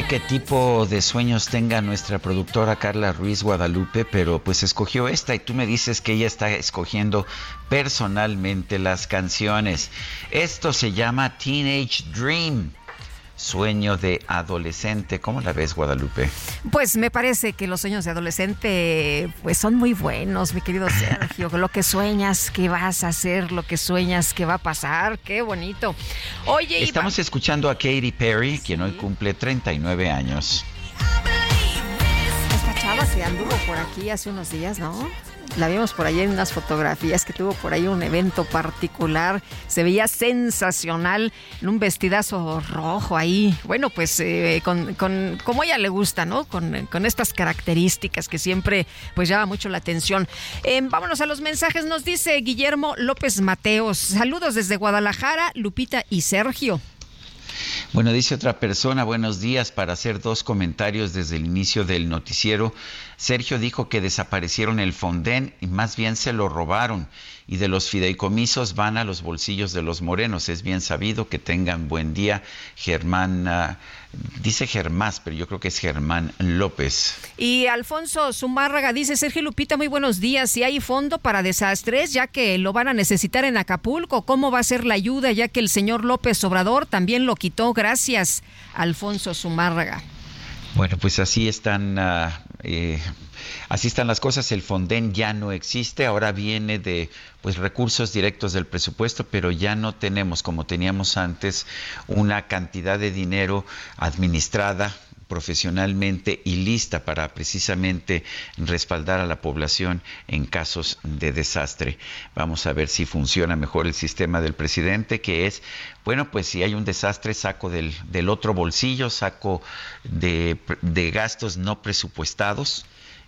Qué tipo de sueños tenga nuestra productora Carla Ruiz Guadalupe, pero pues escogió esta y tú me dices que ella está escogiendo personalmente las canciones. Esto se llama Teenage Dream sueño de adolescente. ¿Cómo la ves, Guadalupe? Pues me parece que los sueños de adolescente pues son muy buenos, mi querido Sergio. lo que sueñas que vas a hacer, lo que sueñas que va a pasar, qué bonito. Oye, estamos escuchando a Katy Perry, quien hoy cumple 39 años. Esta chava se anduvo por aquí hace unos días, ¿no? La vimos por ahí en unas fotografías que tuvo por ahí un evento particular. Se veía sensacional en un vestidazo rojo ahí. Bueno, pues eh, con, como a ella le gusta, ¿no? Con, con, estas características que siempre pues llama mucho la atención. Em, vámonos a los mensajes. Nos dice Guillermo López Mateos. Saludos desde Guadalajara, Lupita y Sergio. Bueno, dice otra persona, buenos días, para hacer dos comentarios desde el inicio del noticiero. Sergio dijo que desaparecieron el Fonden y más bien se lo robaron y de los fideicomisos van a los bolsillos de los morenos. Es bien sabido que tengan buen día. Germán, ah, dice Germás, pero yo creo que es Germán López. Y Alfonso Zumárraga dice, Sergio Lupita, muy buenos días. Si hay fondo para desastres, ya que lo van a necesitar en Acapulco, ¿cómo va a ser la ayuda, ya que el señor López Obrador también lo quitó? Gracias, Alfonso Zumárraga. Bueno, pues así están ah, eh, así están las cosas, el Fonden ya no existe, ahora viene de pues recursos directos del presupuesto, pero ya no tenemos como teníamos antes una cantidad de dinero administrada profesionalmente y lista para precisamente respaldar a la población en casos de desastre. Vamos a ver si funciona mejor el sistema del presidente, que es, bueno, pues si hay un desastre, saco del, del otro bolsillo, saco de, de gastos no presupuestados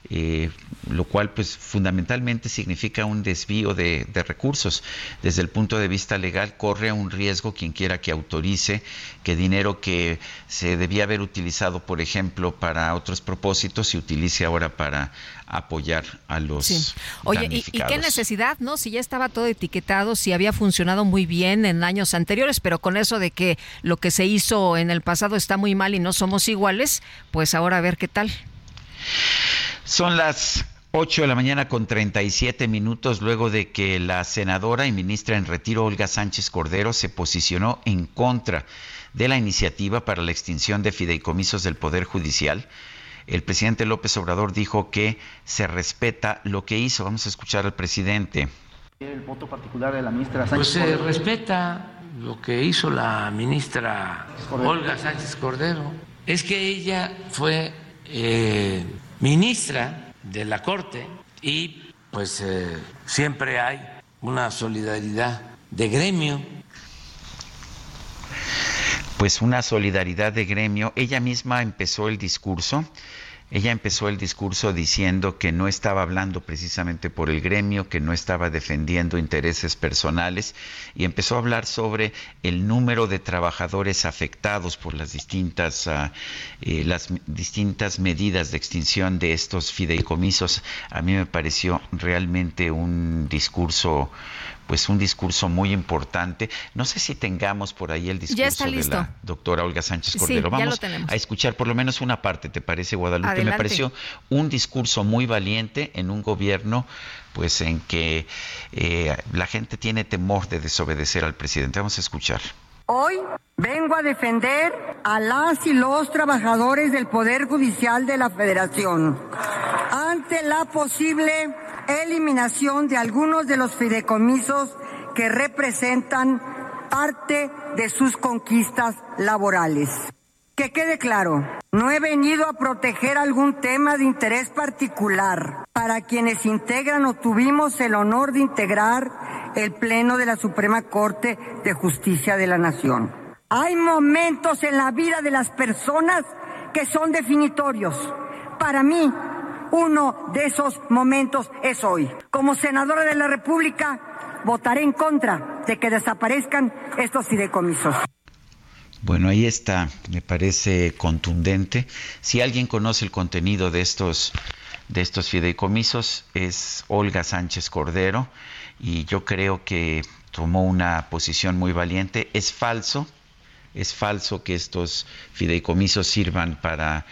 eh, lo cual pues fundamentalmente significa un desvío de, recursos. Desde el punto de vista legal corre un riesgo quien quiera que autorice que dinero que se debía haber utilizado, por ejemplo, para otros propósitos, se utilice ahora para apoyar a los sí. Oye, ¿y, ¿y, qué necesidad, no? Si ya estaba todo etiquetado, si había funcionado muy bien en años anteriores, pero con eso de que lo que se hizo en el pasado está muy mal y no somos iguales, pues ahora a ver qué tal. Son las 8 de la mañana con 37 minutos luego de que la senadora y ministra en retiro Olga Sánchez Cordero se posicionó en contra de la iniciativa para la extinción de fideicomisos del Poder Judicial. El presidente López Obrador dijo que se respeta lo que hizo. Vamos a escuchar al presidente. El voto particular de la ministra Sánchez Pues se respeta lo que hizo la ministra Olga Sánchez Cordero. Es que ella fue eh, ministra de la Corte y pues eh, siempre hay una solidaridad de gremio. Pues una solidaridad de gremio. Ella misma empezó el discurso ella empezó el discurso diciendo que no estaba hablando precisamente por el gremio, que no estaba defendiendo intereses personales y empezó a hablar sobre el número de trabajadores afectados por las distintas, eh, las distintas medidas de extinción de estos fideicomisos. A mí me pareció realmente un discurso pues un discurso muy importante. No sé si tengamos por ahí el discurso de la doctora Olga Sánchez Cordero. Vamos a escuchar por lo menos una parte, ¿te parece, Guadalupe? Me pareció un discurso muy valiente en un gobierno pues en que eh, la gente tiene temor de desobedecer al presidente. Vamos a escuchar. Hoy vengo a defender a las y los trabajadores del Poder Judicial de la Federación ante la posible eliminación de algunos de los fideicomisos que representan parte de sus conquistas laborales. Que quede claro, no he venido a proteger algún tema de interés particular para quienes integran o tuvimos el honor de integrar el Pleno de la Suprema Corte de Justicia de la Nación. Hay momentos en la vida de las personas que son definitorios. Para mí, uno de esos momentos es hoy. Como senadora de la República, votaré en contra de que desaparezcan estos fideicomisos. Bueno, ahí está, me parece contundente. Si alguien conoce el contenido de estos de estos fideicomisos es Olga Sánchez Cordero y yo creo que tomó una posición muy valiente. Es falso, es falso que estos fideicomisos sirvan para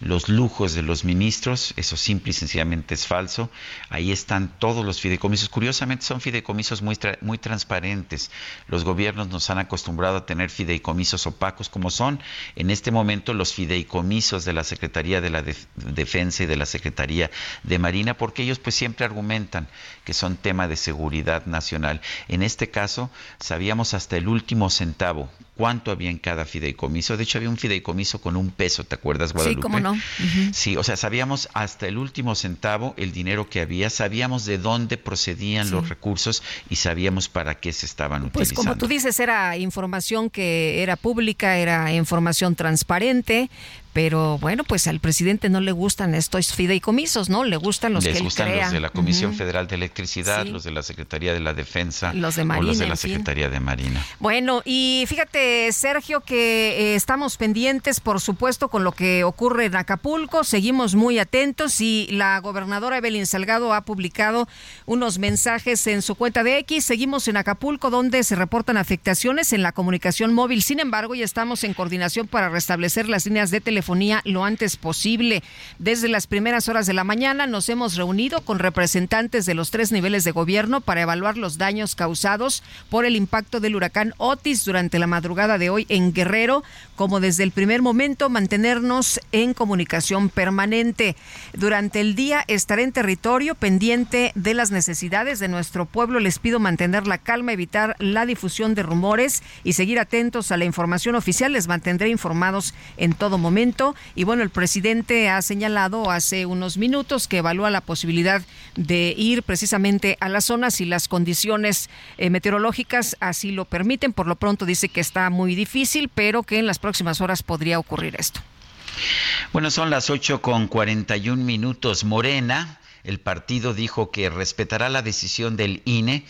los lujos de los ministros, eso simple y sencillamente es falso. Ahí están todos los fideicomisos. Curiosamente son fideicomisos muy, muy transparentes. Los gobiernos nos han acostumbrado a tener fideicomisos opacos como son en este momento los fideicomisos de la Secretaría de la Defensa y de la Secretaría de Marina, porque ellos pues siempre argumentan que son tema de seguridad nacional. En este caso sabíamos hasta el último centavo cuánto había en cada fideicomiso. De hecho había un fideicomiso con un peso, ¿te acuerdas, Guadalupe? Sí, cómo no. Sí, o sea, sabíamos hasta el último centavo el dinero que había, sabíamos de dónde procedían los recursos y sabíamos para qué se estaban utilizando. Pues como tú dices, era información que era pública, era información transparente, pero bueno, pues al presidente no le gustan estos fideicomisos, ¿no? Le gustan los Les que gustan él los de la Comisión Federal de Electricidad, los de la Secretaría de la Defensa, los de o los de Marina, la en fin. Secretaría de Marina. Bueno, y fíjate, Sergio, que eh, estamos pendientes, por supuesto, con lo que ocurre en Acapulco. Seguimos muy atentos y la gobernadora Evelyn Salgado ha publicado unos mensajes en su cuenta de X. Seguimos en Acapulco, donde se reportan afectaciones en la comunicación móvil. Sin embargo, ya estamos en coordinación para restablecer las líneas de telefonía lo antes posible. Desde las primeras horas de la mañana nos hemos reunido con representantes de los tres niveles de gobierno para evaluar los daños causados por el impacto del huracán Otis durante la madrugada de hoy en Guerrero, como desde el primer momento mantenernos en comunicación permanente. Durante el día estaré en territorio pendiente de las necesidades de nuestro pueblo. Les pido mantener la calma, evitar la difusión de rumores y seguir atentos a la información oficial. Les mantendré informados en todo momento. Y bueno, el presidente ha señalado hace unos minutos que evalúa la posibilidad de ir precisamente a las zonas si las condiciones eh, meteorológicas así lo permiten. Por lo pronto dice que está muy difícil, pero que en las próximas horas podría ocurrir esto. Bueno, son las 8 con 41 minutos. Morena, el partido dijo que respetará la decisión del INE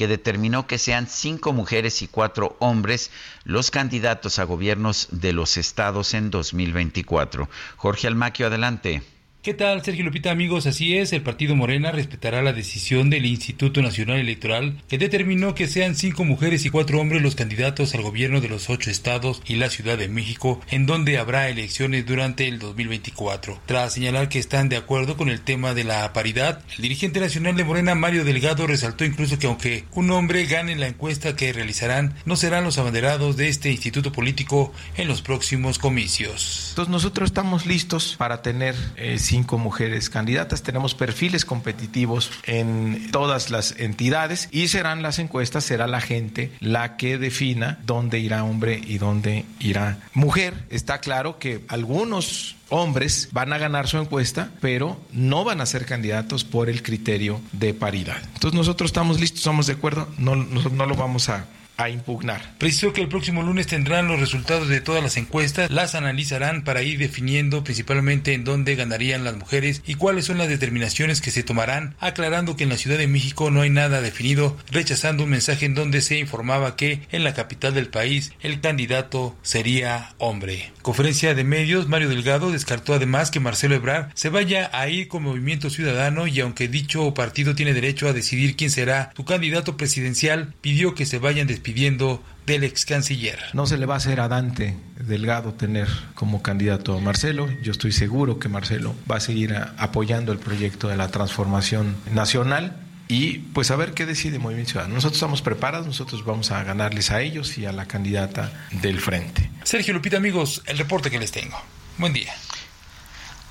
que determinó que sean cinco mujeres y cuatro hombres los candidatos a gobiernos de los estados en 2024. Jorge Almaquio, adelante. ¿Qué tal, Sergio Lupita, amigos? Así es, el partido Morena respetará la decisión del Instituto Nacional Electoral que determinó que sean cinco mujeres y cuatro hombres los candidatos al gobierno de los ocho estados y la Ciudad de México, en donde habrá elecciones durante el 2024. Tras señalar que están de acuerdo con el tema de la paridad, el dirigente nacional de Morena, Mario Delgado, resaltó incluso que aunque un hombre gane la encuesta que realizarán, no serán los abanderados de este instituto político en los próximos comicios. Entonces nosotros estamos listos para tener eh, cinco mujeres candidatas. Tenemos perfiles competitivos en todas las entidades y serán las encuestas, será la gente la que defina dónde irá hombre y dónde irá mujer. Está claro que algunos hombres van a ganar su encuesta, pero no van a ser candidatos por el criterio de paridad. Entonces nosotros estamos listos, estamos de acuerdo, no, no, no lo vamos a impugnar. Precisó que el próximo lunes tendrán los resultados de todas las encuestas, las analizarán para ir definiendo principalmente en dónde ganarían las mujeres y cuáles son las determinaciones que se tomarán, aclarando que en la Ciudad de México no hay nada definido, rechazando un mensaje en donde se informaba que en la capital del país el candidato sería hombre. Conferencia de medios, Mario Delgado descartó además que Marcelo Ebrard se vaya a ir con Movimiento Ciudadano y aunque dicho partido tiene derecho a decidir quién será su candidato presidencial, pidió que se vayan despidiendo pidiendo del ex canciller. No se le va a hacer a Dante Delgado tener como candidato a Marcelo. Yo estoy seguro que Marcelo va a seguir apoyando el proyecto de la transformación nacional y pues a ver qué decide Movimiento Ciudadano. Nosotros estamos preparados, nosotros vamos a ganarles a ellos y a la candidata del frente. Sergio Lupita, amigos, el reporte que les tengo. Buen día.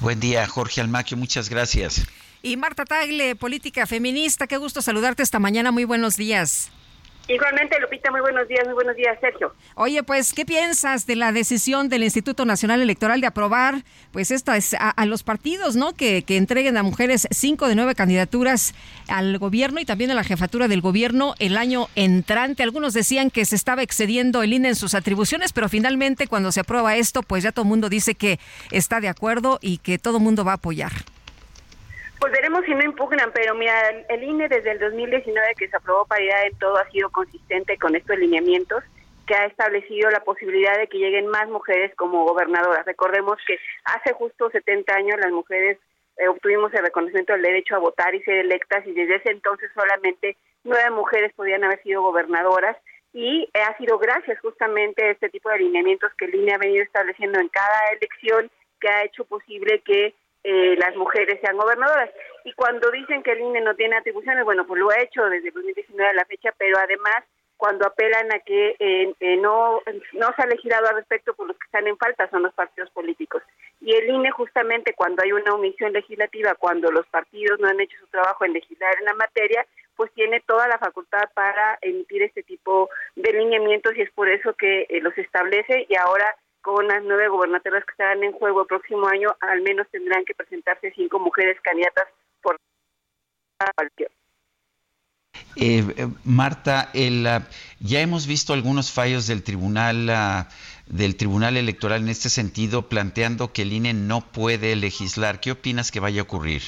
Buen día, Jorge Almaquio, muchas gracias. Y Marta Tagle, política feminista, qué gusto saludarte esta mañana, muy buenos días. Igualmente, Lupita, muy buenos días, muy buenos días, Sergio. Oye, pues, ¿qué piensas de la decisión del Instituto Nacional Electoral de aprobar, pues, esta a, a los partidos, ¿no? Que, que, entreguen a mujeres cinco de nueve candidaturas al gobierno y también a la jefatura del gobierno el año entrante. Algunos decían que se estaba excediendo el INE en sus atribuciones, pero finalmente, cuando se aprueba esto, pues ya todo el mundo dice que está de acuerdo y que todo el mundo va a apoyar. Pues veremos si no impugnan, pero mira, el INE desde el 2019 que se aprobó paridad en todo ha sido consistente con estos lineamientos que ha establecido la posibilidad de que lleguen más mujeres como gobernadoras. Recordemos que hace justo 70 años las mujeres eh, obtuvimos el reconocimiento del derecho a votar y ser electas y desde ese entonces solamente nueve mujeres podían haber sido gobernadoras y ha sido gracias justamente a este tipo de lineamientos que el INE ha venido estableciendo en cada elección que ha hecho posible que eh, las mujeres sean gobernadoras. Y cuando dicen que el INE no tiene atribuciones, bueno, pues lo ha hecho desde 2019 a la fecha, pero además cuando apelan a que eh, eh, no, no se ha legislado al respecto, por los que están en falta son los partidos políticos. Y el INE justamente cuando hay una omisión legislativa, cuando los partidos no han hecho su trabajo en legislar en la materia, pues tiene toda la facultad para emitir este tipo de lineamientos y es por eso que los establece y ahora con las nueve gobernaturas que estarán en juego el próximo año, al menos tendrán que presentarse cinco mujeres candidatas por cualquier. Eh, eh, Marta, el, uh, ya hemos visto algunos fallos del tribunal uh, del tribunal electoral en este sentido, planteando que el INE no puede legislar. ¿Qué opinas que vaya a ocurrir?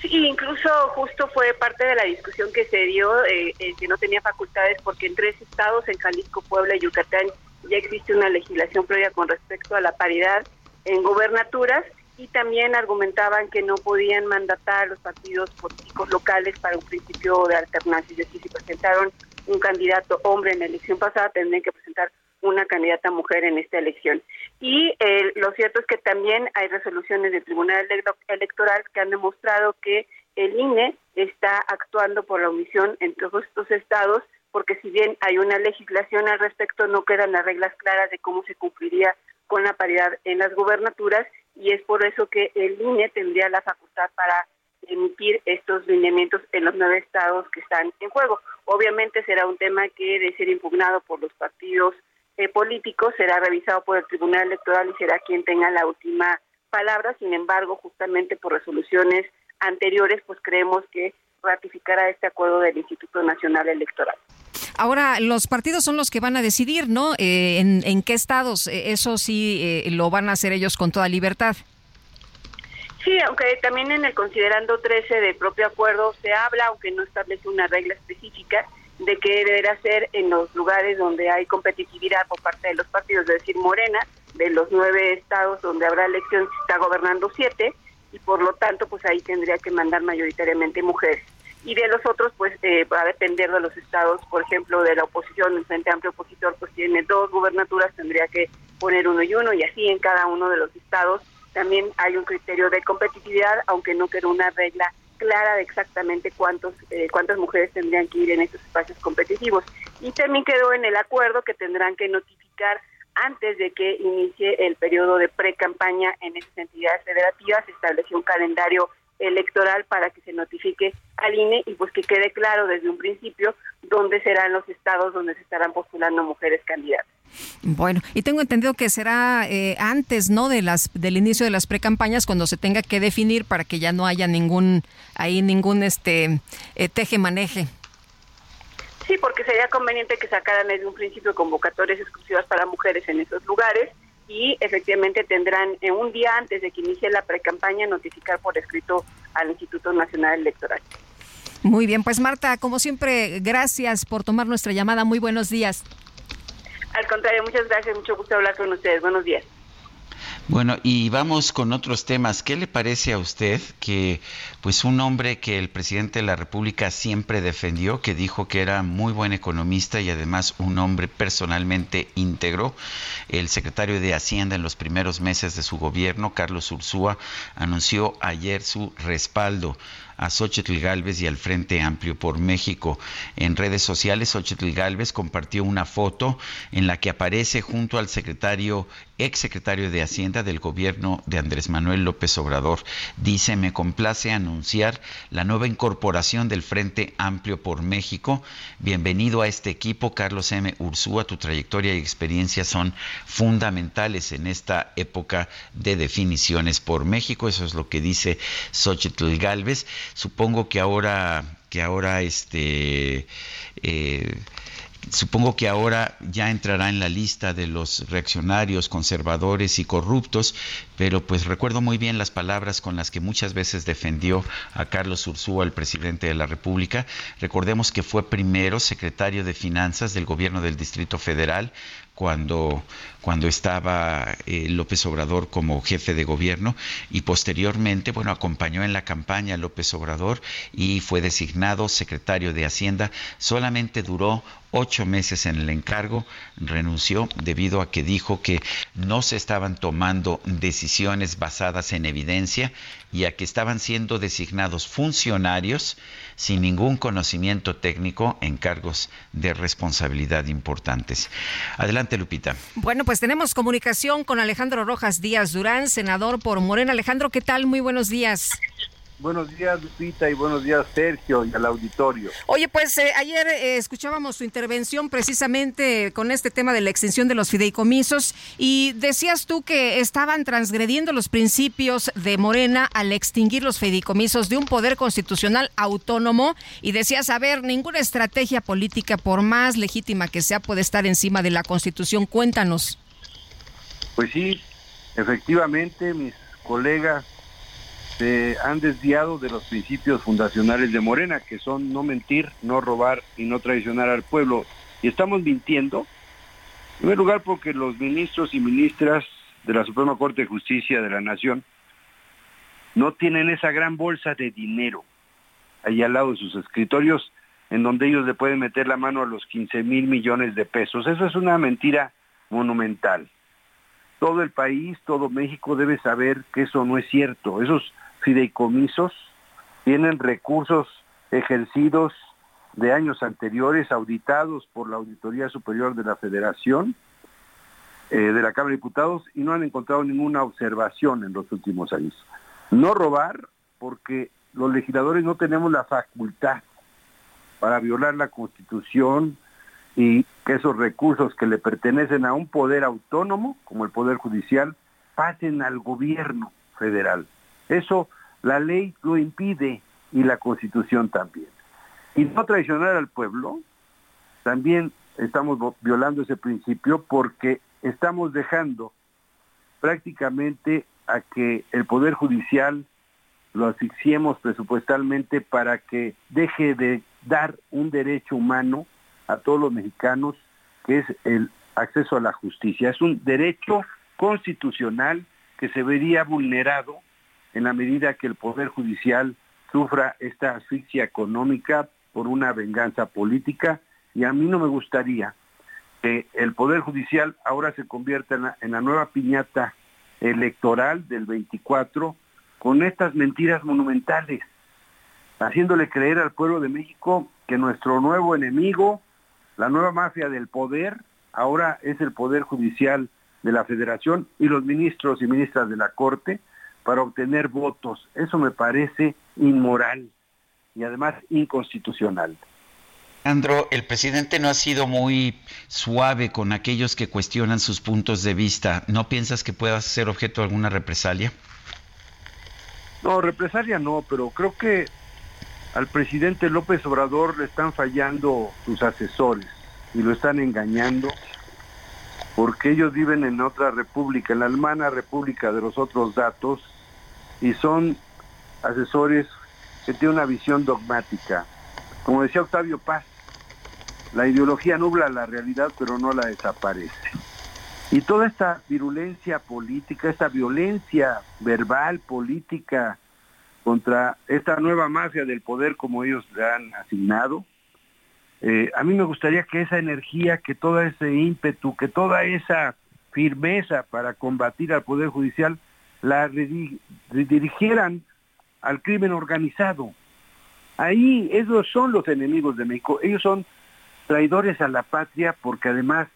Sí, incluso justo fue parte de la discusión que se dio, eh, que no tenía facultades porque en tres estados, en Jalisco, Puebla y Yucatán, ya existe una legislación previa con respecto a la paridad en gobernaturas y también argumentaban que no podían mandatar a los partidos políticos locales para un principio de alternancia, es decir, si presentaron un candidato hombre en la elección pasada, tendrían que presentar una candidata mujer en esta elección. Y eh, lo cierto es que también hay resoluciones del Tribunal Electoral que han demostrado que el INE está actuando por la omisión en todos estos estados, porque si bien hay una legislación al respecto, no quedan las reglas claras de cómo se cumpliría con la paridad en las gubernaturas y es por eso que el INE tendría la facultad para emitir estos lineamientos en los nueve estados que están en juego. Obviamente será un tema que debe ser impugnado por los partidos eh, políticos, será revisado por el Tribunal Electoral y será quien tenga la última palabra. Sin embargo, justamente por resoluciones anteriores, pues creemos que ratificará este acuerdo del Instituto Nacional Electoral. Ahora, los partidos son los que van a decidir, ¿no? Eh, en, qué estados? Eh, eso sí lo van a hacer ellos con toda libertad. Sí, aunque también en el considerando 13 del propio acuerdo se habla, aunque no establece una regla específica, de que deberá ser en los lugares donde hay competitividad por parte de los partidos, es decir, Morena, de los nueve estados donde habrá elección, está gobernando siete, y por lo tanto, pues ahí tendría que mandar mayoritariamente mujeres. Y de los otros, pues eh, va a depender de los estados, por ejemplo, de la oposición, el Frente Amplio Opositor, pues tiene dos gubernaturas, tendría que poner uno y uno, y así en cada uno de los estados también hay un criterio de competitividad, aunque no queda una regla clara de exactamente cuántos eh, cuántas mujeres tendrían que ir en estos espacios competitivos. Y también quedó en el acuerdo que tendrán que notificar antes de que inicie el periodo de pre-campaña en esas entidades federativas, se estableció un calendario electoral para que se notifique al INE y pues que quede claro desde un principio dónde serán los estados donde se estarán postulando mujeres candidatas. Bueno, y tengo entendido que será eh, antes, ¿no? De las del inicio de las precampañas cuando se tenga que definir para que ya no haya ningún ahí ningún este eh, teje maneje. Sí, porque sería conveniente que sacaran desde un principio convocatorias exclusivas para mujeres en esos lugares y efectivamente tendrán eh, un día antes de que inicie la precampaña notificar por escrito al Instituto Nacional Electoral. Muy bien, pues Marta, como siempre, gracias por tomar nuestra llamada. Muy buenos días. Al contrario, muchas gracias, mucho gusto hablar con ustedes. Buenos días. Bueno, y vamos con otros temas. ¿Qué le parece a usted que pues un hombre que el presidente de la República siempre defendió, que dijo que era muy buen economista y además un hombre personalmente íntegro, el secretario de Hacienda en los primeros meses de su gobierno, Carlos Ursúa, anunció ayer su respaldo a Xochitl Galvez y al Frente Amplio por México. En redes sociales, Xochitl Galvez compartió una foto en la que aparece junto al secretario, ex secretario de Hacienda del gobierno de Andrés Manuel López Obrador. Dice, me complace anunciar la nueva incorporación del Frente Amplio por México. Bienvenido a este equipo, Carlos M. Ursúa. Tu trayectoria y experiencia son fundamentales en esta época de definiciones por México. Eso es lo que dice Xochitl Galvez. Supongo que ahora, que ahora este, eh, supongo que ahora ya entrará en la lista de los reaccionarios, conservadores y corruptos, pero pues recuerdo muy bien las palabras con las que muchas veces defendió a Carlos Ursúa, el presidente de la República. Recordemos que fue primero secretario de Finanzas del gobierno del Distrito Federal, cuando, cuando estaba eh, López Obrador como jefe de gobierno y posteriormente, bueno, acompañó en la campaña a López Obrador y fue designado secretario de Hacienda. Solamente duró ocho meses en el encargo, renunció debido a que dijo que no se estaban tomando decisiones basadas en evidencia y a que estaban siendo designados funcionarios sin ningún conocimiento técnico en cargos de responsabilidad importantes. Adelante, Lupita. Bueno, pues tenemos comunicación con Alejandro Rojas Díaz Durán, senador por Morena. Alejandro, ¿qué tal? Muy buenos días. Buenos días, Lupita, y buenos días, Sergio, y al auditorio. Oye, pues eh, ayer eh, escuchábamos tu intervención precisamente con este tema de la extensión de los fideicomisos y decías tú que estaban transgrediendo los principios de Morena al extinguir los fideicomisos de un poder constitucional autónomo y decías, a ver, ninguna estrategia política, por más legítima que sea, puede estar encima de la Constitución. Cuéntanos. Pues sí, efectivamente, mis colegas se han desviado de los principios fundacionales de Morena, que son no mentir, no robar y no traicionar al pueblo. Y estamos mintiendo, en primer lugar porque los ministros y ministras de la Suprema Corte de Justicia de la Nación no tienen esa gran bolsa de dinero ahí al lado de sus escritorios en donde ellos le pueden meter la mano a los 15 mil millones de pesos. Eso es una mentira monumental. todo el país, todo México debe saber que eso no es cierto. Esos fideicomisos tienen recursos ejercidos de años anteriores, auditados por la Auditoría Superior de la Federación, eh, de la Cámara de Diputados, y no han encontrado ninguna observación en los últimos años. No robar, porque los legisladores no tenemos la facultad para violar la Constitución y que esos recursos que le pertenecen a un poder autónomo, como el Poder Judicial, pasen al gobierno federal. Eso la ley lo impide y la Constitución también. Y no traicionar al pueblo, también estamos violando ese principio porque estamos dejando prácticamente a que el Poder Judicial lo asfixiemos presupuestalmente para que deje de dar un derecho humano a todos los mexicanos, que es el acceso a la justicia. Es un derecho constitucional que se vería vulnerado en la medida que el Poder Judicial sufra esta asfixia económica por una venganza política. Y a mí no me gustaría que el Poder Judicial ahora se convierta en la, en la nueva piñata electoral del 24 con estas mentiras monumentales, haciéndole creer al pueblo de México que nuestro nuevo enemigo, la nueva mafia del poder, ahora es el Poder Judicial de la Federación y los ministros y ministras de la Corte para obtener votos. Eso me parece inmoral y además inconstitucional. Andro, el presidente no ha sido muy suave con aquellos que cuestionan sus puntos de vista. ¿No piensas que pueda ser objeto de alguna represalia? No, represalia no, pero creo que al presidente López Obrador le están fallando sus asesores y lo están engañando porque ellos viven en otra república, en la hermana república de los otros datos, y son asesores que tienen una visión dogmática. Como decía Octavio Paz, la ideología nubla la realidad pero no la desaparece. Y toda esta virulencia política, esta violencia verbal, política, contra esta nueva mafia del poder como ellos le han asignado, eh, a mí me gustaría que esa energía, que todo ese ímpetu, que toda esa firmeza para combatir al Poder Judicial la redirigieran al crimen organizado. Ahí esos son los enemigos de México, ellos son traidores a la patria porque además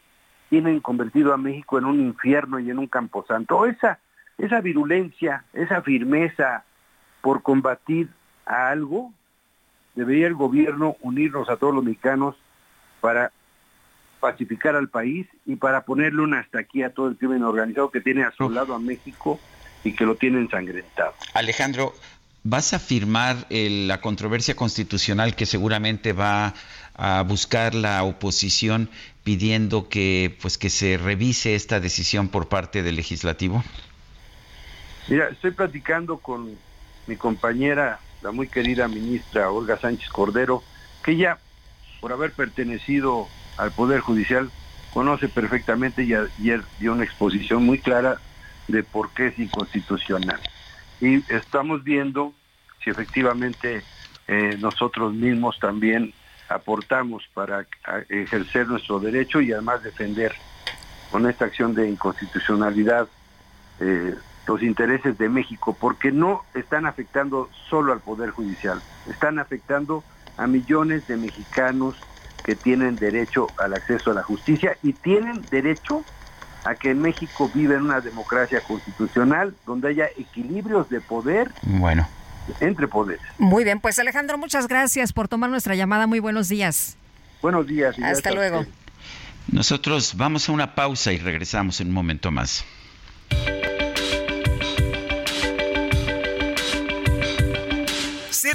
tienen convertido a México en un infierno y en un camposanto. Esa, esa virulencia, esa firmeza por combatir a algo, debería el gobierno unirnos a todos los mexicanos para pacificar al país y para ponerle una hasta aquí a todo el crimen organizado que tiene a su lado a México y que lo tiene ensangrentado. Alejandro, ¿vas a firmar la controversia constitucional que seguramente va a buscar la oposición pidiendo que pues que se revise esta decisión por parte del legislativo? Mira, estoy platicando con mi compañera la muy querida ministra Olga Sánchez Cordero, que ella, por haber pertenecido al Poder Judicial, conoce perfectamente y ayer dio una exposición muy clara de por qué es inconstitucional. Y estamos viendo si efectivamente eh, nosotros mismos también aportamos para ejercer nuestro derecho y además defender con esta acción de inconstitucionalidad eh, los intereses de México, porque no están afectando solo al Poder Judicial, están afectando a millones de mexicanos que tienen derecho al acceso a la justicia y tienen derecho a que México viva en una democracia constitucional donde haya equilibrios de poder. Bueno. Entre poderes. Muy bien, pues Alejandro, muchas gracias por tomar nuestra llamada. Muy buenos días. Buenos días. Hasta luego. Nosotros vamos a una pausa y regresamos en un momento más.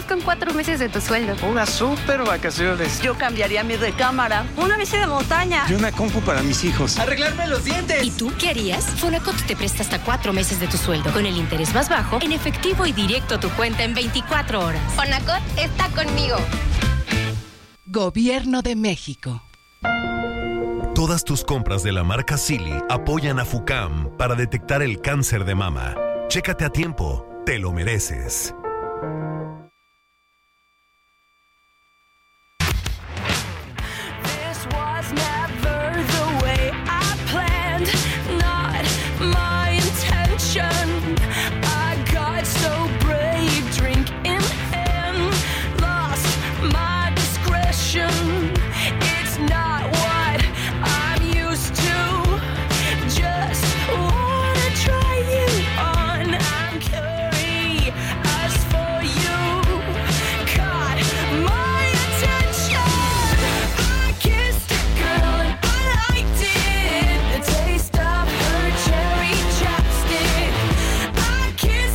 ¿Tú qué con cuatro meses de tu sueldo. Unas super vacaciones. Yo cambiaría mi recámara. Una bici de montaña. Y una compu para mis hijos. Arreglarme los dientes. ¿Y tú qué harías? Fonacot te presta hasta cuatro meses de tu sueldo con el interés más bajo en efectivo y directo a tu cuenta en 24 horas. Fonacot está conmigo. Gobierno de México. Todas tus compras de la marca Silly apoyan a FUCAM para detectar el cáncer de mama. Chécate a tiempo, te lo mereces.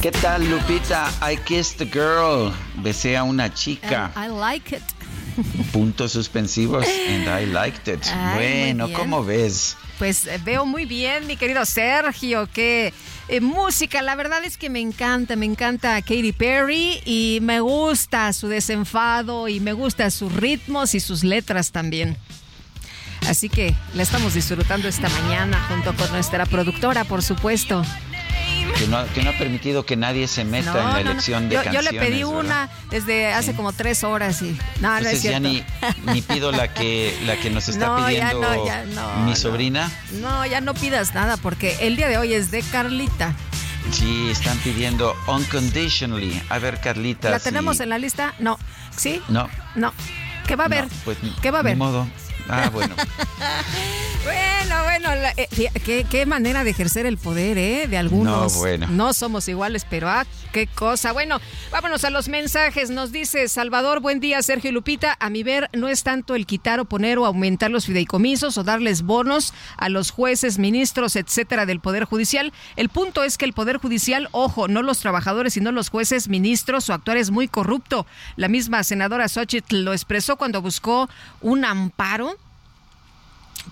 ¿Qué tal, Lupita? I kissed a girl. Besé a una chica. I like it. Puntos suspensivos. And I liked it. Ay, bueno. ¿cómo ves? Pues eh, veo muy bien, mi querido Sergio, que eh, música, la verdad es que me encanta, me encanta Katy Perry y me gusta su desenfado y me gusta sus ritmos y sus letras también. Así que la estamos disfrutando esta mañana junto con nuestra productora, por supuesto. Que no, que no ha permitido que nadie se meta No, en la no, no. elección de yo, yo canciones. le pedí ¿verdad? una desde hace como tres horas y no, no es Entonces ya ni, ni pido la que, la que nos está ya pidiendo ya mi sobrina. No, ya no pidas nada porque el día de hoy es de Carlita. Sí, están pidiendo unconditionally. A ver, Carlita. ¿La tenemos en la lista? No. ¿Sí? No. No. ¿Qué va a haber? no, pues, ¿Qué va a ni haber? modo. Ah, bueno. Bueno, bueno, la- eh, qué, qué manera de ejercer el poder, ¿eh? De algunos. No, bueno. No somos iguales, pero ah, qué cosa. Bueno, vámonos a los mensajes. Nos dice Salvador, buen día, Sergio y Lupita. A mi ver, no es tanto el quitar o poner o aumentar los fideicomisos o darles bonos a los jueces, ministros, etcétera, del Poder Judicial. El punto es que el Poder Judicial, ojo, no los trabajadores, sino los jueces, ministros, su actuar es muy corrupto. La misma senadora Xochitl lo expresó cuando buscó un amparo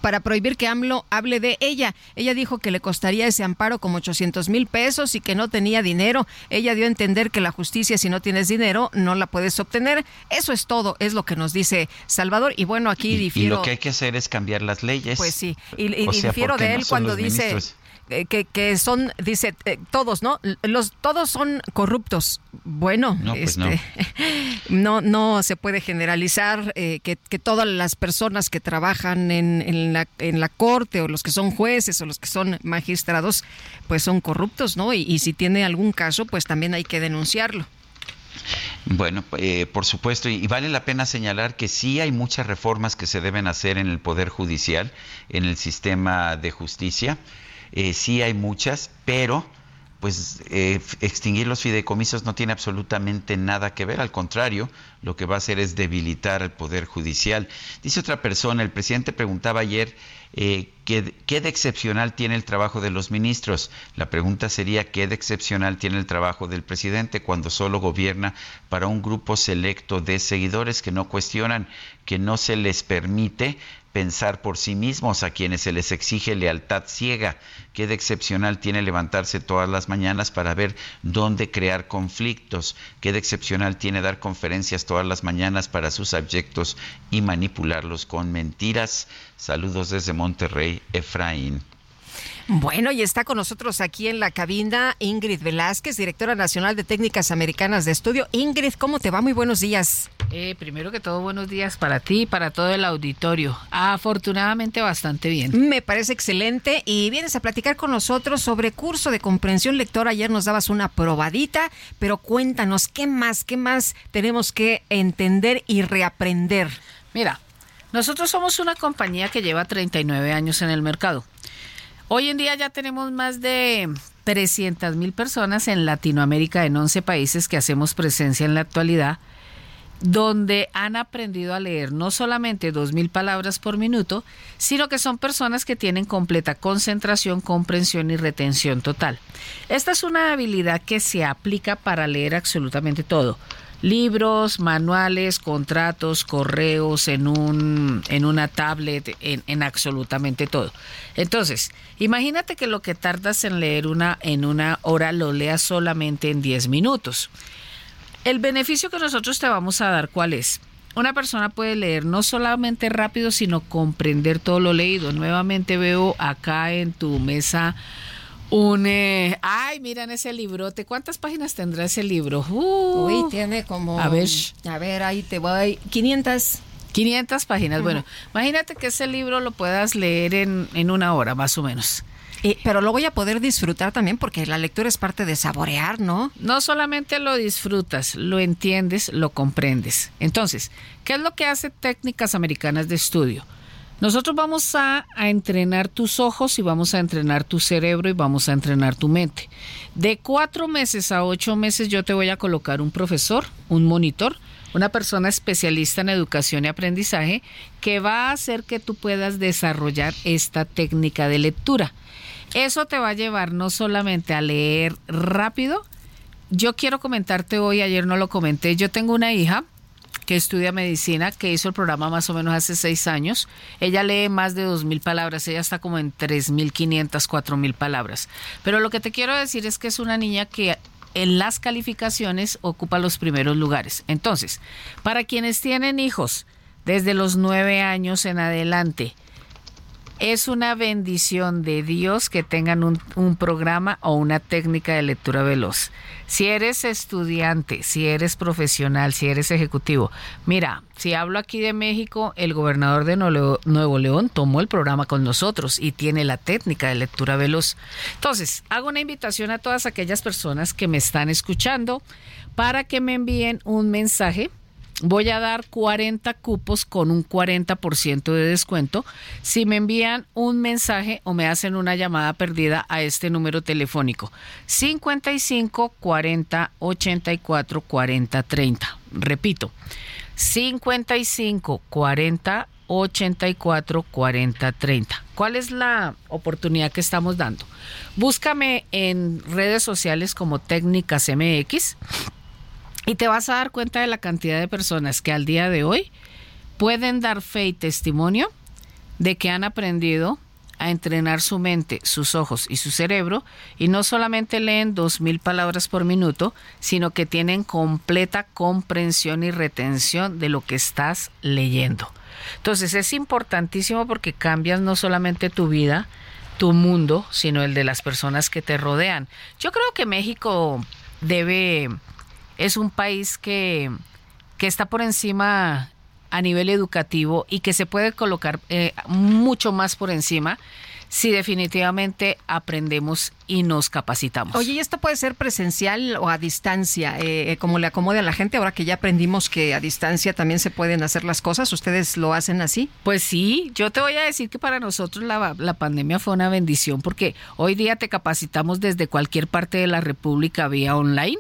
para prohibir que AMLO hable de ella. Ella dijo que le costaría ese amparo como 800 mil pesos y que no tenía dinero. Ella dio a entender que la justicia, si no tienes dinero, no la puedes obtener. Eso es todo, es lo que nos dice Salvador. Y bueno, aquí Y difiero. lo que hay que hacer es cambiar las leyes. Pues sí, y, y- O y sea, difiero ¿por qué de él cuando dice ministros? Eh, que, que son, dice, eh, todos, ¿no? Los, todos son corruptos. Bueno, No, pues este, no. no se puede generalizar eh, que, que todas las personas que trabajan en, en la, en la corte o los que son jueces o los que son magistrados, pues son corruptos, ¿no? Y, y si tiene algún caso, pues también hay que denunciarlo. Bueno, eh, por supuesto, y, y vale la pena señalar que sí hay muchas reformas que se deben hacer en el Poder Judicial, en el sistema de justicia, eh, sí hay muchas, pero pues eh, extinguir los fideicomisos no tiene absolutamente nada que ver, al contrario, lo que va a hacer es debilitar al Poder Judicial. Dice otra persona, el presidente preguntaba ayer eh, ¿qué, qué de excepcional tiene el trabajo de los ministros. La pregunta sería qué de excepcional tiene el trabajo del presidente cuando solo gobierna para un grupo selecto de seguidores que no cuestionan, que no se les permite pensar por sí mismos, a quienes se les exige lealtad ciega. Qué de excepcional tiene levantarse todas las mañanas para ver dónde crear conflictos. Qué de excepcional tiene dar conferencias todas las mañanas para sus abyectos y manipularlos con mentiras. Saludos desde Monterrey, Efraín. Bueno, y está con nosotros aquí en la cabina Ingrid Velázquez, directora nacional de Técnicas Americanas de Estudio. Ingrid, ¿cómo te va? Muy buenos días. Eh, primero que todo, buenos días para ti y para todo el auditorio. Afortunadamente, bastante bien. Me parece excelente y vienes a platicar con nosotros sobre curso de comprensión lectora. Ayer nos dabas una probadita, pero cuéntanos, ¿qué más, qué más tenemos que entender y reaprender? Mira, nosotros somos una compañía que lleva 39 años en el mercado. Hoy en día ya tenemos más de 300 mil personas en Latinoamérica, en 11 países que hacemos presencia en la actualidad, donde han aprendido a leer no solamente 2.000 palabras por minuto, sino que son personas que tienen completa concentración, comprensión y retención total. Esta es una habilidad que se aplica para leer absolutamente todo libros, manuales, contratos, correos, en, un, en una tablet, en, en, absolutamente todo. Entonces, imagínate que lo que tardas en leer una, en una hora lo leas solamente en 10 minutos. El beneficio que nosotros te vamos a dar, ¿cuál es? Una persona puede leer no solamente rápido, sino comprender todo lo leído. Nuevamente veo acá en tu mesa un... Eh, ay, miran ese librote. ¿Cuántas páginas tendrá ese libro? Uh, Uy, tiene como... A ver. A ver, ahí te voy. 500. 500 páginas. Bueno, imagínate que ese libro lo puedas leer en, en una hora, más o menos. Eh, pero lo voy a poder disfrutar también porque la lectura es parte de saborear, ¿no? No solamente lo disfrutas, lo entiendes, lo comprendes. Entonces, ¿qué es lo que hace técnicas americanas de estudio? Nosotros vamos a, entrenar tus ojos y vamos a entrenar tu cerebro y vamos a entrenar tu mente. De cuatro meses a ocho meses yo te voy a colocar un profesor, un monitor, una persona especialista en educación y aprendizaje que va a hacer que tú puedas desarrollar esta técnica de lectura. Eso te va a llevar no solamente a leer rápido, yo quiero comentarte hoy, ayer no lo comenté, yo tengo una hija que estudia medicina, que hizo el programa más o menos hace seis años. Ella lee más de dos mil palabras, ella está como en tres mil quinientas, cuatro mil palabras. Pero lo que te quiero decir es que es una niña que en las calificaciones ocupa los primeros lugares. Entonces, para quienes tienen hijos desde los nueve años en adelante, es una bendición de Dios que tengan un, programa o una técnica de lectura veloz. Si eres estudiante, si eres profesional, si eres ejecutivo, mira, si hablo aquí de México, el gobernador de Nuevo León tomó el programa con nosotros y tiene la técnica de lectura veloz. Entonces, hago una invitación a todas aquellas personas que me están escuchando para que me envíen un mensaje voy a dar 40 cupos con un 40% de descuento si me envían un mensaje o me hacen una llamada perdida a este número telefónico 55 40 84 40 30. Repito, 55 40 84 40 30. ¿Cuál es la oportunidad que estamos dando? Búscame en redes sociales como Técnicas MX y te vas a dar cuenta de la cantidad de personas que al día de hoy pueden dar fe y testimonio de que han aprendido a entrenar su mente, sus ojos y su cerebro y no solamente leen dos mil palabras por minuto, sino que tienen completa comprensión y retención de lo que estás leyendo. Entonces es importantísimo porque cambias no solamente tu vida, tu mundo, sino el de las personas que te rodean. Yo creo que México debe es un país que, que está por encima a nivel educativo y que se puede colocar eh, mucho más por encima si definitivamente aprendemos y nos capacitamos. Oye, ¿y esto puede ser presencial o a distancia? Eh, como le acomode a la gente, ahora que ya aprendimos que a distancia también se pueden hacer las cosas, ¿ustedes lo hacen así? Pues sí, yo te voy a decir que para nosotros la, la pandemia fue una bendición porque hoy día te capacitamos desde cualquier parte de la República vía online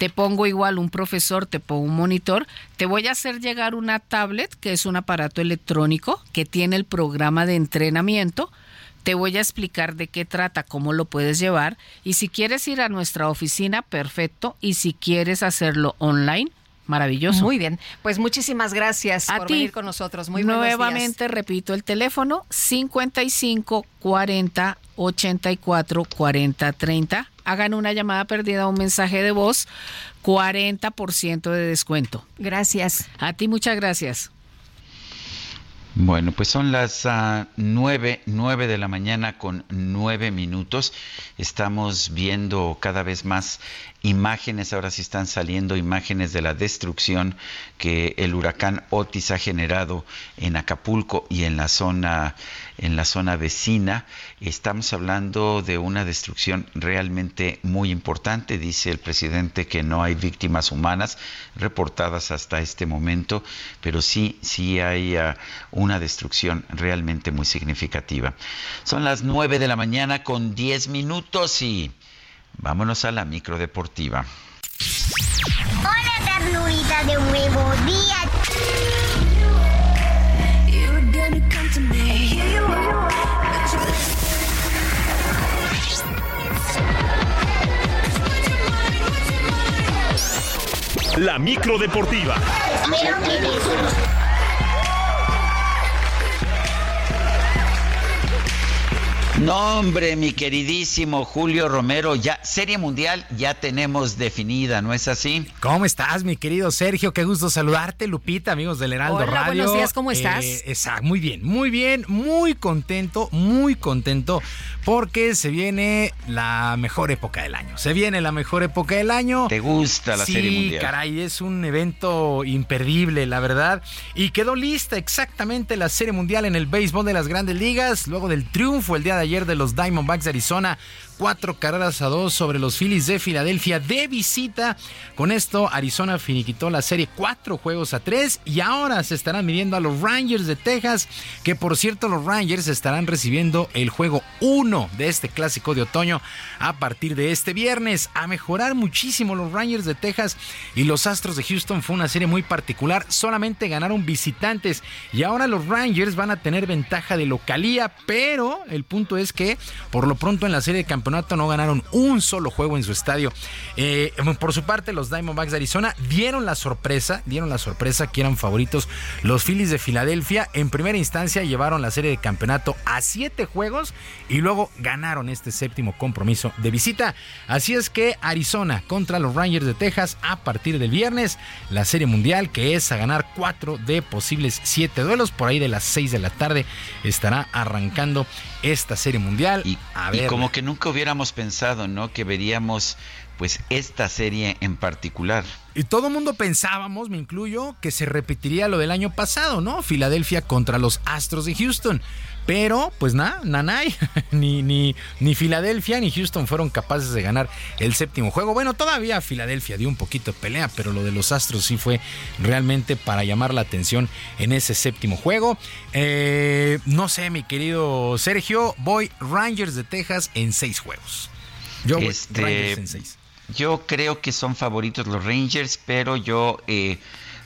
te pongo igual un profesor, te pongo un monitor, te voy a hacer llegar una tablet, que es un aparato electrónico que tiene el programa de entrenamiento. Te voy a explicar de qué trata, cómo lo puedes llevar y si quieres ir a nuestra oficina, perfecto, y si quieres hacerlo online, maravilloso. Muy bien, pues muchísimas gracias a por ti. venir con nosotros. Muy Nuevamente repito el teléfono 55 40 84 40 30 hagan una llamada perdida un mensaje de voz, 40% de descuento. Gracias. A ti muchas gracias. Bueno, pues son las uh, nueve, nueve de la mañana con nueve minutos. Estamos viendo cada vez más imágenes, ahora sí están saliendo imágenes de la destrucción que el huracán Otis ha generado en Acapulco y en la zona en la zona vecina. Estamos hablando de una destrucción realmente muy importante. Dice el presidente que no hay víctimas humanas reportadas hasta este momento, pero sí, sí hay uh, una destrucción realmente muy significativa. Son las nueve de la mañana con diez minutos y vámonos a la micro deportiva. Hola, ternurita de nuevo día. La micro deportiva. No, hombre, mi queridísimo Julio Romero, ya Serie Mundial ya tenemos definida, ¿no es así? ¿Cómo estás, mi querido Sergio? Qué gusto saludarte, Lupita, amigos del Heraldo Hola, Radio. buenos días, ¿cómo estás? Eh, exacto, muy bien, muy bien, muy contento, muy contento, porque se viene la mejor época del año. Se viene la mejor época del año. ¿Te gusta la sí, Serie Mundial? caray, es un evento imperdible, la verdad. Y quedó lista exactamente la Serie Mundial en el béisbol de las grandes ligas, luego del triunfo el día de ayer de los Diamondbacks de Arizona. Cuatro carreras a dos sobre los Phillies de Filadelfia de visita. Con esto, Arizona finiquitó la serie cuatro juegos a tres y ahora se estarán midiendo a los Rangers de Texas, que por cierto los Rangers estarán recibiendo el juego uno de este clásico de otoño a partir de este viernes. A mejorar muchísimo los Rangers de Texas y los Astros de Houston fue una serie muy particular. Solamente ganaron visitantes y ahora los Rangers van a tener ventaja de localía, pero el punto es que por lo pronto en la serie de campeonato no ganaron un solo juego en su estadio. Eh, por su parte, los Diamondbacks de Arizona dieron la sorpresa, dieron la sorpresa que eran favoritos los Phillies de Filadelfia. En primera instancia llevaron la serie de campeonato a siete juegos y luego ganaron este séptimo compromiso de visita. Así es que Arizona contra los Rangers de Texas a partir del viernes, la serie mundial que es a ganar cuatro de posibles siete duelos por ahí de las seis de la tarde estará arrancando esta serie mundial. Y, a y ver, como que nunca hubiéramos pensado, ¿no? Que veríamos pues esta serie en particular. Y todo el mundo pensábamos, me incluyo, que se repetiría lo del año pasado, ¿no? Filadelfia contra los Astros de Houston. Pero, pues nada, nanay, ni, ni, ni Filadelfia ni Houston fueron capaces de ganar el séptimo juego. Bueno, todavía Filadelfia dio un poquito de pelea, pero lo de los Astros sí fue realmente para llamar la atención en ese séptimo juego. Eh, no sé, mi querido Sergio, voy Rangers de Texas en seis juegos. Yo voy Este, Rangers en seis. Yo creo que son favoritos los Rangers, pero yo eh,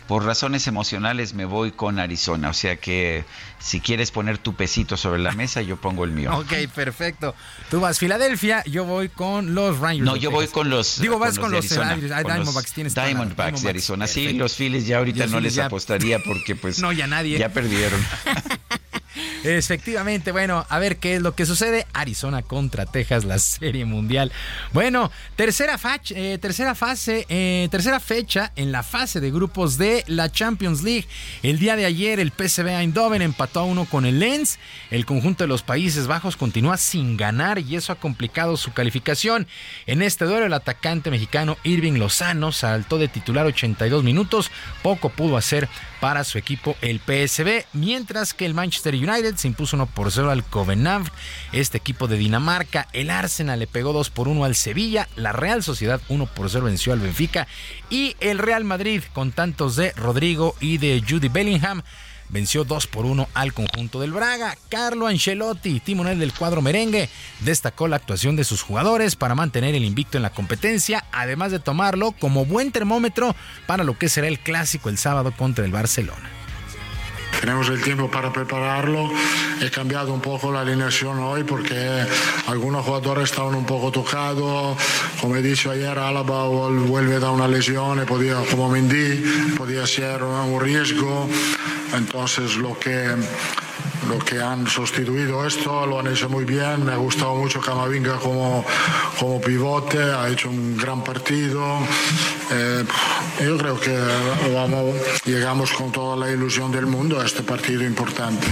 por razones emocionales me voy con Arizona. O sea que si quieres poner tu pesito sobre la mesa, yo pongo el mío. Ok, perfecto. Tú vas Filadelfia, yo voy con los Rangers. No, yo voy con los Digo, vas con los, Arizona, Arizona, con los Diamondbacks. Tienes Diamondbacks de Arizona. Sí, los Phillies ya ahorita no les ya- apostaría porque pues No, ya nadie. ya perdieron. Efectivamente, bueno, a ver qué es lo que sucede. Arizona contra Texas, la serie mundial. Bueno, tercera, eh, tercera fase, eh, tercera fecha en la fase de grupos de la Champions League. El día de ayer el PSV Eindhoven empató a uno con el Lens. El conjunto de los Países Bajos continúa sin ganar y eso ha complicado su calificación. En este duelo el atacante mexicano Irving Lozano saltó de titular 82 minutos. Poco pudo hacer para su equipo el PSV, mientras que el Manchester United se impuso 1 por 0 al Covenant, este equipo de Dinamarca, el Arsenal le pegó 2 por 1 al Sevilla, la Real Sociedad 1 por 0 venció al Benfica y el Real Madrid con tantos de Rodrigo y de Judy Bellingham venció 2 por 1 al conjunto del Braga. Carlo Ancelotti, timonel del cuadro merengue, destacó la actuación de sus jugadores para mantener el invicto en la competencia, además de tomarlo como buen termómetro para lo que será el clásico el sábado contra el Barcelona. Tenemos el tiempo para prepararlo. He cambiado un poco la alineación hoy porque algunos jugadores estaban un poco tocados. Como he dicho ayer, Álava vuelve de una lesión, podía, como Mendy, podía ser un riesgo. Entonces lo que, lo que han sustituido esto lo han hecho muy bien. Me ha gustado mucho Camavinga como, como pivote, ha hecho un gran partido. Eh, yo creo que llegamos con toda la ilusión del mundo a este partido importante.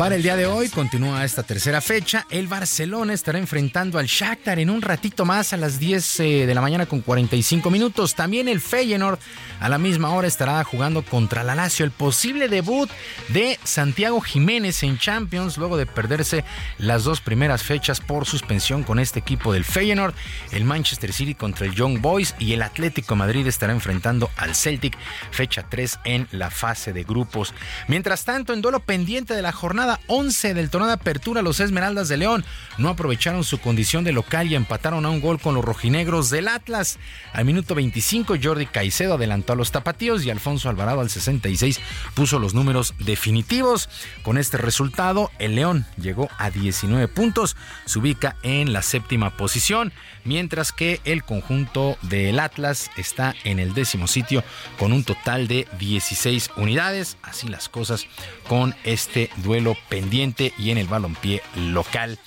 Para el día de hoy continúa esta tercera fecha. El Barcelona estará enfrentando al Shakhtar en un ratito más a las 10 eh, de la mañana con 45 minutos. También el Feyenoord a la misma hora estará jugando contra la Lazio. El posible debut de Santiago Jiménez en Champions luego de perderse las dos primeras fechas por suspensión con este equipo del Feyenoord. El Manchester City contra el Young Boys y el Atlético Madrid estará enfrentando al Celtic fecha 3 en la fase de grupos. Mientras tanto, en duelo pendiente de la jornada jornada 11 del torneo de apertura, los Esmeraldas de León no aprovecharon su condición de local y empataron a un gol con los rojinegros del Atlas. Al minuto 25, Jordi Caicedo adelantó a los tapatíos y Alfonso Alvarado al 66 puso los números definitivos. Con este resultado, el León llegó a 19 puntos, se ubica en la séptima posición, mientras que el conjunto del Atlas está en el décimo sitio con un total de 16 unidades. Así las cosas con este duelo pendiente y en el balompié local.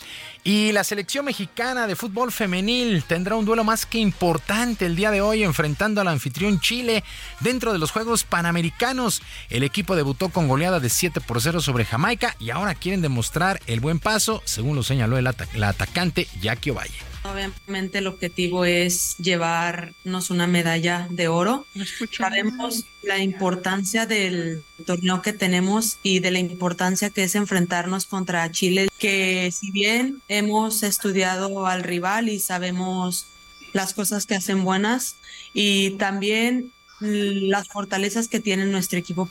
Y la selección mexicana de fútbol femenil tendrá un duelo más que importante el día de hoy enfrentando al anfitrión Chile dentro de los Juegos Panamericanos. El equipo debutó con goleada de 7 por 0 sobre Jamaica y ahora quieren demostrar el buen paso, según lo señaló el la atacante Jackie Ovalle. Obviamente el objetivo es llevarnos una medalla de oro. Sabemos la importancia del torneo que tenemos y de la importancia que es enfrentarnos contra Chile, que si bien hemos estudiado al rival y sabemos las cosas que hacen buenas y también las fortalezas que tiene nuestro equipo.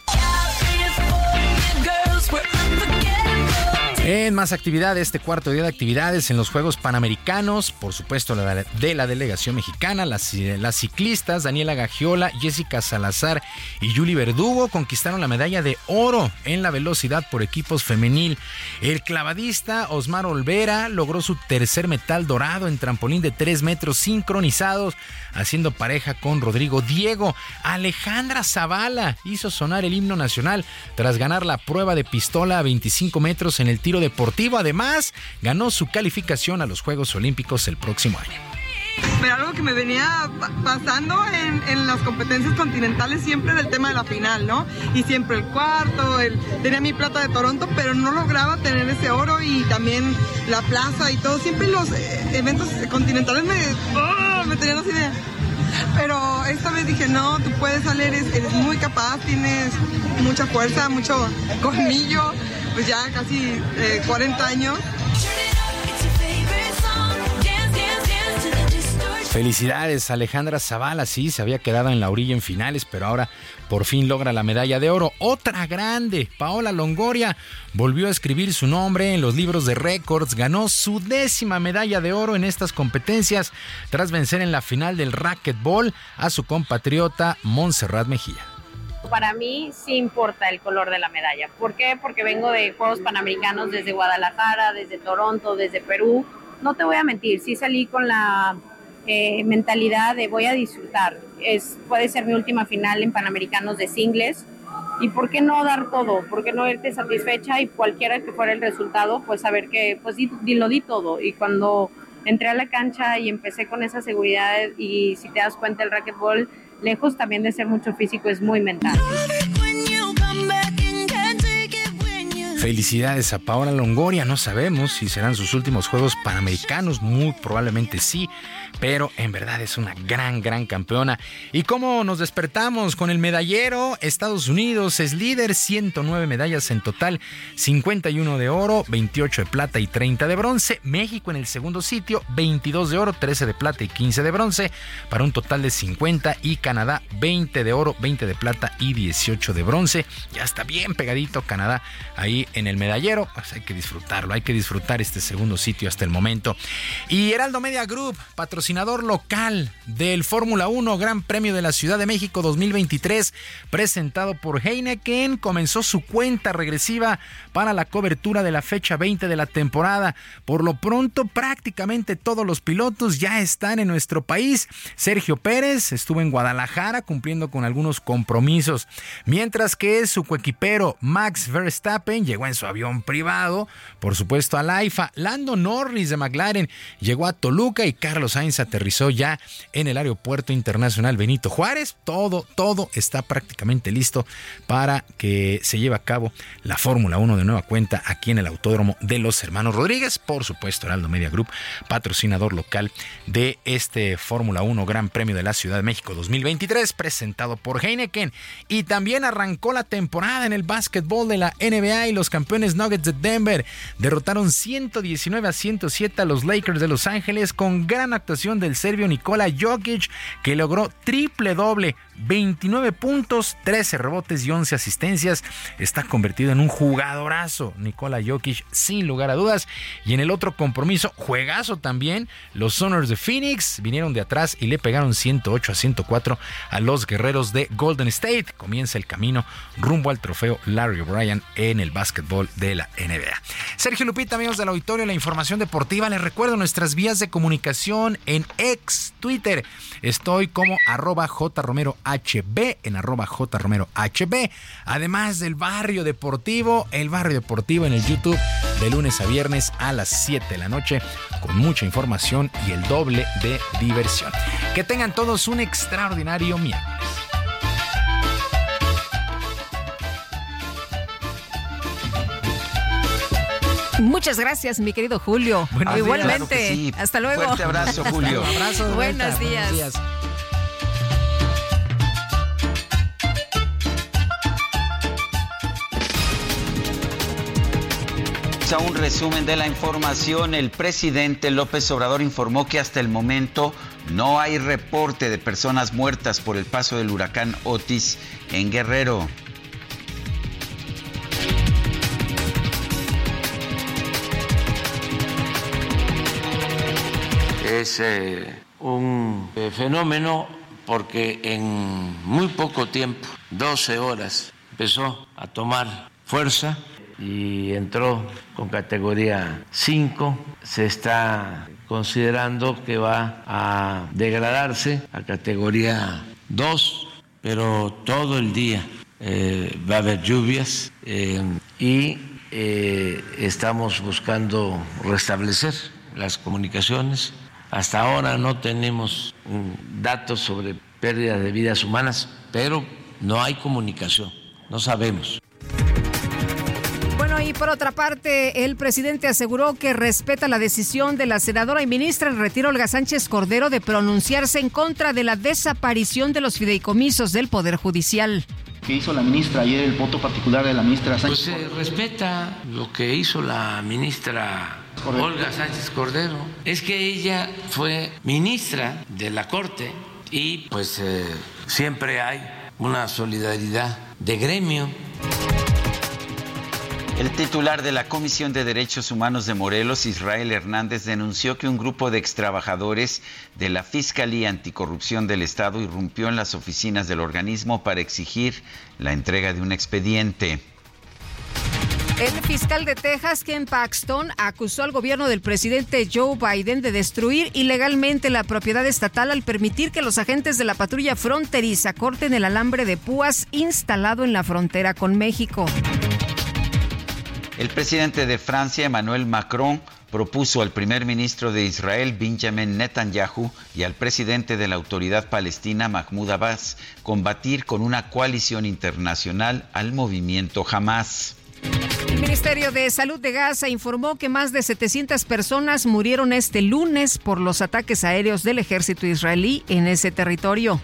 En más actividades, este cuarto día de actividades en los Juegos Panamericanos, por supuesto la de la delegación mexicana, las, ciclistas Daniela Gagiola, Jessica Salazar y Yuli Verdugo conquistaron la medalla de oro en la velocidad por equipos femenil. El clavadista Osmar Olvera logró su tercer metal dorado en trampolín de 3 metros sincronizados, haciendo pareja con Rodrigo Diego. Alejandra Zavala hizo sonar el himno nacional tras ganar la prueba de pistola a 25 metros en el tiro deportivo. Además, ganó su calificación a los Juegos Olímpicos el próximo año. Pero algo que me venía pasando en, las competencias continentales siempre del tema de la final, ¿no? Y siempre el cuarto, tenía mi plata de Toronto, pero no lograba tener ese oro y también la plaza y todo. Siempre los eh, eventos continentales me, oh, me tenían así de... Pero esta vez dije, no, tú puedes salir, eres, eres muy capaz, tienes mucha fuerza, mucho colmillo pues ya casi 40 eh, años. Felicidades, Alejandra Zavala, sí, se había quedado en la orilla en finales, pero ahora por fin logra la medalla de oro. Otra grande, Paola Longoria, volvió a escribir su nombre en los libros de récords, ganó su décima medalla de oro en estas competencias tras vencer en la final del racquetball a su compatriota Montserrat Mejía para mí sí importa el color de la medalla. ¿Por qué? Porque vengo de Juegos Panamericanos desde Guadalajara, desde Toronto, desde Perú. No te voy a mentir, sí salí con la eh, mentalidad de voy a disfrutar. Es, puede ser mi última final en Panamericanos de singles. ¿Y por qué no dar todo? ¿Por qué no verte satisfecha y cualquiera que fuera el resultado, pues saber que pues lo di todo? Y cuando entré a la cancha y empecé con esa seguridad y si te das cuenta el racquetball lejos también de ser mucho físico, es muy mental. Felicidades a Paola Longoria, no sabemos si serán sus últimos Juegos Panamericanos, muy probablemente sí, pero en verdad es una gran, gran campeona. ¿Y cómo nos despertamos con el medallero? Estados Unidos es líder, 109 medallas en total, 51 de oro, 28 de plata y 30 de bronce. México en el segundo sitio, 22 de oro, 13 de plata y 15 de bronce, para un total de 50 y Canadá 20 de oro, 20 de plata y 18 de bronce. Ya está bien pegadito Canadá ahí en el medallero. Pues hay que disfrutarlo, hay que disfrutar este segundo sitio hasta el momento. Y Heraldo Media Group, patrocinador local del Fórmula 1 Gran Premio de la Ciudad de México 2023, presentado por Heineken, comenzó su cuenta regresiva para la cobertura de la fecha 20 de la temporada. Por lo pronto, prácticamente todos los pilotos ya están en nuestro país. Sergio Pérez estuvo en Guadalajara cumpliendo con algunos compromisos, mientras que su coequipero Max Verstappen llegó en su avión privado, por supuesto a Laifa. Lando Norris de McLaren llegó a Toluca y Carlos Sainz aterrizó ya en el aeropuerto internacional Benito Juárez. Todo, todo está prácticamente listo para que se lleve a cabo la Fórmula 1 de nueva cuenta aquí en el Autódromo de los Hermanos Rodríguez. Por supuesto, Heraldo Media Group, patrocinador local de este Fórmula 1 Gran Premio de la Ciudad de México 2023, presentado por Heineken. Y también arrancó la temporada en el básquetbol de la NBA y los campeones Nuggets de Denver derrotaron 119 a 107 a los Lakers de Los Ángeles con gran actuación del serbio Nikola Jokic, que logró triple doble, 29 puntos, 13 rebotes y 11 asistencias. Está convertido en un jugadorazo, Nikola Jokic, sin lugar a dudas. Y en el otro compromiso, juegazo también, los Sonors de Phoenix vinieron de atrás y le pegaron 108 a 104 a los guerreros de Golden State. Comienza el camino rumbo al trofeo Larry O'Brien en el básquetbol de la NBA. Sergio Lupita, amigos del auditorio, la información deportiva. Les recuerdo nuestras vías de comunicación en ex Twitter. Estoy como arroba jromerohb en arroba jromerohb. Además del barrio deportivo, el barrio deportivo en el YouTube de lunes a viernes a las 7 de la noche con mucha información y el doble de diversión. Que tengan todos un extraordinario miércoles. Muchas gracias, mi querido Julio. Buenos Igualmente. días. Claro que sí. Hasta luego. Fuerte abrazo, Julio. Abrazo Buenos vuelta. días. A un resumen de la información, el presidente López Obrador informó que hasta el momento no hay reporte de personas muertas por el paso del huracán Otis en Guerrero. Es eh, un eh, fenómeno porque en muy poco tiempo, 12 horas, empezó a tomar fuerza y entró con categoría 5. Se está considerando que va a degradarse a categoría 2, pero todo el día eh, va a haber lluvias y estamos buscando restablecer las comunicaciones. Hasta ahora no tenemos datos sobre pérdida de vidas humanas, pero no hay comunicación, no sabemos. Bueno, y por otra parte, el presidente aseguró que respeta la decisión de la senadora y ministra en retiro Olga Sánchez Cordero de pronunciarse en contra de la desaparición de los fideicomisos del Poder Judicial. ¿Qué hizo la ministra ayer, el voto particular de la ministra Pues Sánchez? se respeta lo que hizo la ministra Olga Sánchez Cordero. Es que ella fue ministra de la Corte y pues eh, siempre hay una solidaridad de gremio. El titular de la Comisión de Derechos Humanos de Morelos, Israel Hernández, denunció que un grupo de extrabajadores de la Fiscalía Anticorrupción del Estado irrumpió en las oficinas del organismo para exigir la entrega de un expediente. El fiscal de Texas, Ken Paxton, acusó al gobierno del presidente Joe Biden de destruir ilegalmente la propiedad estatal al permitir que los agentes de la patrulla fronteriza corten el alambre de púas instalado en la frontera con México. El presidente de Francia, Emmanuel Macron, propuso al primer ministro de Israel, Benjamin Netanyahu, y al presidente de la autoridad palestina, Mahmoud Abbas, combatir con una coalición internacional al movimiento Hamas. El Ministerio de Salud de Gaza informó que más de 700 personas murieron este lunes por los ataques aéreos del ejército israelí en ese territorio.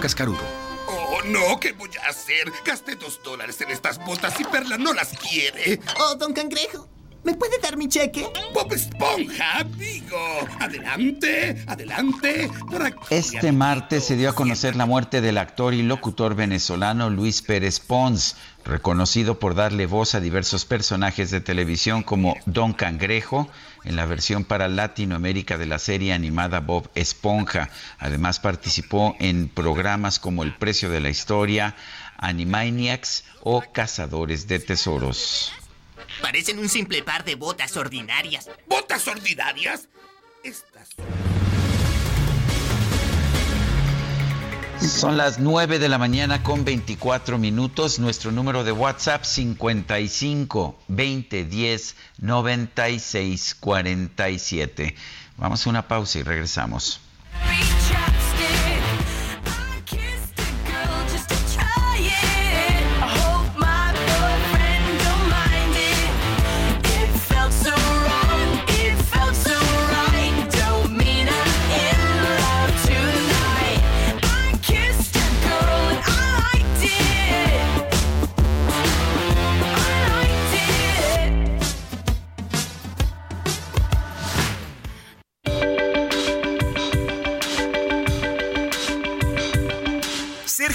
Cascarudo. Oh, no, ¿qué voy a hacer? Gasté dos dólares en estas botas y Perla no las quiere. Oh, don Cangrejo, ¿me puede dar mi cheque? Bob Esponja, amigo. Adelante, adelante. Por aquí. Este martes se dio a conocer la muerte del actor y locutor venezolano Luis Pérez Pons, reconocido por darle voz a diversos personajes de televisión como Don Cangrejo en la versión para Latinoamérica de la serie animada Bob Esponja. Además participó en programas como El precio de la historia, Animaniacs o Cazadores de Tesoros. Parecen un simple par de botas ordinarias. ¿Botas ordinarias? Estas Son las 9 de la mañana con 24 minutos. Nuestro número de WhatsApp 55 20 10 96 47. Vamos a una pausa y regresamos.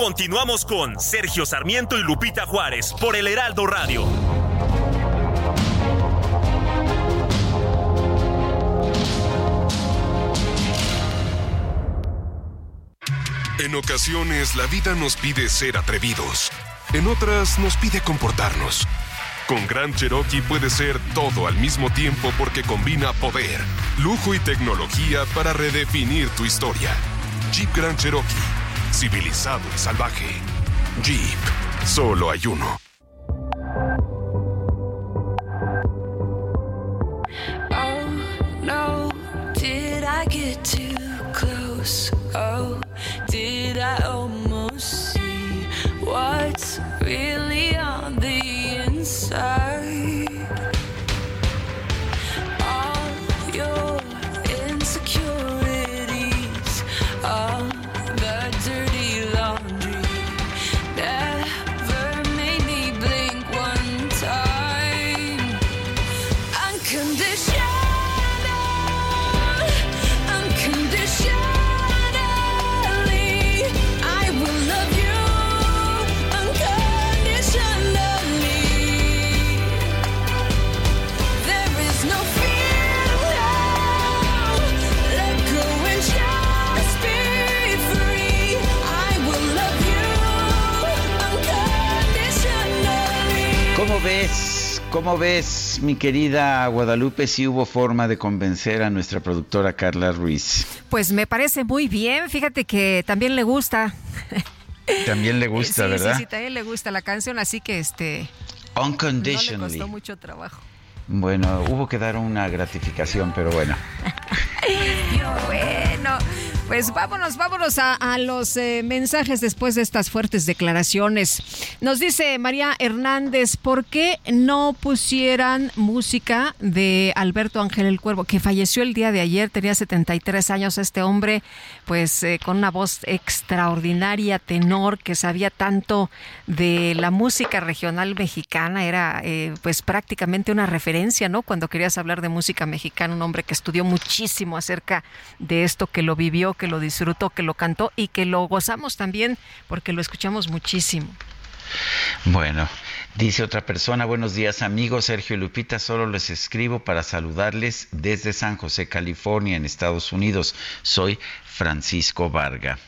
Continuamos con Sergio Sarmiento y Lupita Juárez por el Heraldo Radio. En ocasiones la vida nos pide ser atrevidos. En otras nos pide comportarnos. Con Gran Cherokee puede ser todo al mismo tiempo porque combina poder, lujo y tecnología para redefinir tu historia. Jeep Grand Cherokee. Civilizado y salvaje. Jeep. Solo hay uno. Oh no, did I get too close? Oh, did I almost see what's really on the inside? Ves? ¿Cómo ves, mi querida Guadalupe, si hubo forma de convencer a nuestra productora Carla Ruiz? Pues me parece muy bien. Fíjate que también le gusta. También le gusta, sí, ¿verdad? Sí, sí, también le gusta la canción, así que este no le Unconditionally. costó mucho trabajo. Bueno, hubo que dar una gratificación, pero bueno. Pues vámonos, vámonos a, a los eh, mensajes después de estas fuertes declaraciones. Nos dice María Hernández, ¿por qué no pusieran música de Alberto Ángel el Cuervo, que falleció el día de ayer, tenía 73 años este hombre, pues eh, con una voz extraordinaria, tenor, que sabía tanto de la música regional mexicana, era eh, pues prácticamente una referencia, ¿no? Cuando querías hablar de música mexicana, un hombre que estudió muchísimo acerca de esto, que lo vivió, que lo disfrutó, que lo cantó y que lo gozamos también porque lo escuchamos muchísimo. Bueno, dice otra persona, buenos días amigos, Sergio Lupita, solo les escribo para saludarles desde San José, California, en Estados Unidos. Soy Francisco Varga.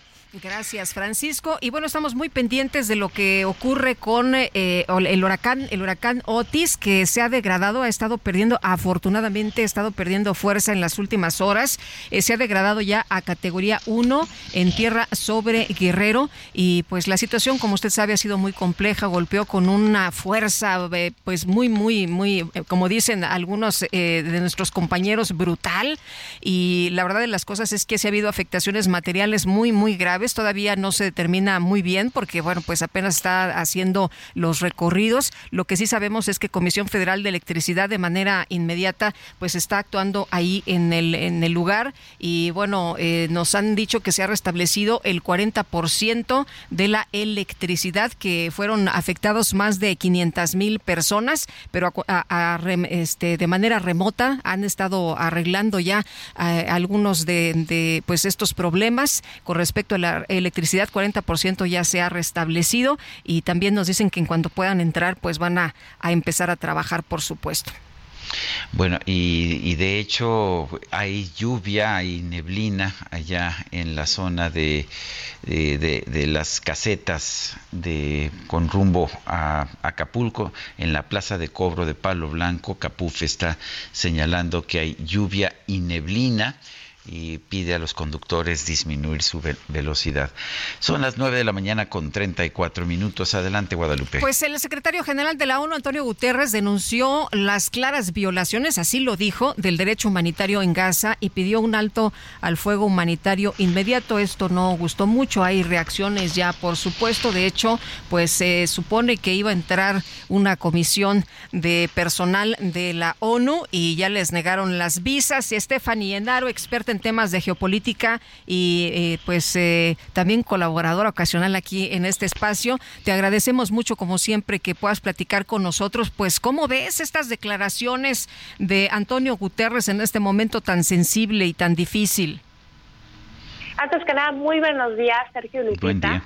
Gracias, Francisco. Y bueno, estamos muy pendientes de lo que ocurre con eh, el huracán, el huracán Otis, que se ha degradado, ha estado perdiendo, afortunadamente, ha estado perdiendo fuerza en las últimas horas. Eh, se ha degradado ya a categoría 1 en tierra sobre Guerrero. Y pues la situación, como usted sabe, ha sido muy compleja. Golpeó con una fuerza, eh, pues muy, muy, muy, eh, como dicen algunos de nuestros compañeros, brutal. Y la verdad de las cosas es que sí ha habido afectaciones materiales muy, muy graves todavía no se determina muy bien porque, bueno, pues apenas está haciendo los recorridos. Lo que sí sabemos es que Comisión Federal de Electricidad de manera inmediata pues está actuando ahí en el, en el lugar y, bueno, eh, nos han dicho que se ha restablecido el 40% de la electricidad que fueron afectados más de 500 mil personas, pero este, de manera remota han estado arreglando ya eh, algunos de, de, pues estos problemas con respecto a la electricidad 40% ya se ha restablecido y también nos dicen que en cuanto puedan entrar pues van a, a empezar a trabajar por supuesto. Bueno, y, y de hecho hay lluvia, hay neblina allá en la zona de, de, las casetas de, con rumbo a Acapulco, en la plaza de cobro de Palo Blanco. Capuf está señalando que hay lluvia y neblina. Y pide a los conductores disminuir su velocidad. Son las 9 de la mañana con 34 minutos. Adelante, Guadalupe. Pues el secretario general de la ONU, Antonio Guterres, denunció las claras violaciones, así lo dijo, del derecho humanitario en Gaza y pidió un alto al fuego humanitario inmediato. Esto no gustó mucho. Hay reacciones ya, por supuesto. De hecho, pues se supone que iba a entrar una comisión de personal de la ONU y ya les negaron las visas. Stephanie Endaro, experta en temas de geopolítica y eh, pues eh, también colaboradora ocasional aquí en este espacio. Te agradecemos mucho, como siempre, que puedas platicar con nosotros. Pues, ¿cómo ves estas declaraciones de Antonio Guterres en este momento tan sensible y tan difícil? Antes que nada, muy buenos días, Sergio Lupita.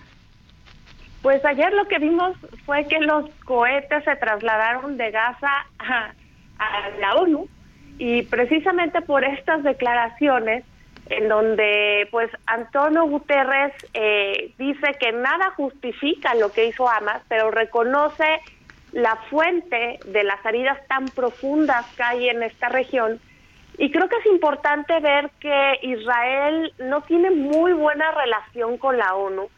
Pues ayer lo que vimos fue que los cohetes se trasladaron de Gaza a, a la ONU y precisamente por estas declaraciones en donde pues Antonio Guterres eh, dice que nada justifica lo que hizo Hamas, pero reconoce la fuente de las heridas tan profundas que hay en esta región. Y creo que es importante ver que Israel no tiene muy buena relación con la ONU.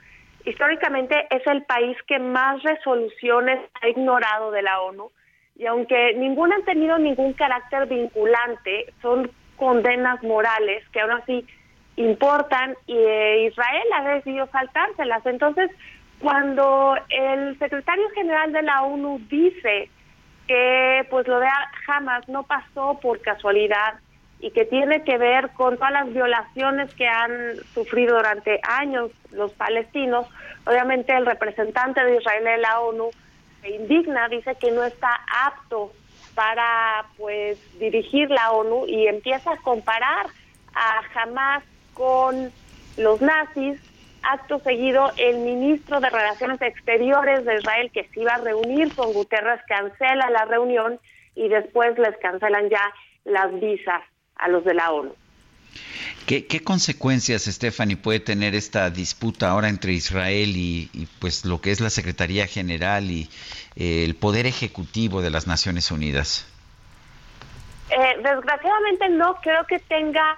Históricamente es el país que más resoluciones ha ignorado de la ONU y aunque ninguna han tenido ningún carácter vinculante, son condenas morales que aún así importan y eh, Israel ha decidido saltárselas. Entonces, cuando el secretario general de la ONU dice que pues lo de Hamas no pasó por casualidad y que tiene que ver con todas las violaciones que han sufrido durante años los palestinos, obviamente el representante de Israel en la ONU se indigna, dice que no está apto para pues dirigir la ONU y empieza a comparar a Hamas con los nazis. Acto seguido, el ministro de Relaciones Exteriores de Israel, que se iba a reunir con Guterres, cancela la reunión y después les cancelan ya las visas a los de la ONU. ¿Qué, consecuencias, Stephanie, puede tener esta disputa ahora entre Israel y, pues lo que es la Secretaría General y eh, el Poder Ejecutivo de las Naciones Unidas? Eh, desgraciadamente no creo que tenga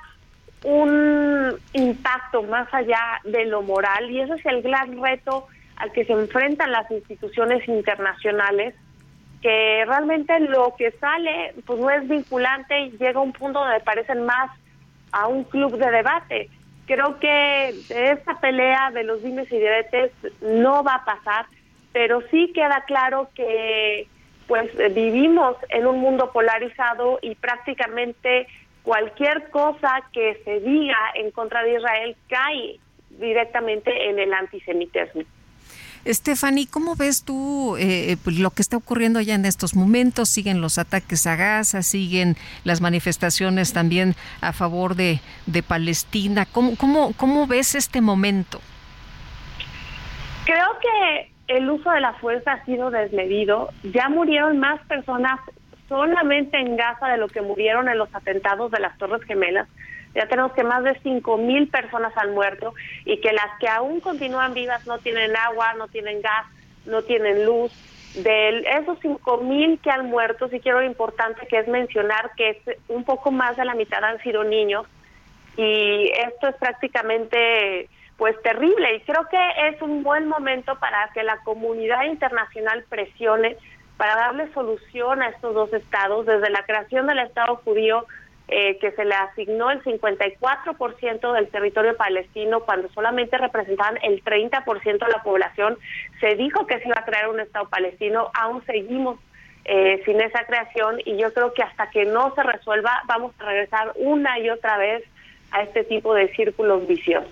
un impacto más allá de lo moral y ese es el gran reto al que se enfrentan las instituciones internacionales que realmente lo que sale pues no es vinculante y llega a un punto donde parecen más a un club de debate. Creo que esta pelea de los dimes y diretes no va a pasar, pero sí queda claro que pues vivimos en un mundo polarizado y prácticamente cualquier cosa que se diga en contra de Israel cae directamente en el antisemitismo. Stephanie, ¿cómo ves tú eh, pues, lo que está ocurriendo ya en estos momentos? Siguen los ataques a Gaza, siguen las manifestaciones también a favor de, Palestina. ¿Cómo, cómo, ¿Cómo ves este momento? Creo que el uso de la fuerza ha sido desmedido. Ya murieron más personas solamente en Gaza de lo que murieron en los atentados de las Torres Gemelas. Ya tenemos que más de cinco mil personas han muerto y que las que aún continúan vivas no tienen agua, no tienen gas, no tienen luz. De esos cinco mil que han muerto, sí quiero lo importante que es mencionar que es un poco más de la mitad han sido niños y esto es prácticamente pues terrible y creo que es un buen momento para que la comunidad internacional presione para darle solución a estos dos estados desde la creación del Estado judío eh, que se le asignó el 54% del territorio palestino cuando solamente representaban el 30% de la población. Se dijo que se iba a crear un Estado palestino, aún seguimos eh, sin esa creación y yo creo que hasta que no se resuelva vamos a regresar una y otra vez a este tipo de círculos viciosos.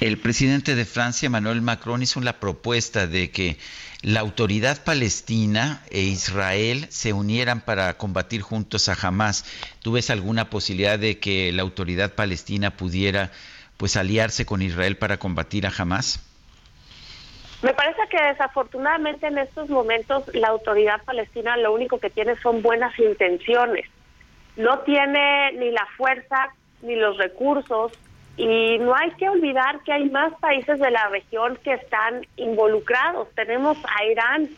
El presidente de Francia, Emmanuel Macron, hizo la propuesta de que la autoridad palestina e Israel se unieran para combatir juntos a Hamas. ¿Tú ves alguna posibilidad de que la autoridad palestina pudiera pues aliarse con Israel para combatir a Hamas? Me parece que desafortunadamente en estos momentos la autoridad palestina lo único que tiene son buenas intenciones. No tiene ni la fuerza ni los recursos y no hay que olvidar que hay más países de la región que están involucrados. Tenemos a Irán,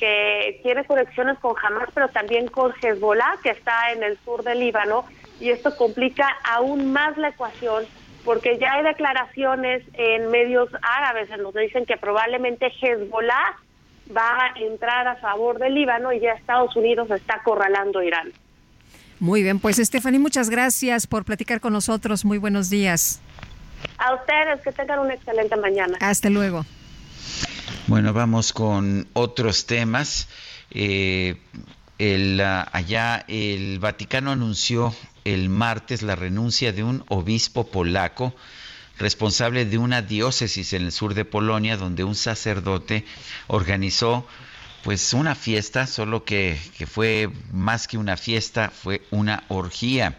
que tiene conexiones con Hamas, pero también con Hezbollah, que está en el sur del Líbano, y esto complica aún más la ecuación porque ya hay declaraciones en medios árabes en los que dicen que probablemente Hezbollah va a entrar a favor del Líbano y ya Estados Unidos está acorralando a Irán. Muy bien, pues Stephanie, muchas gracias por platicar con nosotros. Muy buenos días. A ustedes, que tengan una excelente mañana. Hasta luego. Bueno, vamos con otros temas. Eh, el, ah, allá el Vaticano anunció el martes la renuncia de un obispo polaco responsable de una diócesis en el sur de Polonia donde un sacerdote organizó pues una fiesta, solo que, que fue más que una fiesta, fue una orgía.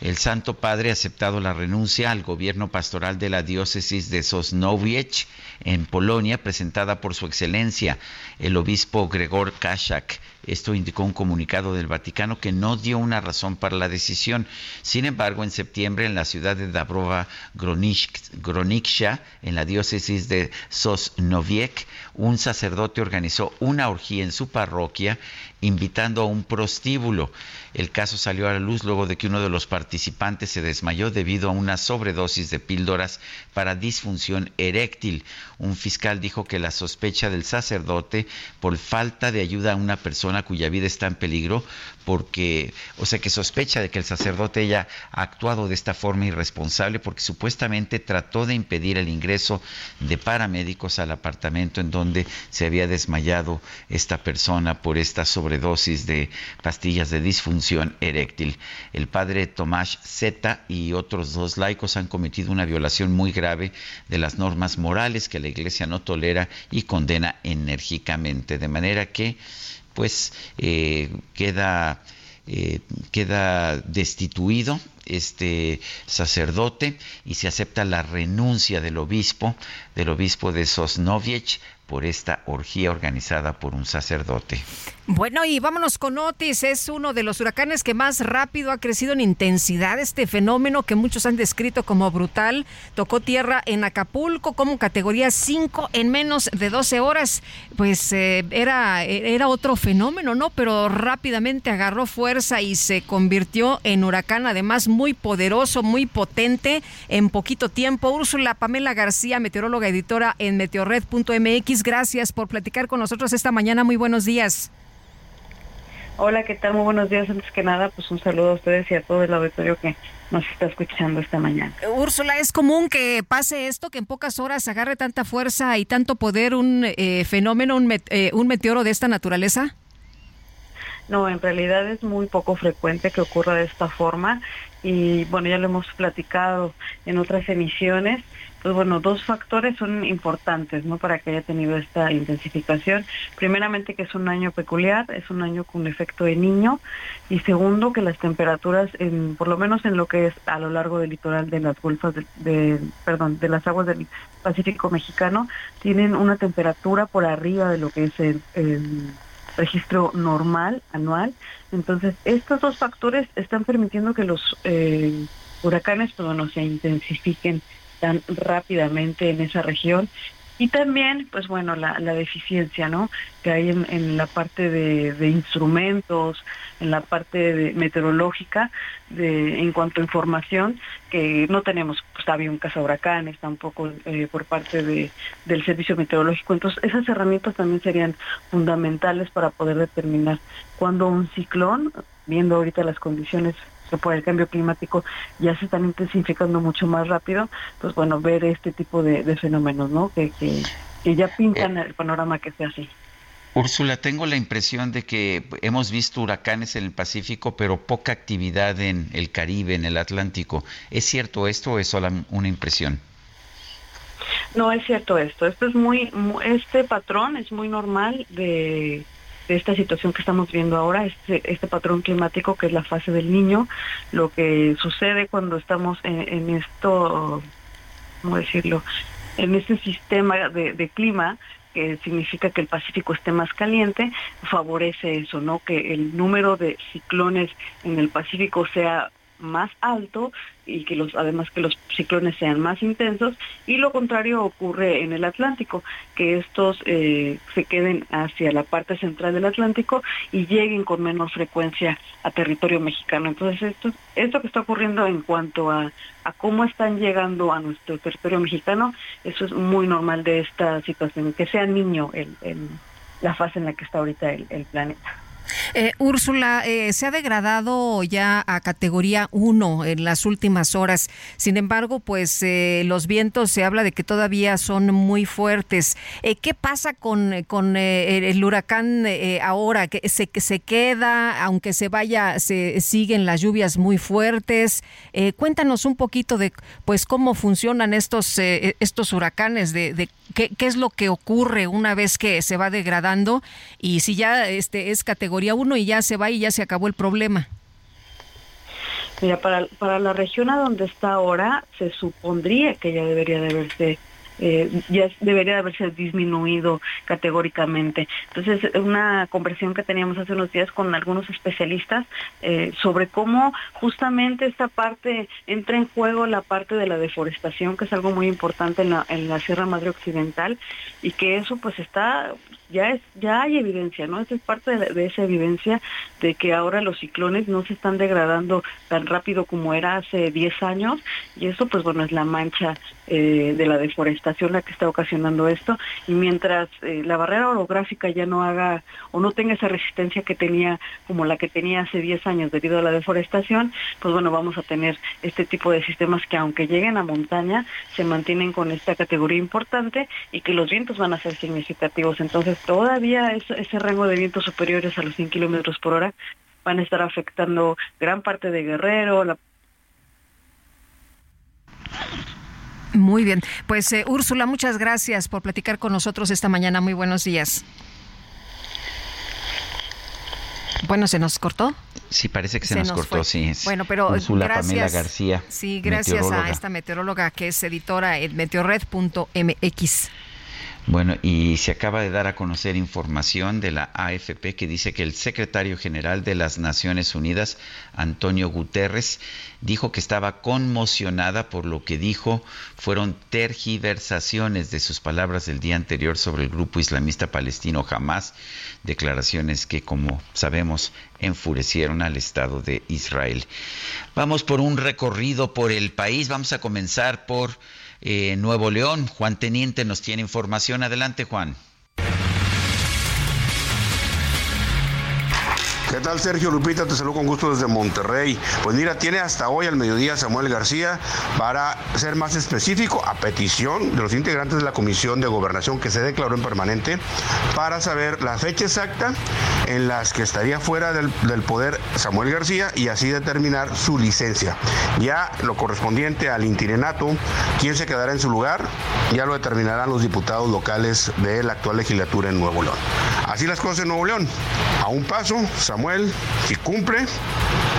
El Santo Padre ha aceptado la renuncia al gobierno pastoral de la diócesis de Sosnowiec en Polonia, presentada por su excelencia, el obispo Gregor Kaszak. Esto indicó un comunicado del Vaticano que no dio una razón para la decisión. Sin embargo, en septiembre, en la ciudad de Dabrova Groniksha, en la diócesis de Sosnowiec, un sacerdote organizó una orgía en su parroquia invitando a un prostíbulo. El caso salió a la luz luego de que uno de los participantes se desmayó debido a una sobredosis de píldoras para disfunción eréctil. Un fiscal dijo que la sospecha del sacerdote por falta de ayuda a una persona cuya vida está en peligro porque, o sea, que sospecha de que el sacerdote haya actuado de esta forma irresponsable porque supuestamente trató de impedir el ingreso de paramédicos al apartamento en donde se había desmayado esta persona por esta sobredosis de pastillas de disfunción eréctil. El padre Tomás Zeta y otros dos laicos han cometido una violación muy grave de las normas morales que la Iglesia no tolera y condena enérgicamente, de manera que pues eh, queda, eh, queda destituido este sacerdote y se acepta la renuncia del obispo, del obispo de Sosnoviech, por esta orgía organizada por un sacerdote. Bueno, y vámonos con Otis. Es uno de los huracanes que más rápido ha crecido en intensidad. Este fenómeno que muchos han descrito como brutal tocó tierra en Acapulco como categoría 5 en menos de 12 horas. Pues eh, era, era otro fenómeno, ¿no? Pero rápidamente agarró fuerza y se convirtió en huracán, además muy poderoso, muy potente en poquito tiempo. Úrsula Pamela García, meteoróloga editora en meteorred.mx, gracias por platicar con nosotros esta mañana. Muy buenos días. Hola, ¿qué tal? Muy buenos días. Antes que nada, pues un saludo a ustedes y a todo el auditorio que nos está escuchando esta mañana. Úrsula, ¿es común que pase esto, que en pocas horas agarre tanta fuerza y tanto poder un eh, fenómeno, un, eh, un meteoro de esta naturaleza? No, en realidad es muy poco frecuente que ocurra de esta forma y bueno, ya lo hemos platicado en otras emisiones pues bueno, dos factores son importantes, ¿no? Para que haya tenido esta intensificación. Primeramente que es un año peculiar, es un año con efecto de niño, y segundo que las temperaturas, por lo menos en lo que es a lo largo del litoral de las golfas, de, perdón, de las aguas del Pacífico mexicano, tienen una temperatura por arriba de lo que es el, registro normal anual. Entonces, estos dos factores están permitiendo que los eh, huracanes, pues bueno, se intensifiquen tan rápidamente en esa región y también, pues bueno, la, deficiencia, ¿no? Que hay en, la parte de, instrumentos, en la parte de meteorológica, de, en cuanto a información, que no tenemos, pues había un huracanes tampoco eh, por parte de, del servicio meteorológico. Entonces, esas herramientas también serían fundamentales para poder determinar cuándo un ciclón, viendo ahorita las condiciones que por el cambio climático ya se están intensificando mucho más rápido, pues bueno, ver este tipo de, fenómenos, ¿no? Que, que, ya pintan eh. el panorama que sea así. Úrsula, tengo la impresión de que hemos visto huracanes en el Pacífico, pero poca actividad en el Caribe, en el Atlántico. ¿Es cierto esto o es solo una impresión? No, es cierto esto. Esto es muy, este patrón es muy normal de de esta situación que estamos viendo ahora, este, este patrón climático que es la fase del niño, lo que sucede cuando estamos en, esto, ¿cómo decirlo? En este sistema de, clima que significa que el Pacífico esté más caliente, favorece eso, ¿no? Que el número de ciclones en el Pacífico sea más alto y que los además que los ciclones sean más intensos y lo contrario ocurre en el Atlántico que estos eh, se queden hacia la parte central del Atlántico y lleguen con menor frecuencia a territorio mexicano. Entonces esto esto que está ocurriendo en cuanto a, a cómo están llegando a nuestro territorio mexicano eso es muy normal de esta situación que sea niño el, la fase en la que está ahorita el planeta eh, Úrsula, eh, se ha degradado ya a categoría 1 en las últimas horas. Sin embargo, pues eh, los vientos se habla de que todavía son muy fuertes. Eh, ¿Qué pasa con, con el huracán ahora? ¿Que se, que se queda, aunque se vaya, se siguen las lluvias muy fuertes? cuéntanos un poquito de pues cómo funcionan estos, estos huracanes, de, de qué, qué es lo que ocurre una vez que se va degradando y si ya este es categoría uno y ya se va y ya se acabó el problema. Mira, para, para la región a donde está ahora, se supondría que ya debería de haberse eh, ya debería de haberse disminuido categóricamente. Entonces, una conversación que teníamos hace unos días con algunos especialistas eh, sobre cómo justamente esta parte entra en juego la parte de la deforestación, que es algo muy importante en la, en la Sierra Madre Occidental, y que eso pues está ya es ya hay evidencia, ¿no? Esa es parte de, esa evidencia de que ahora los ciclones no se están degradando tan rápido como era hace 10 años y eso pues bueno es la mancha eh, de la deforestación la que está ocasionando esto y mientras eh, la barrera orográfica ya no haga o no tenga esa resistencia que tenía como la que tenía hace 10 años debido a la deforestación, pues bueno, vamos a tener este tipo de sistemas que aunque lleguen a montaña se mantienen con esta categoría importante y que los vientos van a ser significativos. Entonces todavía ese rango de vientos superiores a los 100 kilómetros por hora van a estar afectando gran parte de Guerrero, la muy bien. Pues eh, Úrsula, muchas gracias por platicar con nosotros esta mañana. Muy buenos días. Bueno, ¿se nos cortó? Sí, parece que se, nos, cortó, sí. Bueno, pero Úrsula gracias. Pamela García. Sí, gracias a esta meteoróloga que es editora en meteorred.mx. Bueno, y se acaba de dar a conocer información de la AFP que dice que el secretario general de las Naciones Unidas, Antonio Guterres, dijo que estaba conmocionada por lo que dijo fueron tergiversaciones de sus palabras del día anterior sobre el grupo islamista palestino Hamas, declaraciones que, como sabemos, enfurecieron al Estado de Israel. Vamos por un recorrido por el país, vamos a comenzar por eh, Nuevo León. Juan Teniente nos tiene información. Adelante, Juan. ¿Qué tal, Sergio Lupita? Te saludo con gusto desde Monterrey. Pues mira, tiene hasta hoy al mediodía Samuel García para ser más específico, a petición de los integrantes de la Comisión de Gobernación que se declaró en permanente, para saber la fecha exacta en las que estaría fuera del, poder Samuel García y así determinar su licencia. Ya lo correspondiente al interinato, quién se quedará en su lugar, ya lo determinarán los diputados locales de la actual legislatura en Nuevo León. Así las cosas en Nuevo León. A un paso, Samuel, si cumple,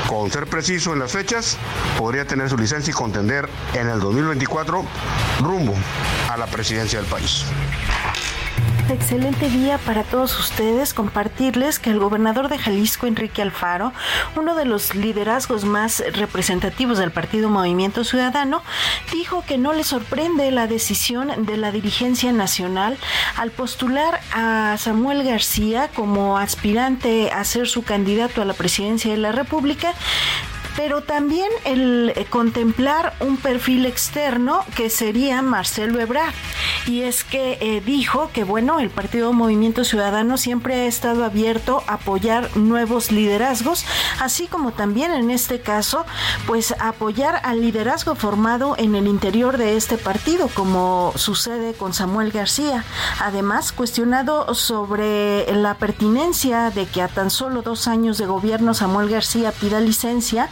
con ser preciso en las fechas, podría tener su licencia y contender en el 2024 rumbo a la presidencia del país excelente día para todos ustedes. Compartirles que el gobernador de Jalisco, Enrique Alfaro, uno de los liderazgos más representativos del partido Movimiento Ciudadano, dijo que no le sorprende la decisión de la dirigencia nacional al postular a Samuel García como aspirante a ser su candidato a la presidencia de la República pero también el eh, contemplar un perfil externo que sería Marcelo Ebrard. Y es que eh, dijo que, bueno, el Partido Movimiento Ciudadano siempre ha estado abierto a apoyar nuevos liderazgos, así como también en este caso, pues apoyar al liderazgo formado en el interior de este partido, como sucede con Samuel García. Además, cuestionado sobre la pertinencia de que a tan solo dos años de gobierno Samuel García pida licencia,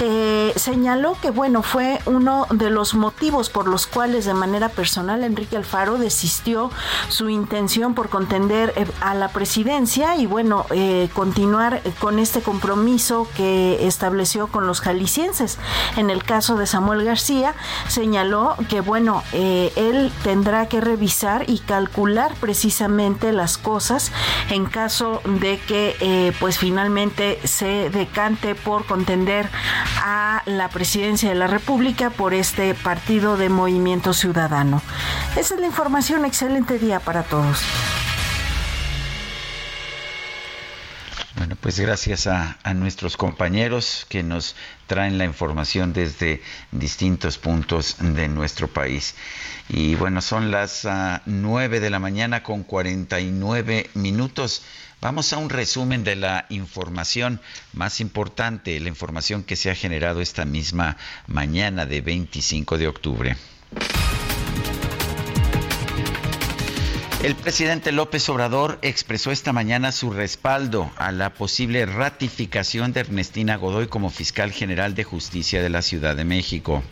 eh, señaló que bueno fue uno de los motivos por los cuales de manera personal Enrique Alfaro desistió su intención por contender eh, a la presidencia y bueno eh, continuar con este compromiso que estableció con los jaliscienses. En el caso de Samuel García señaló que bueno él tendrá que revisar y calcular precisamente las cosas en caso de que pues finalmente se decante por contender a la presidencia de la República por este partido de Movimiento Ciudadano. Esa es la información. Excelente día para todos. Bueno, pues gracias a, nuestros compañeros que nos traen la información desde distintos puntos de nuestro país. Y bueno, son las uh, 9 de la mañana con 49 minutos. Vamos a un resumen de la información más importante, la información que se ha generado esta misma mañana de 25 de octubre. El presidente López Obrador expresó esta mañana su respaldo a la posible ratificación de Ernestina Godoy como fiscal general de justicia de la Ciudad de México.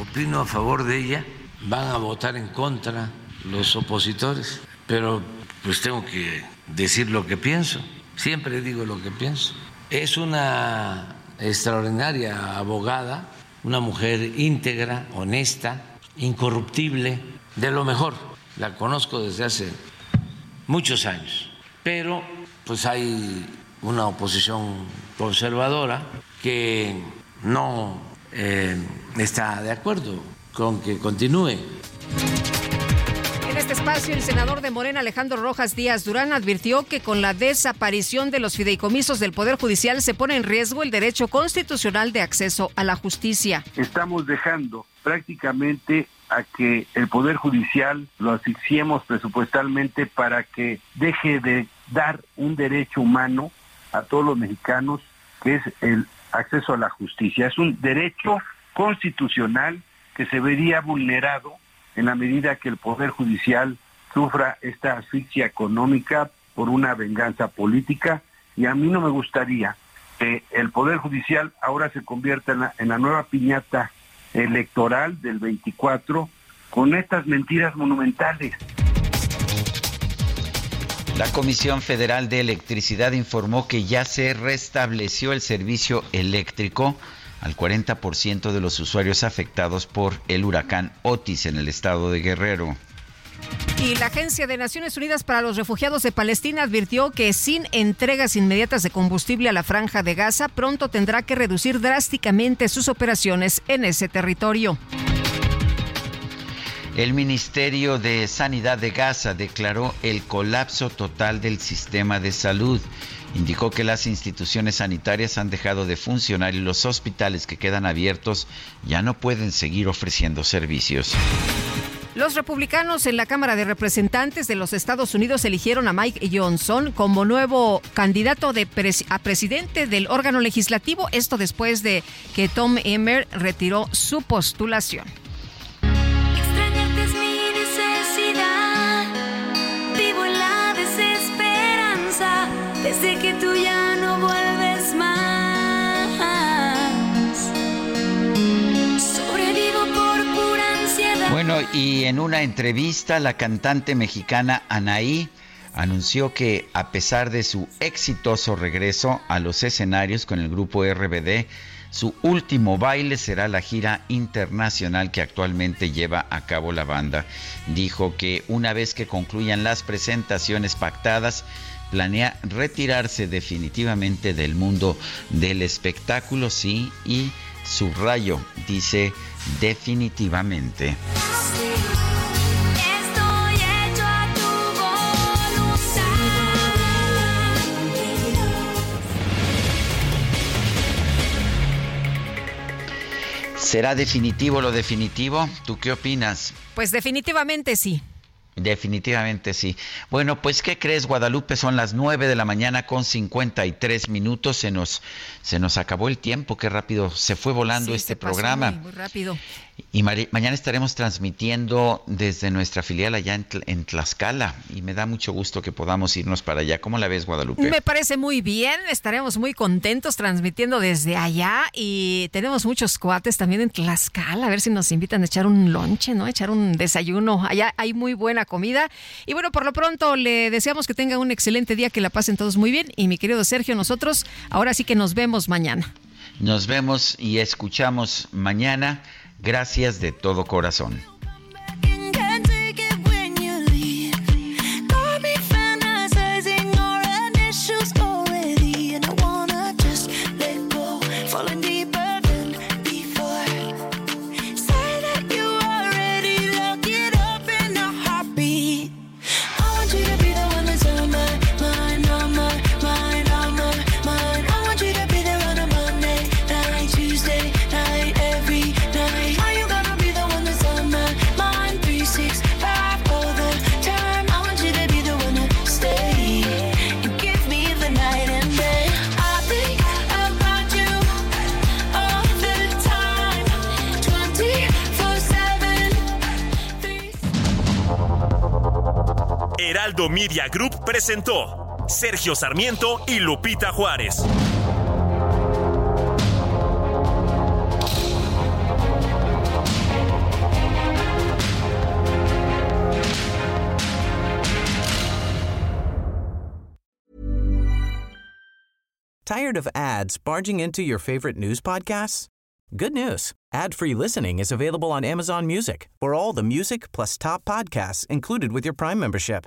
Opino a favor de ella, van a votar en contra los opositores, pero pues tengo que decir lo que pienso, siempre digo lo que pienso. Es una extraordinaria abogada, una mujer íntegra, honesta, incorruptible, de lo mejor la conozco desde hace muchos años, pero pues hay una oposición conservadora que no eh, está de acuerdo con que continúe. En este espacio, el senador de Morena, Alejandro Rojas Díaz Durán, advirtió que con la desaparición de los fideicomisos del Poder Judicial se pone en riesgo el derecho constitucional de acceso a la justicia. Estamos dejando prácticamente a que el Poder Judicial lo asfixiemos presupuestalmente para que deje de dar un derecho humano a todos los mexicanos, que es el acceso a la justicia. Es un derecho constitucional que se vería vulnerado en la medida que el Poder Judicial sufra esta asfixia económica por una venganza política y a mí no me gustaría que el Poder Judicial ahora se convierta en la, en la nueva piñata electoral del 24 con estas mentiras monumentales. La Comisión Federal de Electricidad informó que ya se restableció el servicio eléctrico al 40% de los usuarios afectados por el huracán Otis en el estado de Guerrero. Y la Agencia de Naciones Unidas para los Refugiados de Palestina advirtió que sin entregas inmediatas de combustible a la franja de Gaza, pronto tendrá que reducir drásticamente sus operaciones en ese territorio. El Ministerio de Sanidad de Gaza declaró el colapso total del sistema de salud. Indicó que las instituciones sanitarias han dejado de funcionar y los hospitales que quedan abiertos ya no pueden seguir ofreciendo servicios. Los republicanos en la Cámara de Representantes de los Estados Unidos eligieron a Mike Johnson como nuevo candidato a presidente del órgano legislativo, esto después de que Tom Emmer retiró su postulación. Desde que tú ya no vuelves más. Bueno, y en una entrevista la cantante mexicana Anaí anunció que a pesar de su exitoso regreso a los escenarios con el grupo RBD, su último baile será la gira internacional que actualmente lleva a cabo la banda. Dijo que una vez que concluyan las presentaciones pactadas, planea retirarse definitivamente del mundo del espectáculo, sí, y subrayo, dice definitivamente. ¿Será definitivo lo definitivo? ¿Tú qué opinas? Pues definitivamente sí. Definitivamente sí. Bueno, pues ¿qué crees, Guadalupe? Son las 9 de la mañana con 53 minutos. Se nos, se nos acabó el tiempo. Qué rápido se fue volando este programa. muy rápido. Y mañana estaremos transmitiendo desde nuestra filial allá en, Tlaxcala y me da mucho gusto que podamos irnos para allá. ¿Cómo la ves, Guadalupe? Me parece muy bien, estaremos muy contentos transmitiendo desde allá y tenemos muchos cuates también en Tlaxcala, a ver si nos invitan a echar un lonche, ¿no? echar un desayuno. Allá hay muy buena comida y bueno, por lo pronto le deseamos que tenga un excelente día, que la pasen todos muy bien y mi querido Sergio, nosotros ahora sí que nos vemos mañana. Nos vemos y escuchamos mañana. Gracias de todo corazón. Heraldo Media Group presentó Sergio Sarmiento y Lupita Juárez. Tired of ads barging into your favorite news podcasts? Good news. Ad-free listening is available on Amazon Music for all the music plus top podcasts included with your Prime membership.